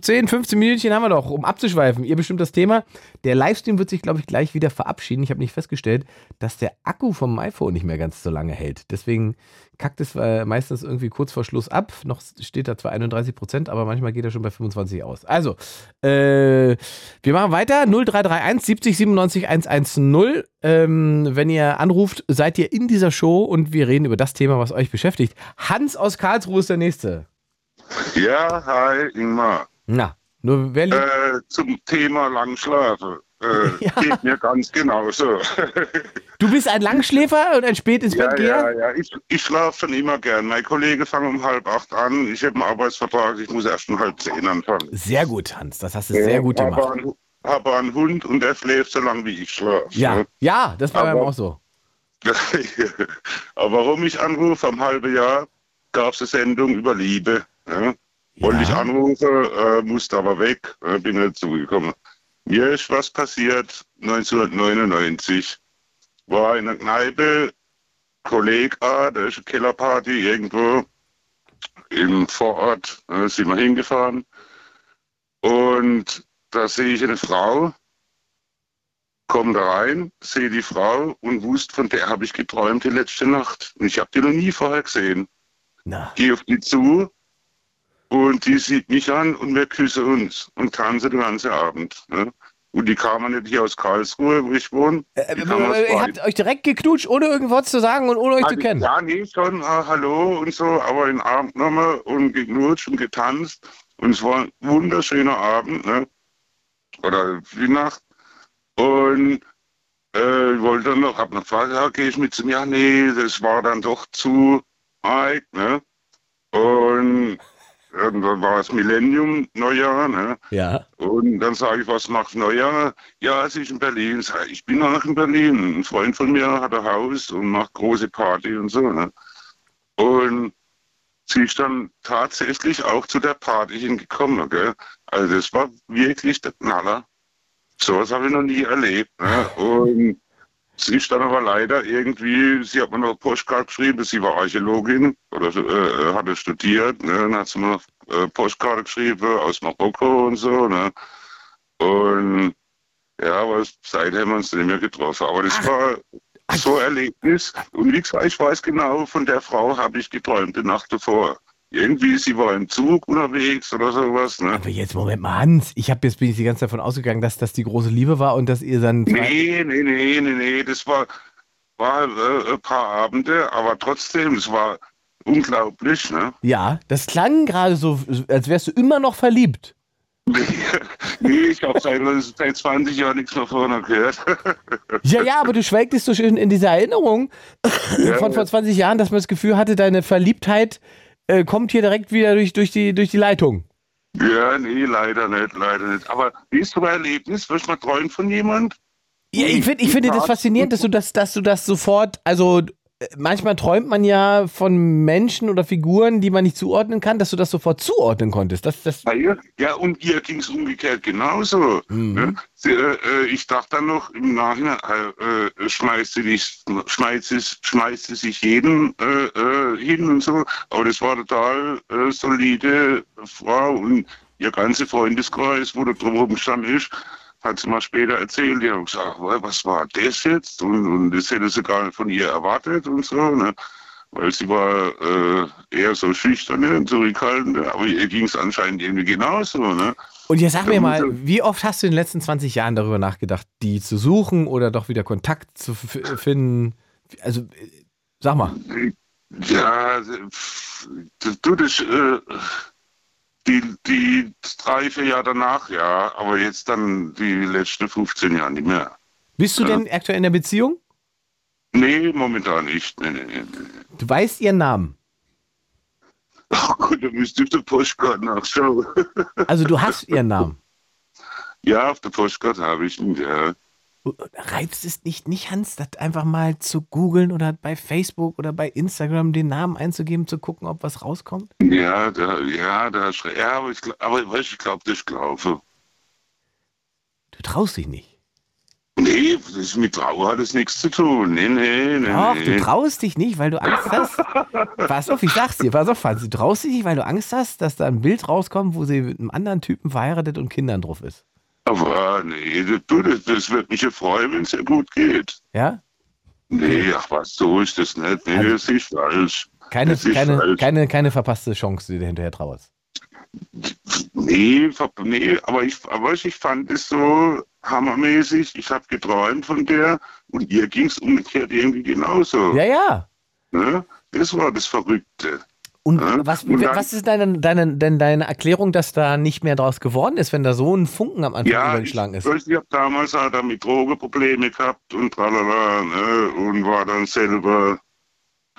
10, 15 Minütchen haben wir noch, um abzuschweifen. Ihr bestimmt das Thema. Der Livestream wird sich, glaube ich, gleich wieder verabschieden. Ich habe nicht festgestellt, dass der Akku vom iPhone nicht mehr ganz so lange hält. Deswegen kackt es äh, meistens irgendwie kurz vor Schluss ab. Noch steht da zwar 31 Prozent, aber manchmal geht er schon bei 25 aus. Also, äh, wir machen weiter. 0331 70 97 110. Ähm, wenn ihr anruft, seid ihr in dieser Show und wir reden über das Thema, was euch beschäftigt. Hans aus Karlsruhe ist der Nächste. Ja, hi, Ingmar. Na, nur wer äh, Zum Thema Langschlafen. Äh, ja. Geht mir ganz genauso. du bist ein Langschläfer und ein spät ins Bett Ja, ja, ich, ich schlafe schon immer gern. Mein Kollege fängt um halb acht an. Ich habe einen Arbeitsvertrag, ich muss erst um halb zehn anfangen. Sehr gut, Hans, das hast du sehr gut gemacht. Ich habe einen Hund und der schläft so lange, wie ich schlafe. Ja, ne? ja, das war aber, auch so. aber warum ich anrufe, am halben Jahr gab es eine Sendung über Liebe. Ja? Wollte ich anrufen, äh, musste aber weg, äh, bin nicht zugekommen. Mir ist was passiert 1999. War in einer Kneipe, Kollege A, da ist eine Kellerparty irgendwo im Vorort, äh, sind wir hingefahren. Und da sehe ich eine Frau, komme da rein, sehe die Frau und wusste, von der habe ich geträumt die letzte Nacht. Und ich habe die noch nie vorher gesehen. Gehe auf die zu, und die sieht mich an und wir küssen uns und tanzen den ganzen Abend. Ne? Und die kamen nicht hier aus Karlsruhe, wo ich wohne. Äh, äh, ihr habt euch direkt geknutscht, ohne irgendwas zu sagen und ohne euch also, zu kennen? Ja, nee, schon, ah, hallo und so, aber in den Arm genommen und geknutscht und getanzt. Und es war ein wunderschöner Abend, ne? oder die Nacht. Und äh, ich wollte dann noch, hab noch gefragt, ja, gehe ich mit zum, ja, nee, das war dann doch zu arg, ne? Und dann war das Millennium, Neujahr, ne? Ja. Und dann sage ich, was macht Neujahr? Ja, sie ist in Berlin. Sag ich, ich bin auch in Berlin. Ein Freund von mir hat ein Haus und macht große Party und so, ne? Und sie ist dann tatsächlich auch zu der Party hingekommen, gell? Also das war wirklich der Knaller. Sowas habe ich noch nie erlebt, ne? Und Sie ist dann aber leider irgendwie, sie hat mir noch Postkarte geschrieben, sie war Archäologin oder äh, hatte studiert, ne, dann hat sie mir noch äh, Postkarte geschrieben aus Marokko und so, ne. Und ja, aber seitdem haben wir uns nicht mehr getroffen. Aber das war so ein Erlebnis. Und wie gesagt, ich weiß genau, von der Frau habe ich geträumt die Nacht davor. Irgendwie, sie war im Zug unterwegs oder sowas. Ne? Aber jetzt, Moment mal, Hans, ich habe jetzt bin ich die ganze Zeit davon ausgegangen, dass das die große Liebe war und dass ihr dann. Nee, nee, nee, nee, nee, das war, war äh, ein paar Abende, aber trotzdem, es war unglaublich, ne? Ja, das klang gerade so, als wärst du immer noch verliebt. nee, ich habe seit, seit 20 Jahren nichts mehr von ihr gehört. ja, ja, aber du schwelgtest so schön in dieser Erinnerung Ja, von vor ja. 20 Jahren, dass man das Gefühl hatte, deine Verliebtheit äh, kommt hier direkt wieder durch, durch, die, durch die Leitung. Ja, nee, leider nicht, leider nicht. Aber wie ist so ein Erlebnis? Wirst du mal träumen von jemand? Ja, ich, find, ich finde das faszinierend, dass du das, dass du das sofort, also manchmal träumt man ja von Menschen oder Figuren, die man nicht zuordnen kann, dass du das sofort zuordnen konntest. Das, das, Ja, ja. und ihr ging es umgekehrt genauso. Ne? Sie, äh, äh, ich dachte dann noch im Nachhinein, äh, äh, schmeißt, sie nicht, schmeißt, sie, schmeißt sie sich jeden äh, hin und so. Aber das war total äh, solide Frau und ihr ganzer Freundeskreis, wo da drumherum stand ist, hat sie mal später erzählt. Die haben gesagt, "Wa- was war das jetzt? Und, und das hätte sie gar nicht von ihr erwartet und so. Ne? Weil sie war äh, eher so schüchterne und zurückhaltende, aber ihr ging es anscheinend irgendwie genauso. Ne? Und jetzt sag Da mir mal, er- wie oft hast du in den letzten 20 Jahren darüber nachgedacht, die zu suchen oder doch wieder Kontakt zu finden? Also, äh, sag mal. Ja, du, das, äh, die, die drei, vier Jahre danach, ja, aber jetzt dann die letzten 15 Jahre nicht mehr. Bist du Ja. denn aktuell in der Beziehung? Nee, momentan nicht. Nee, nee, nee. Du weißt ihren Namen. Oh Gott, da müsste ich auf der Postkarte nachschauen. Also du hast ihren Namen. ja, auf der Postkarte habe ich ihn, ja. Reizt es nicht, nicht Hans, das einfach mal zu googeln oder bei Facebook oder bei Instagram den Namen einzugeben, zu gucken, ob was rauskommt? Ja, da, ja, da, ja, aber ich, gl- aber weißt, du, ich glaube, das glaube. Du traust dich nicht. Nee, das mit Trauer hat das nichts zu tun. Nee, nee, nee. Doch, nee. du traust dich nicht, weil du Angst hast. pass auf, ich sag's dir, pass auf, Hans, du traust dich nicht, weil du Angst hast, dass da ein Bild rauskommt, wo sie mit einem anderen Typen verheiratet und Kindern drauf ist. Aber nee, das, du, das, das wird mich ja freuen, wenn es ihr gut geht. Ja? Nee, ach was, so ist das nicht. Nee, das ist falsch. Keine, ist keine, falsch. keine, keine verpasste Chance, die du hinterher trauerst. Nee, nee, aber ich, aber ich fand es so hammermäßig. Ich habe geträumt von der und ihr ging es umgekehrt irgendwie genauso. Ja, ja. Ne? Das war das Verrückte. Und Ja, was, und dann- was ist deine, deine, denn deine Erklärung, dass da nicht mehr draus geworden ist, wenn da so ein Funken am Anfang Ja, ich, übergeschlagen ist? ich habe damals auch damit Drogenprobleme gehabt und tralala, ne, und war dann selber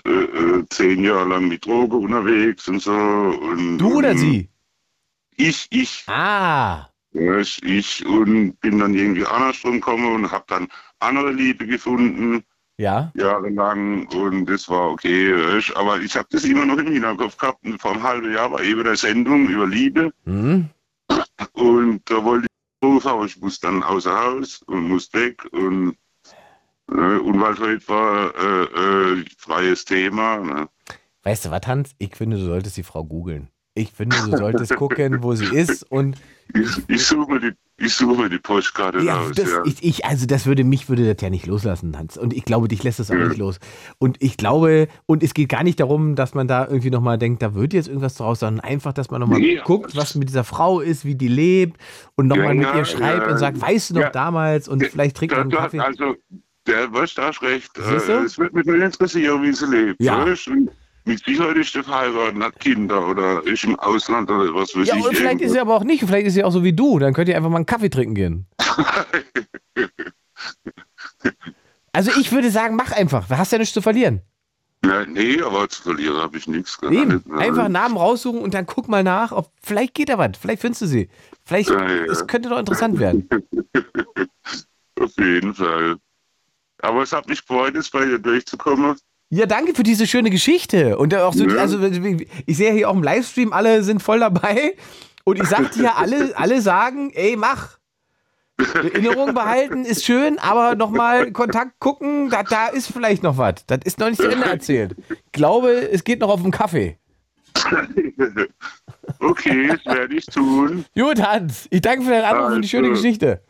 äh, äh, zehn Jahre lang mit Drogen unterwegs und so. Und, Du oder und sie? Ich, ich. Ah. Ja, ich, ich und bin dann irgendwie andersrum gekommen und habe dann andere Liebe gefunden, Ja. jahrelang und das war okay. Aber ich habe das immer noch im Hinterkopf gehabt und vor einem halben Jahr war eben eine Sendung über Liebe Hm? und da wollte ich rufen, aber ich muss dann außer Haus und muss weg und äh, und weil heute war äh, äh, freies Thema. Ne? Weißt du was, Hans? Ich finde, du solltest die Frau googeln. Ich finde, du solltest gucken, wo sie ist und Ich, ich suche mir die, ich suche mir die Postkarte Ja, raus. das, ja. ich, ich, also das würde mich würde das ja nicht loslassen, Hans. Und ich glaube, dich lässt das auch Mhm. nicht los. Und ich glaube, und es geht gar nicht darum, dass man da irgendwie nochmal denkt, da wird jetzt irgendwas draus, sondern einfach, dass man nochmal Nee, guckt, was mit dieser Frau ist, wie die lebt und nochmal Ja, mit ja, ihr schreibt ja. und sagt, weißt du noch Ja. damals und vielleicht trinkt man einen Kaffee. Also, der weißt, da recht. Äh, es wird mich nur interessieren, wie sie lebt. Ja. Weißt? Und mit Sicherheit ist sie verheiratet, hat Kinder oder ist im Ausland oder was weiß Ja, ich. und vielleicht ist sie aber auch nicht, vielleicht ist sie auch so wie du, dann könnt ihr einfach mal einen Kaffee trinken gehen. Also ich würde sagen, mach einfach, du hast ja nichts zu verlieren. Ja, nee, aber zu verlieren habe ich nichts Eben, gehabt. einfach Namen raussuchen und dann guck mal nach, ob vielleicht geht da was, vielleicht findest du sie. Vielleicht, Ja, ja. es könnte doch interessant werden. Auf jeden Fall. Aber es hat mich gefreut, jetzt bei dir durchzukommen. Ja, danke für diese schöne Geschichte. Und auch so, Ja. also ich sehe hier auch im Livestream, alle sind voll dabei. Und ich sag dir, alle, alle sagen, ey, mach. Erinnerung behalten ist schön, aber nochmal Kontakt gucken, da, da ist vielleicht noch was. Das ist noch nicht zu Ende erzählt. Ich glaube, es geht noch auf den Kaffee. Okay, das werde ich tun. Gut, Hans, ich danke für deinen Anruf und die schöne Also. Geschichte.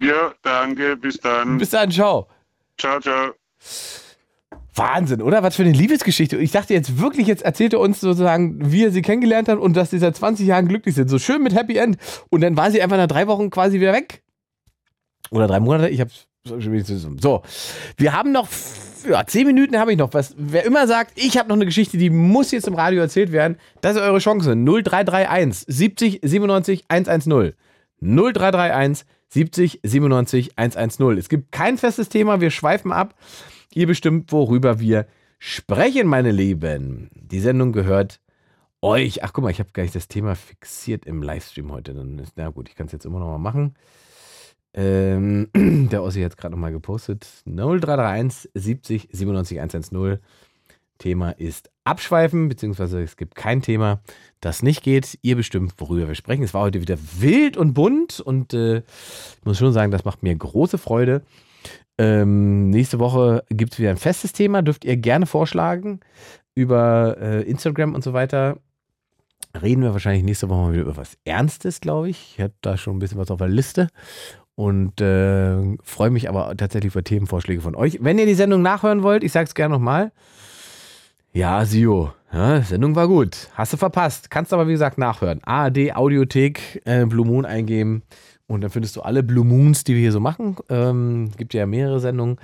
Ja, danke, bis dann. Bis dann, ciao. Ciao, ciao. Wahnsinn, oder? Was für eine Liebesgeschichte. Ich dachte jetzt wirklich, jetzt erzählt er uns sozusagen, wie er sie kennengelernt hat und dass sie seit 20 Jahren glücklich sind. So schön mit Happy End. Und dann war sie einfach nach drei Wochen quasi wieder weg. Oder drei Monate. Ich hab's. So, wir haben noch ja, zehn Minuten habe ich noch. Was, wer immer sagt, ich habe noch eine Geschichte, die muss jetzt im Radio erzählt werden, das ist eure Chance. 0331 70 97 110. 0331 70 97 110. Es gibt kein festes Thema, wir schweifen ab. Ihr bestimmt, worüber wir sprechen, meine Lieben. Die Sendung gehört euch. Ach, guck mal, ich habe gar nicht das Thema fixiert im Livestream heute. Na gut, ich kann es jetzt immer noch mal machen. Ähm, der Ossi hat es gerade noch mal gepostet. 0331 70 97 110. Thema ist Abschweifen, beziehungsweise es gibt kein Thema, das nicht geht. Ihr bestimmt, worüber wir sprechen. Es war heute wieder wild und bunt und äh, ich muss schon sagen, das macht mir große Freude. Ähm, nächste Woche gibt es wieder ein festes Thema, dürft ihr gerne vorschlagen über äh, Instagram und so weiter. Reden wir wahrscheinlich nächste Woche mal wieder über was Ernstes, glaube ich. Ich habe da schon ein bisschen was auf der Liste und äh, freue mich aber tatsächlich über Themenvorschläge von euch. Wenn ihr die Sendung nachhören wollt, ich sage es gerne nochmal. Ja, Sio, ja, Sendung war gut. Hast du verpasst. Kannst aber, wie gesagt, nachhören. ARD Audiothek, äh, Blue Moon eingeben und dann findest du alle Blue Moons, die wir hier so machen. Ähm, gibt ja mehrere Sendungen.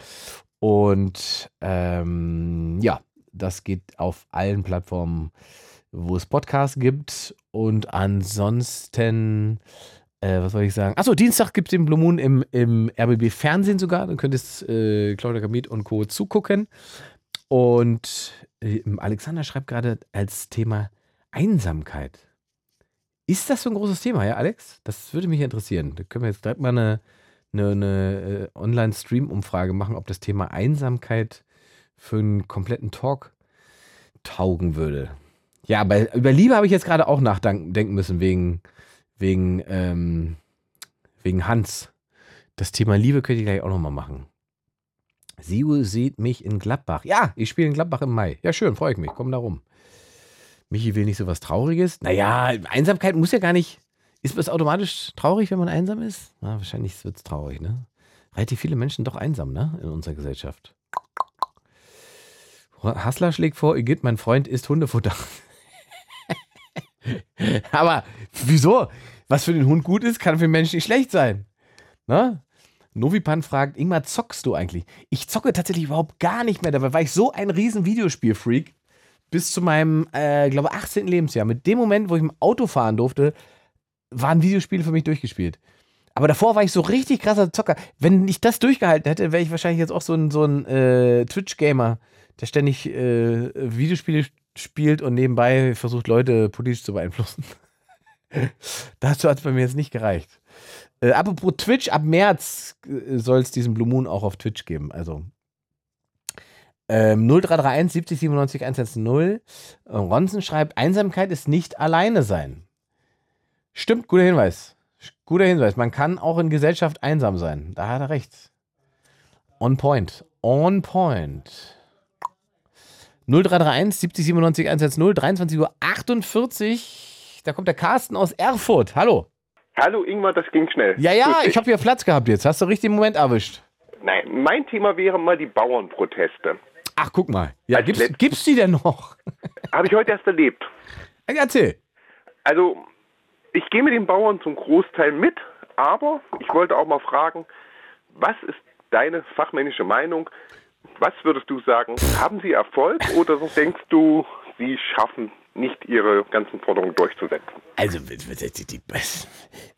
Und ähm, ja, das geht auf allen Plattformen, wo es Podcasts gibt. Und ansonsten, äh, was soll ich sagen? Achso, Dienstag gibt es den Blue Moon im, im RBB Fernsehen sogar. Dann könntest äh, Claudia Kamit und Co. zugucken. Und äh, Alexander schreibt gerade als Thema Einsamkeit. Ist das so ein großes Thema, ja, Alex? Das würde mich interessieren. Da können wir jetzt direkt mal eine, eine, eine äh, Online-Stream-Umfrage machen, ob das Thema Einsamkeit für einen kompletten Talk taugen würde. Ja, bei, über Liebe habe ich jetzt gerade auch nachdenken müssen, wegen, wegen, ähm, wegen Hans. Das Thema Liebe könnte ich gleich auch nochmal machen. Sie sieht mich in Gladbach. Ja, ich spiele in Gladbach im Mai. Ja, schön, freue ich mich. Komm da rum. Michi will nicht so was Trauriges. Naja, Einsamkeit muss ja gar nicht. Ist es automatisch traurig, wenn man einsam ist? Na, wahrscheinlich wird es traurig, ne? Relativ viele Menschen doch einsam, ne? In unserer Gesellschaft. Hassler schlägt vor, Igitt, mein Freund isst Hundefutter. Aber wieso? Was für den Hund gut ist, kann für den Menschen nicht schlecht sein. Ne? Novipan fragt, Ingmar, zockst du eigentlich? Ich zocke tatsächlich überhaupt gar nicht mehr. Dabei war ich so ein riesen Videospielfreak bis zu meinem, äh, glaube 18. Lebensjahr. Mit dem Moment, wo ich im Auto fahren durfte, waren Videospiele für mich durchgespielt. Aber davor war ich so richtig krasser Zocker. Wenn ich das durchgehalten hätte, wäre ich wahrscheinlich jetzt auch so ein, so ein äh, Twitch-Gamer, der ständig äh, Videospiele spielt und nebenbei versucht, Leute politisch zu beeinflussen. Dazu hat es bei mir jetzt nicht gereicht. Äh, apropos Twitch, ab März äh, soll es diesen Blue Moon auch auf Twitch geben. Also ähm, 0331 70 97 110. Äh, Ronsen schreibt, Einsamkeit ist nicht alleine sein. Stimmt, guter Hinweis. Guter Hinweis. Man kann auch in Gesellschaft einsam sein. Da hat er recht. On point. On point. 0331 70 97 110, 23 Uhr 48. Da kommt der Carsten aus Erfurt. Hallo. Hallo Ingmar, das ging schnell. Ja, ja, ich habe hier Platz gehabt jetzt. Hast du richtig den Moment erwischt. Nein, mein Thema wäre mal die Bauernproteste. Ach, guck mal. Ja, gibt's, gibt's die denn noch? Habe ich heute erst erlebt. Erzähl. Also, ich gehe mit den Bauern zum Großteil mit, aber ich wollte auch mal fragen, was ist deine fachmännische Meinung? Was würdest du sagen? Haben sie Erfolg oder denkst du, sie schaffen nicht ihre ganzen Forderungen durchzusetzen? Also, die, die, die,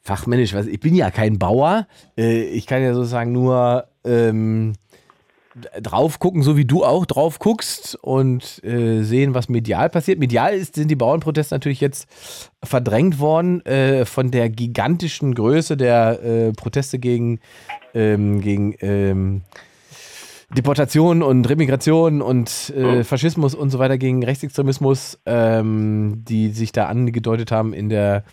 fachmännisch, was, ich bin ja kein Bauer. Äh, ich kann ja sozusagen nur ähm, drauf gucken, so wie du auch drauf guckst und äh, sehen, was medial passiert. Medial ist, sind die Bauernproteste natürlich jetzt verdrängt worden äh, von der gigantischen Größe der äh, Proteste gegen, ähm, gegen ähm, Deportation und Remigration und äh, Faschismus und so weiter gegen Rechtsextremismus, ähm, die sich da angedeutet haben in der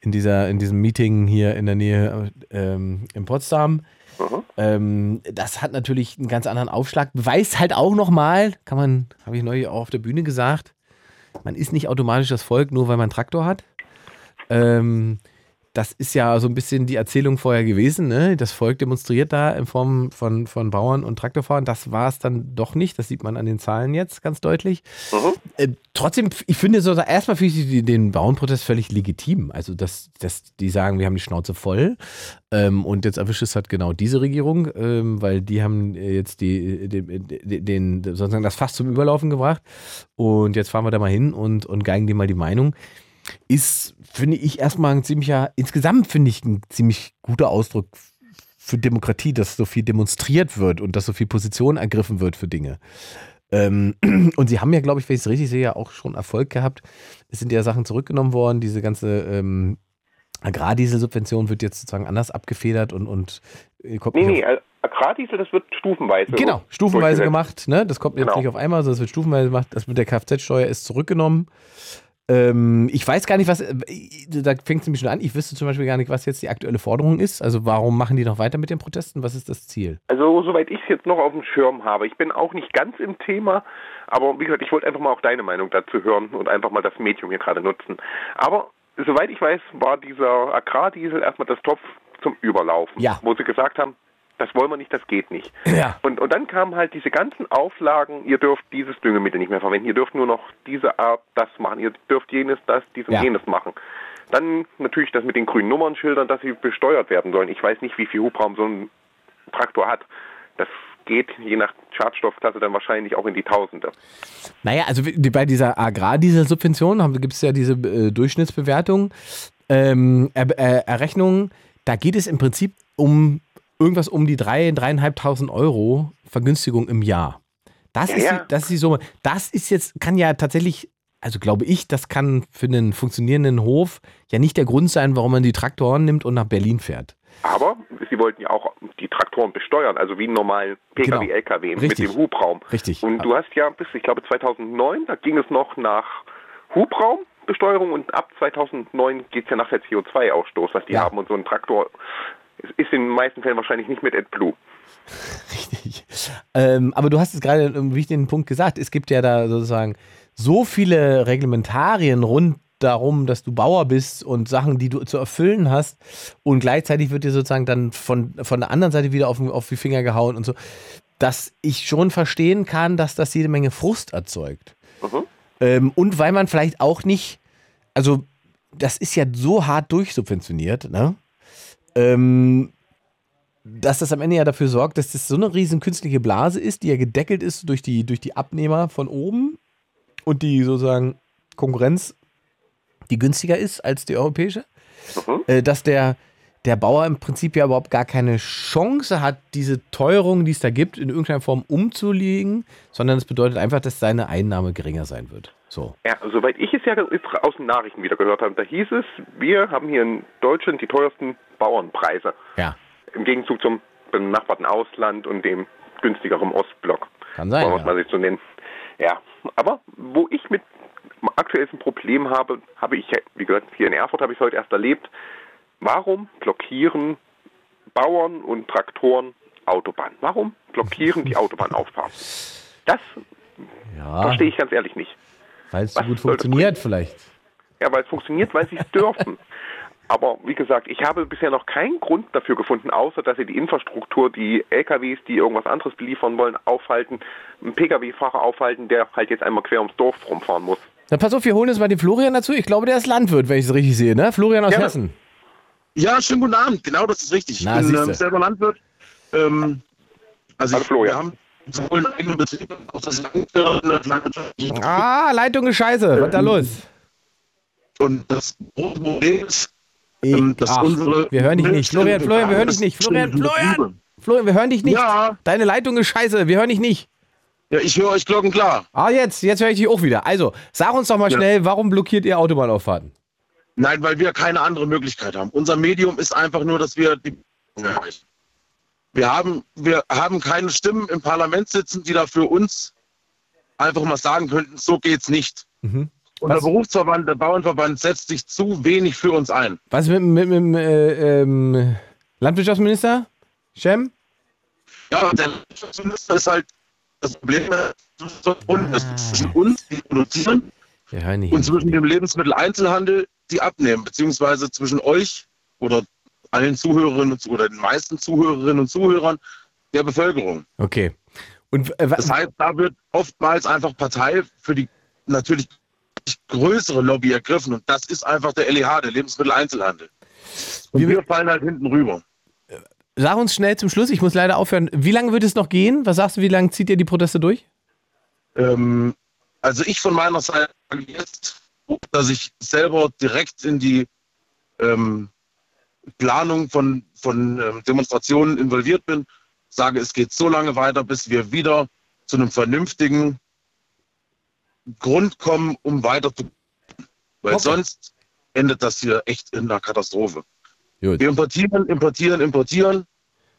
in dieser in diesem Meeting hier in der Nähe ähm, in Potsdam. Ähm, das hat natürlich einen ganz anderen Aufschlag. Beweist halt auch nochmal, kann man, habe ich neulich auch auf der Bühne gesagt, man ist nicht automatisch das Volk, nur weil man einen Traktor hat. Ähm, das ist ja so ein bisschen die Erzählung vorher gewesen. Ne? Das Volk demonstriert da in Form von, von Bauern und Traktorfahrern. Das war es dann doch nicht. Das sieht man an den Zahlen jetzt ganz deutlich. Äh, trotzdem, ich finde so, erstmal finde ich den Bauernprotest völlig legitim. Also, dass, dass die sagen, wir haben die Schnauze voll. Ähm, und jetzt erwischt es halt genau diese Regierung, ähm, weil die haben jetzt die, den, den, sozusagen das Fass zum Überlaufen gebracht. Und jetzt fahren wir da mal hin und, und geigen dir mal die Meinung ist, finde ich, erstmal ein ziemlicher, insgesamt finde ich ein ziemlich guter Ausdruck für Demokratie, dass so viel demonstriert wird und dass so viel Position ergriffen wird für Dinge. Ähm, und sie haben ja, glaube ich, wenn ich es richtig sehe, ja auch schon Erfolg gehabt. Es sind ja Sachen zurückgenommen worden, diese ganze ähm, Agrardieselsubvention wird jetzt sozusagen anders abgefedert und, und äh, kommt Nee, nee, äh, Agrardiesel, das wird stufenweise. Genau, stufenweise gemacht. Ne? Das kommt jetzt Genau. nicht auf einmal, sondern es wird stufenweise gemacht. Das mit der Kfz-Steuer ist zurückgenommen. Ähm, ich weiß gar nicht, was, äh, da fängt es nämlich schon an. Ich wüsste zum Beispiel gar nicht, was jetzt die aktuelle Forderung ist. Also warum machen die noch weiter mit den Protesten? Was ist das Ziel? Also, soweit ich es jetzt noch auf dem Schirm habe. Ich bin auch nicht ganz im Thema, aber wie gesagt, ich wollte einfach mal auch deine Meinung dazu hören und einfach mal das Medium hier gerade nutzen. Aber soweit ich weiß, war dieser Agrardiesel erstmal das Topf zum Überlaufen. Ja. Wo sie gesagt haben, das wollen wir nicht, das geht nicht. Ja. Und, und dann kamen halt diese ganzen Auflagen, ihr dürft dieses Düngemittel nicht mehr verwenden, ihr dürft nur noch diese Art das machen, ihr dürft jenes, das, dies und Ja. jenes machen. Dann natürlich das mit den grünen Nummernschildern, dass sie besteuert werden sollen. Ich weiß nicht, wie viel Hubraum so ein Traktor hat. Das geht je nach Schadstoffklasse dann wahrscheinlich auch in die Tausende. Naja, also bei dieser Agrardieselsubvention gibt es ja diese äh, Durchschnittsbewertung, ähm, er, äh, Errechnung. Da geht es im Prinzip um irgendwas um die 3.000, 3.500 Euro Vergünstigung im Jahr. Das, Ja, ist, ja. Die, das ist die Summe. Das ist jetzt, kann ja tatsächlich, also glaube ich, das kann für einen funktionierenden Hof ja nicht der Grund sein, warum man die Traktoren nimmt und nach Berlin fährt. Aber sie wollten ja auch die Traktoren besteuern, also wie einen normalen PKW, Genau. LKW mit Richtig. dem Hubraum. Richtig. Und du hast ja bis, ich glaube, 2009, da ging es noch nach Hubraumbesteuerung und ab 2009 geht es ja nach der CO2-Ausstoß, was die haben. Und so ein Traktor ist- ist in den meisten Fällen wahrscheinlich nicht mit AdBlue. Ähm, aber du hast es gerade einen wichtigen Punkt gesagt. Es gibt ja da sozusagen so viele Reglementarien rund darum, dass du Bauer bist und Sachen, die du zu erfüllen hast. Und gleichzeitig wird dir sozusagen dann von, von der anderen Seite wieder auf, auf die Finger gehauen und so. Dass ich schon verstehen kann, dass das jede Menge Frust erzeugt. Ähm, und weil man vielleicht auch nicht, also das ist ja so hart durchsubventioniert, ne? Ähm, dass das am Ende ja dafür sorgt, dass das so eine riesen künstliche Blase ist, die ja gedeckelt ist durch die, durch die Abnehmer von oben und die sozusagen Konkurrenz, die günstiger ist als die europäische, äh, dass der, der Bauer im Prinzip ja überhaupt gar keine Chance hat, diese Teuerung, die es da gibt, in irgendeiner Form umzulegen, sondern es bedeutet einfach, dass seine Einnahme geringer sein wird. So. Ja, soweit ich es ja aus den Nachrichten wieder gehört habe, da hieß es, wir haben hier in Deutschland die teuersten Bauernpreise. Ja. Im Gegenzug zum benachbarten Ausland und dem günstigeren Ostblock. Kann sein, ja. mal sich so nennen. Ja, aber wo ich mit aktuell ein Problem habe, habe ich, wie gesagt, hier in Erfurt habe ich es heute erst erlebt. Warum blockieren Bauern und Traktoren Autobahnen? Warum blockieren die Autobahnauffahrten? Das Ja, verstehe ich ganz ehrlich nicht. weil es so gut funktioniert vielleicht. Ja, weil es funktioniert, weil sie es dürfen. Aber wie gesagt, ich habe bisher noch keinen Grund dafür gefunden, außer dass sie die Infrastruktur, die LKWs, die irgendwas anderes beliefern wollen, aufhalten, einen Pkw-Fahrer aufhalten, der halt jetzt einmal quer ums Dorf rumfahren muss. Dann pass auf, wir holen jetzt mal den Florian dazu. Ich glaube, der ist Landwirt, wenn ich es richtig sehe, ne? Florian aus Gerne. Hessen. Ja, schönen guten Abend. Genau, das ist richtig. Na, ich bin ähm, selber Landwirt. Ähm, also Hallo, ich, Florian. wir haben sowohl einen eigenen Betrieb als auch das Landwirt, Landwirtschaft. Ah, Leitung ist scheiße. Was da los? Und das große Problem ist, ähm, dass Ach, unsere... wir hören dich nicht. Florian, Florian, wir hören dich nicht. Florian, Florian! Florian, wir hören dich nicht. Ja. Deine Leitung ist scheiße, wir hören dich nicht. Ja, ich höre euch glockenklar. Ah, jetzt, jetzt höre ich dich auch wieder. Also, sag uns doch mal Ja. schnell, warum blockiert ihr Autobahnauffahrten? Nein, weil wir keine andere Möglichkeit haben. Unser Medium ist einfach nur, dass wir die erreichen. Wir haben, wir haben keine Stimmen im Parlament sitzen, die da für uns einfach mal sagen könnten, so geht's nicht. Mhm. Und der Berufsverband, der Bauernverband setzt sich zu wenig für uns ein. Was mit, dem äh, ähm, Landwirtschaftsminister? Cem? Ja, der Landwirtschaftsminister ist halt das Problem zwischen uns, die produzieren, nicht. und zwischen dem Lebensmitteleinzelhandel, die abnehmen, beziehungsweise zwischen euch oder allen Zuhörerinnen und, oder den meisten Zuhörerinnen und Zuhörern der Bevölkerung. Okay. Und äh, heißt, da wird oftmals einfach Partei für die natürlich größere Lobby ergriffen und das ist einfach der LEH, der Lebensmitteleinzelhandel. Und wir fallen halt hinten rüber. sag uns schnell zum Schluss, ich muss leider aufhören. Wie lange wird es noch gehen? Was sagst du, wie lange zieht ihr die Proteste durch? Ähm, also ich von meiner Seite jetzt, dass ich selber direkt in die ähm, Planung von, von ähm, Demonstrationen involviert bin, sage, es geht so lange weiter, bis wir wieder zu einem vernünftigen Grund kommen, um weiter zu. Weil sonst endet das hier echt in einer Katastrophe. Wir importieren, importieren, importieren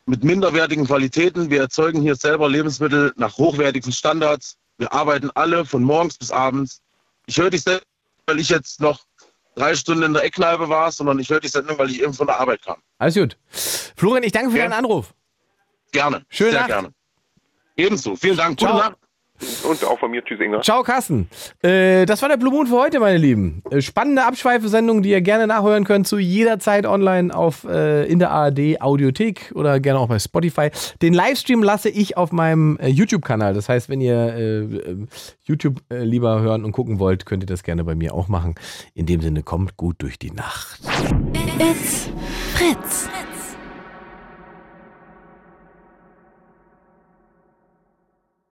mit minderwertigen Qualitäten. Wir erzeugen hier selber Lebensmittel nach hochwertigen Standards. Wir arbeiten alle von morgens bis abends. Ich höre dich selbst, weil ich jetzt noch drei Stunden in der Eckkneipe war, sondern ich höre dich selbst nur, weil ich eben von der Arbeit kam. Alles gut. Florian, ich danke für deinen Anruf. Gerne. Schöne Sehr Nacht. gerne. Ebenso. Vielen Dank. Gute Ciao. Nacht. Und auch von mir, tschüss Inga. Ciao, Carsten. Äh, das war der Blue Moon für heute, meine Lieben. Äh, spannende Abschweifesendung, die ihr gerne nachhören könnt, zu jeder Zeit online auf, äh, in der ARD Audiothek oder gerne auch bei Spotify. Den Livestream lasse ich auf meinem äh, YouTube-Kanal. Das heißt, wenn ihr äh, äh, YouTube äh, lieber hören und gucken wollt, könnt ihr das gerne bei mir auch machen. In dem Sinne, kommt gut durch die Nacht. It's Fritz.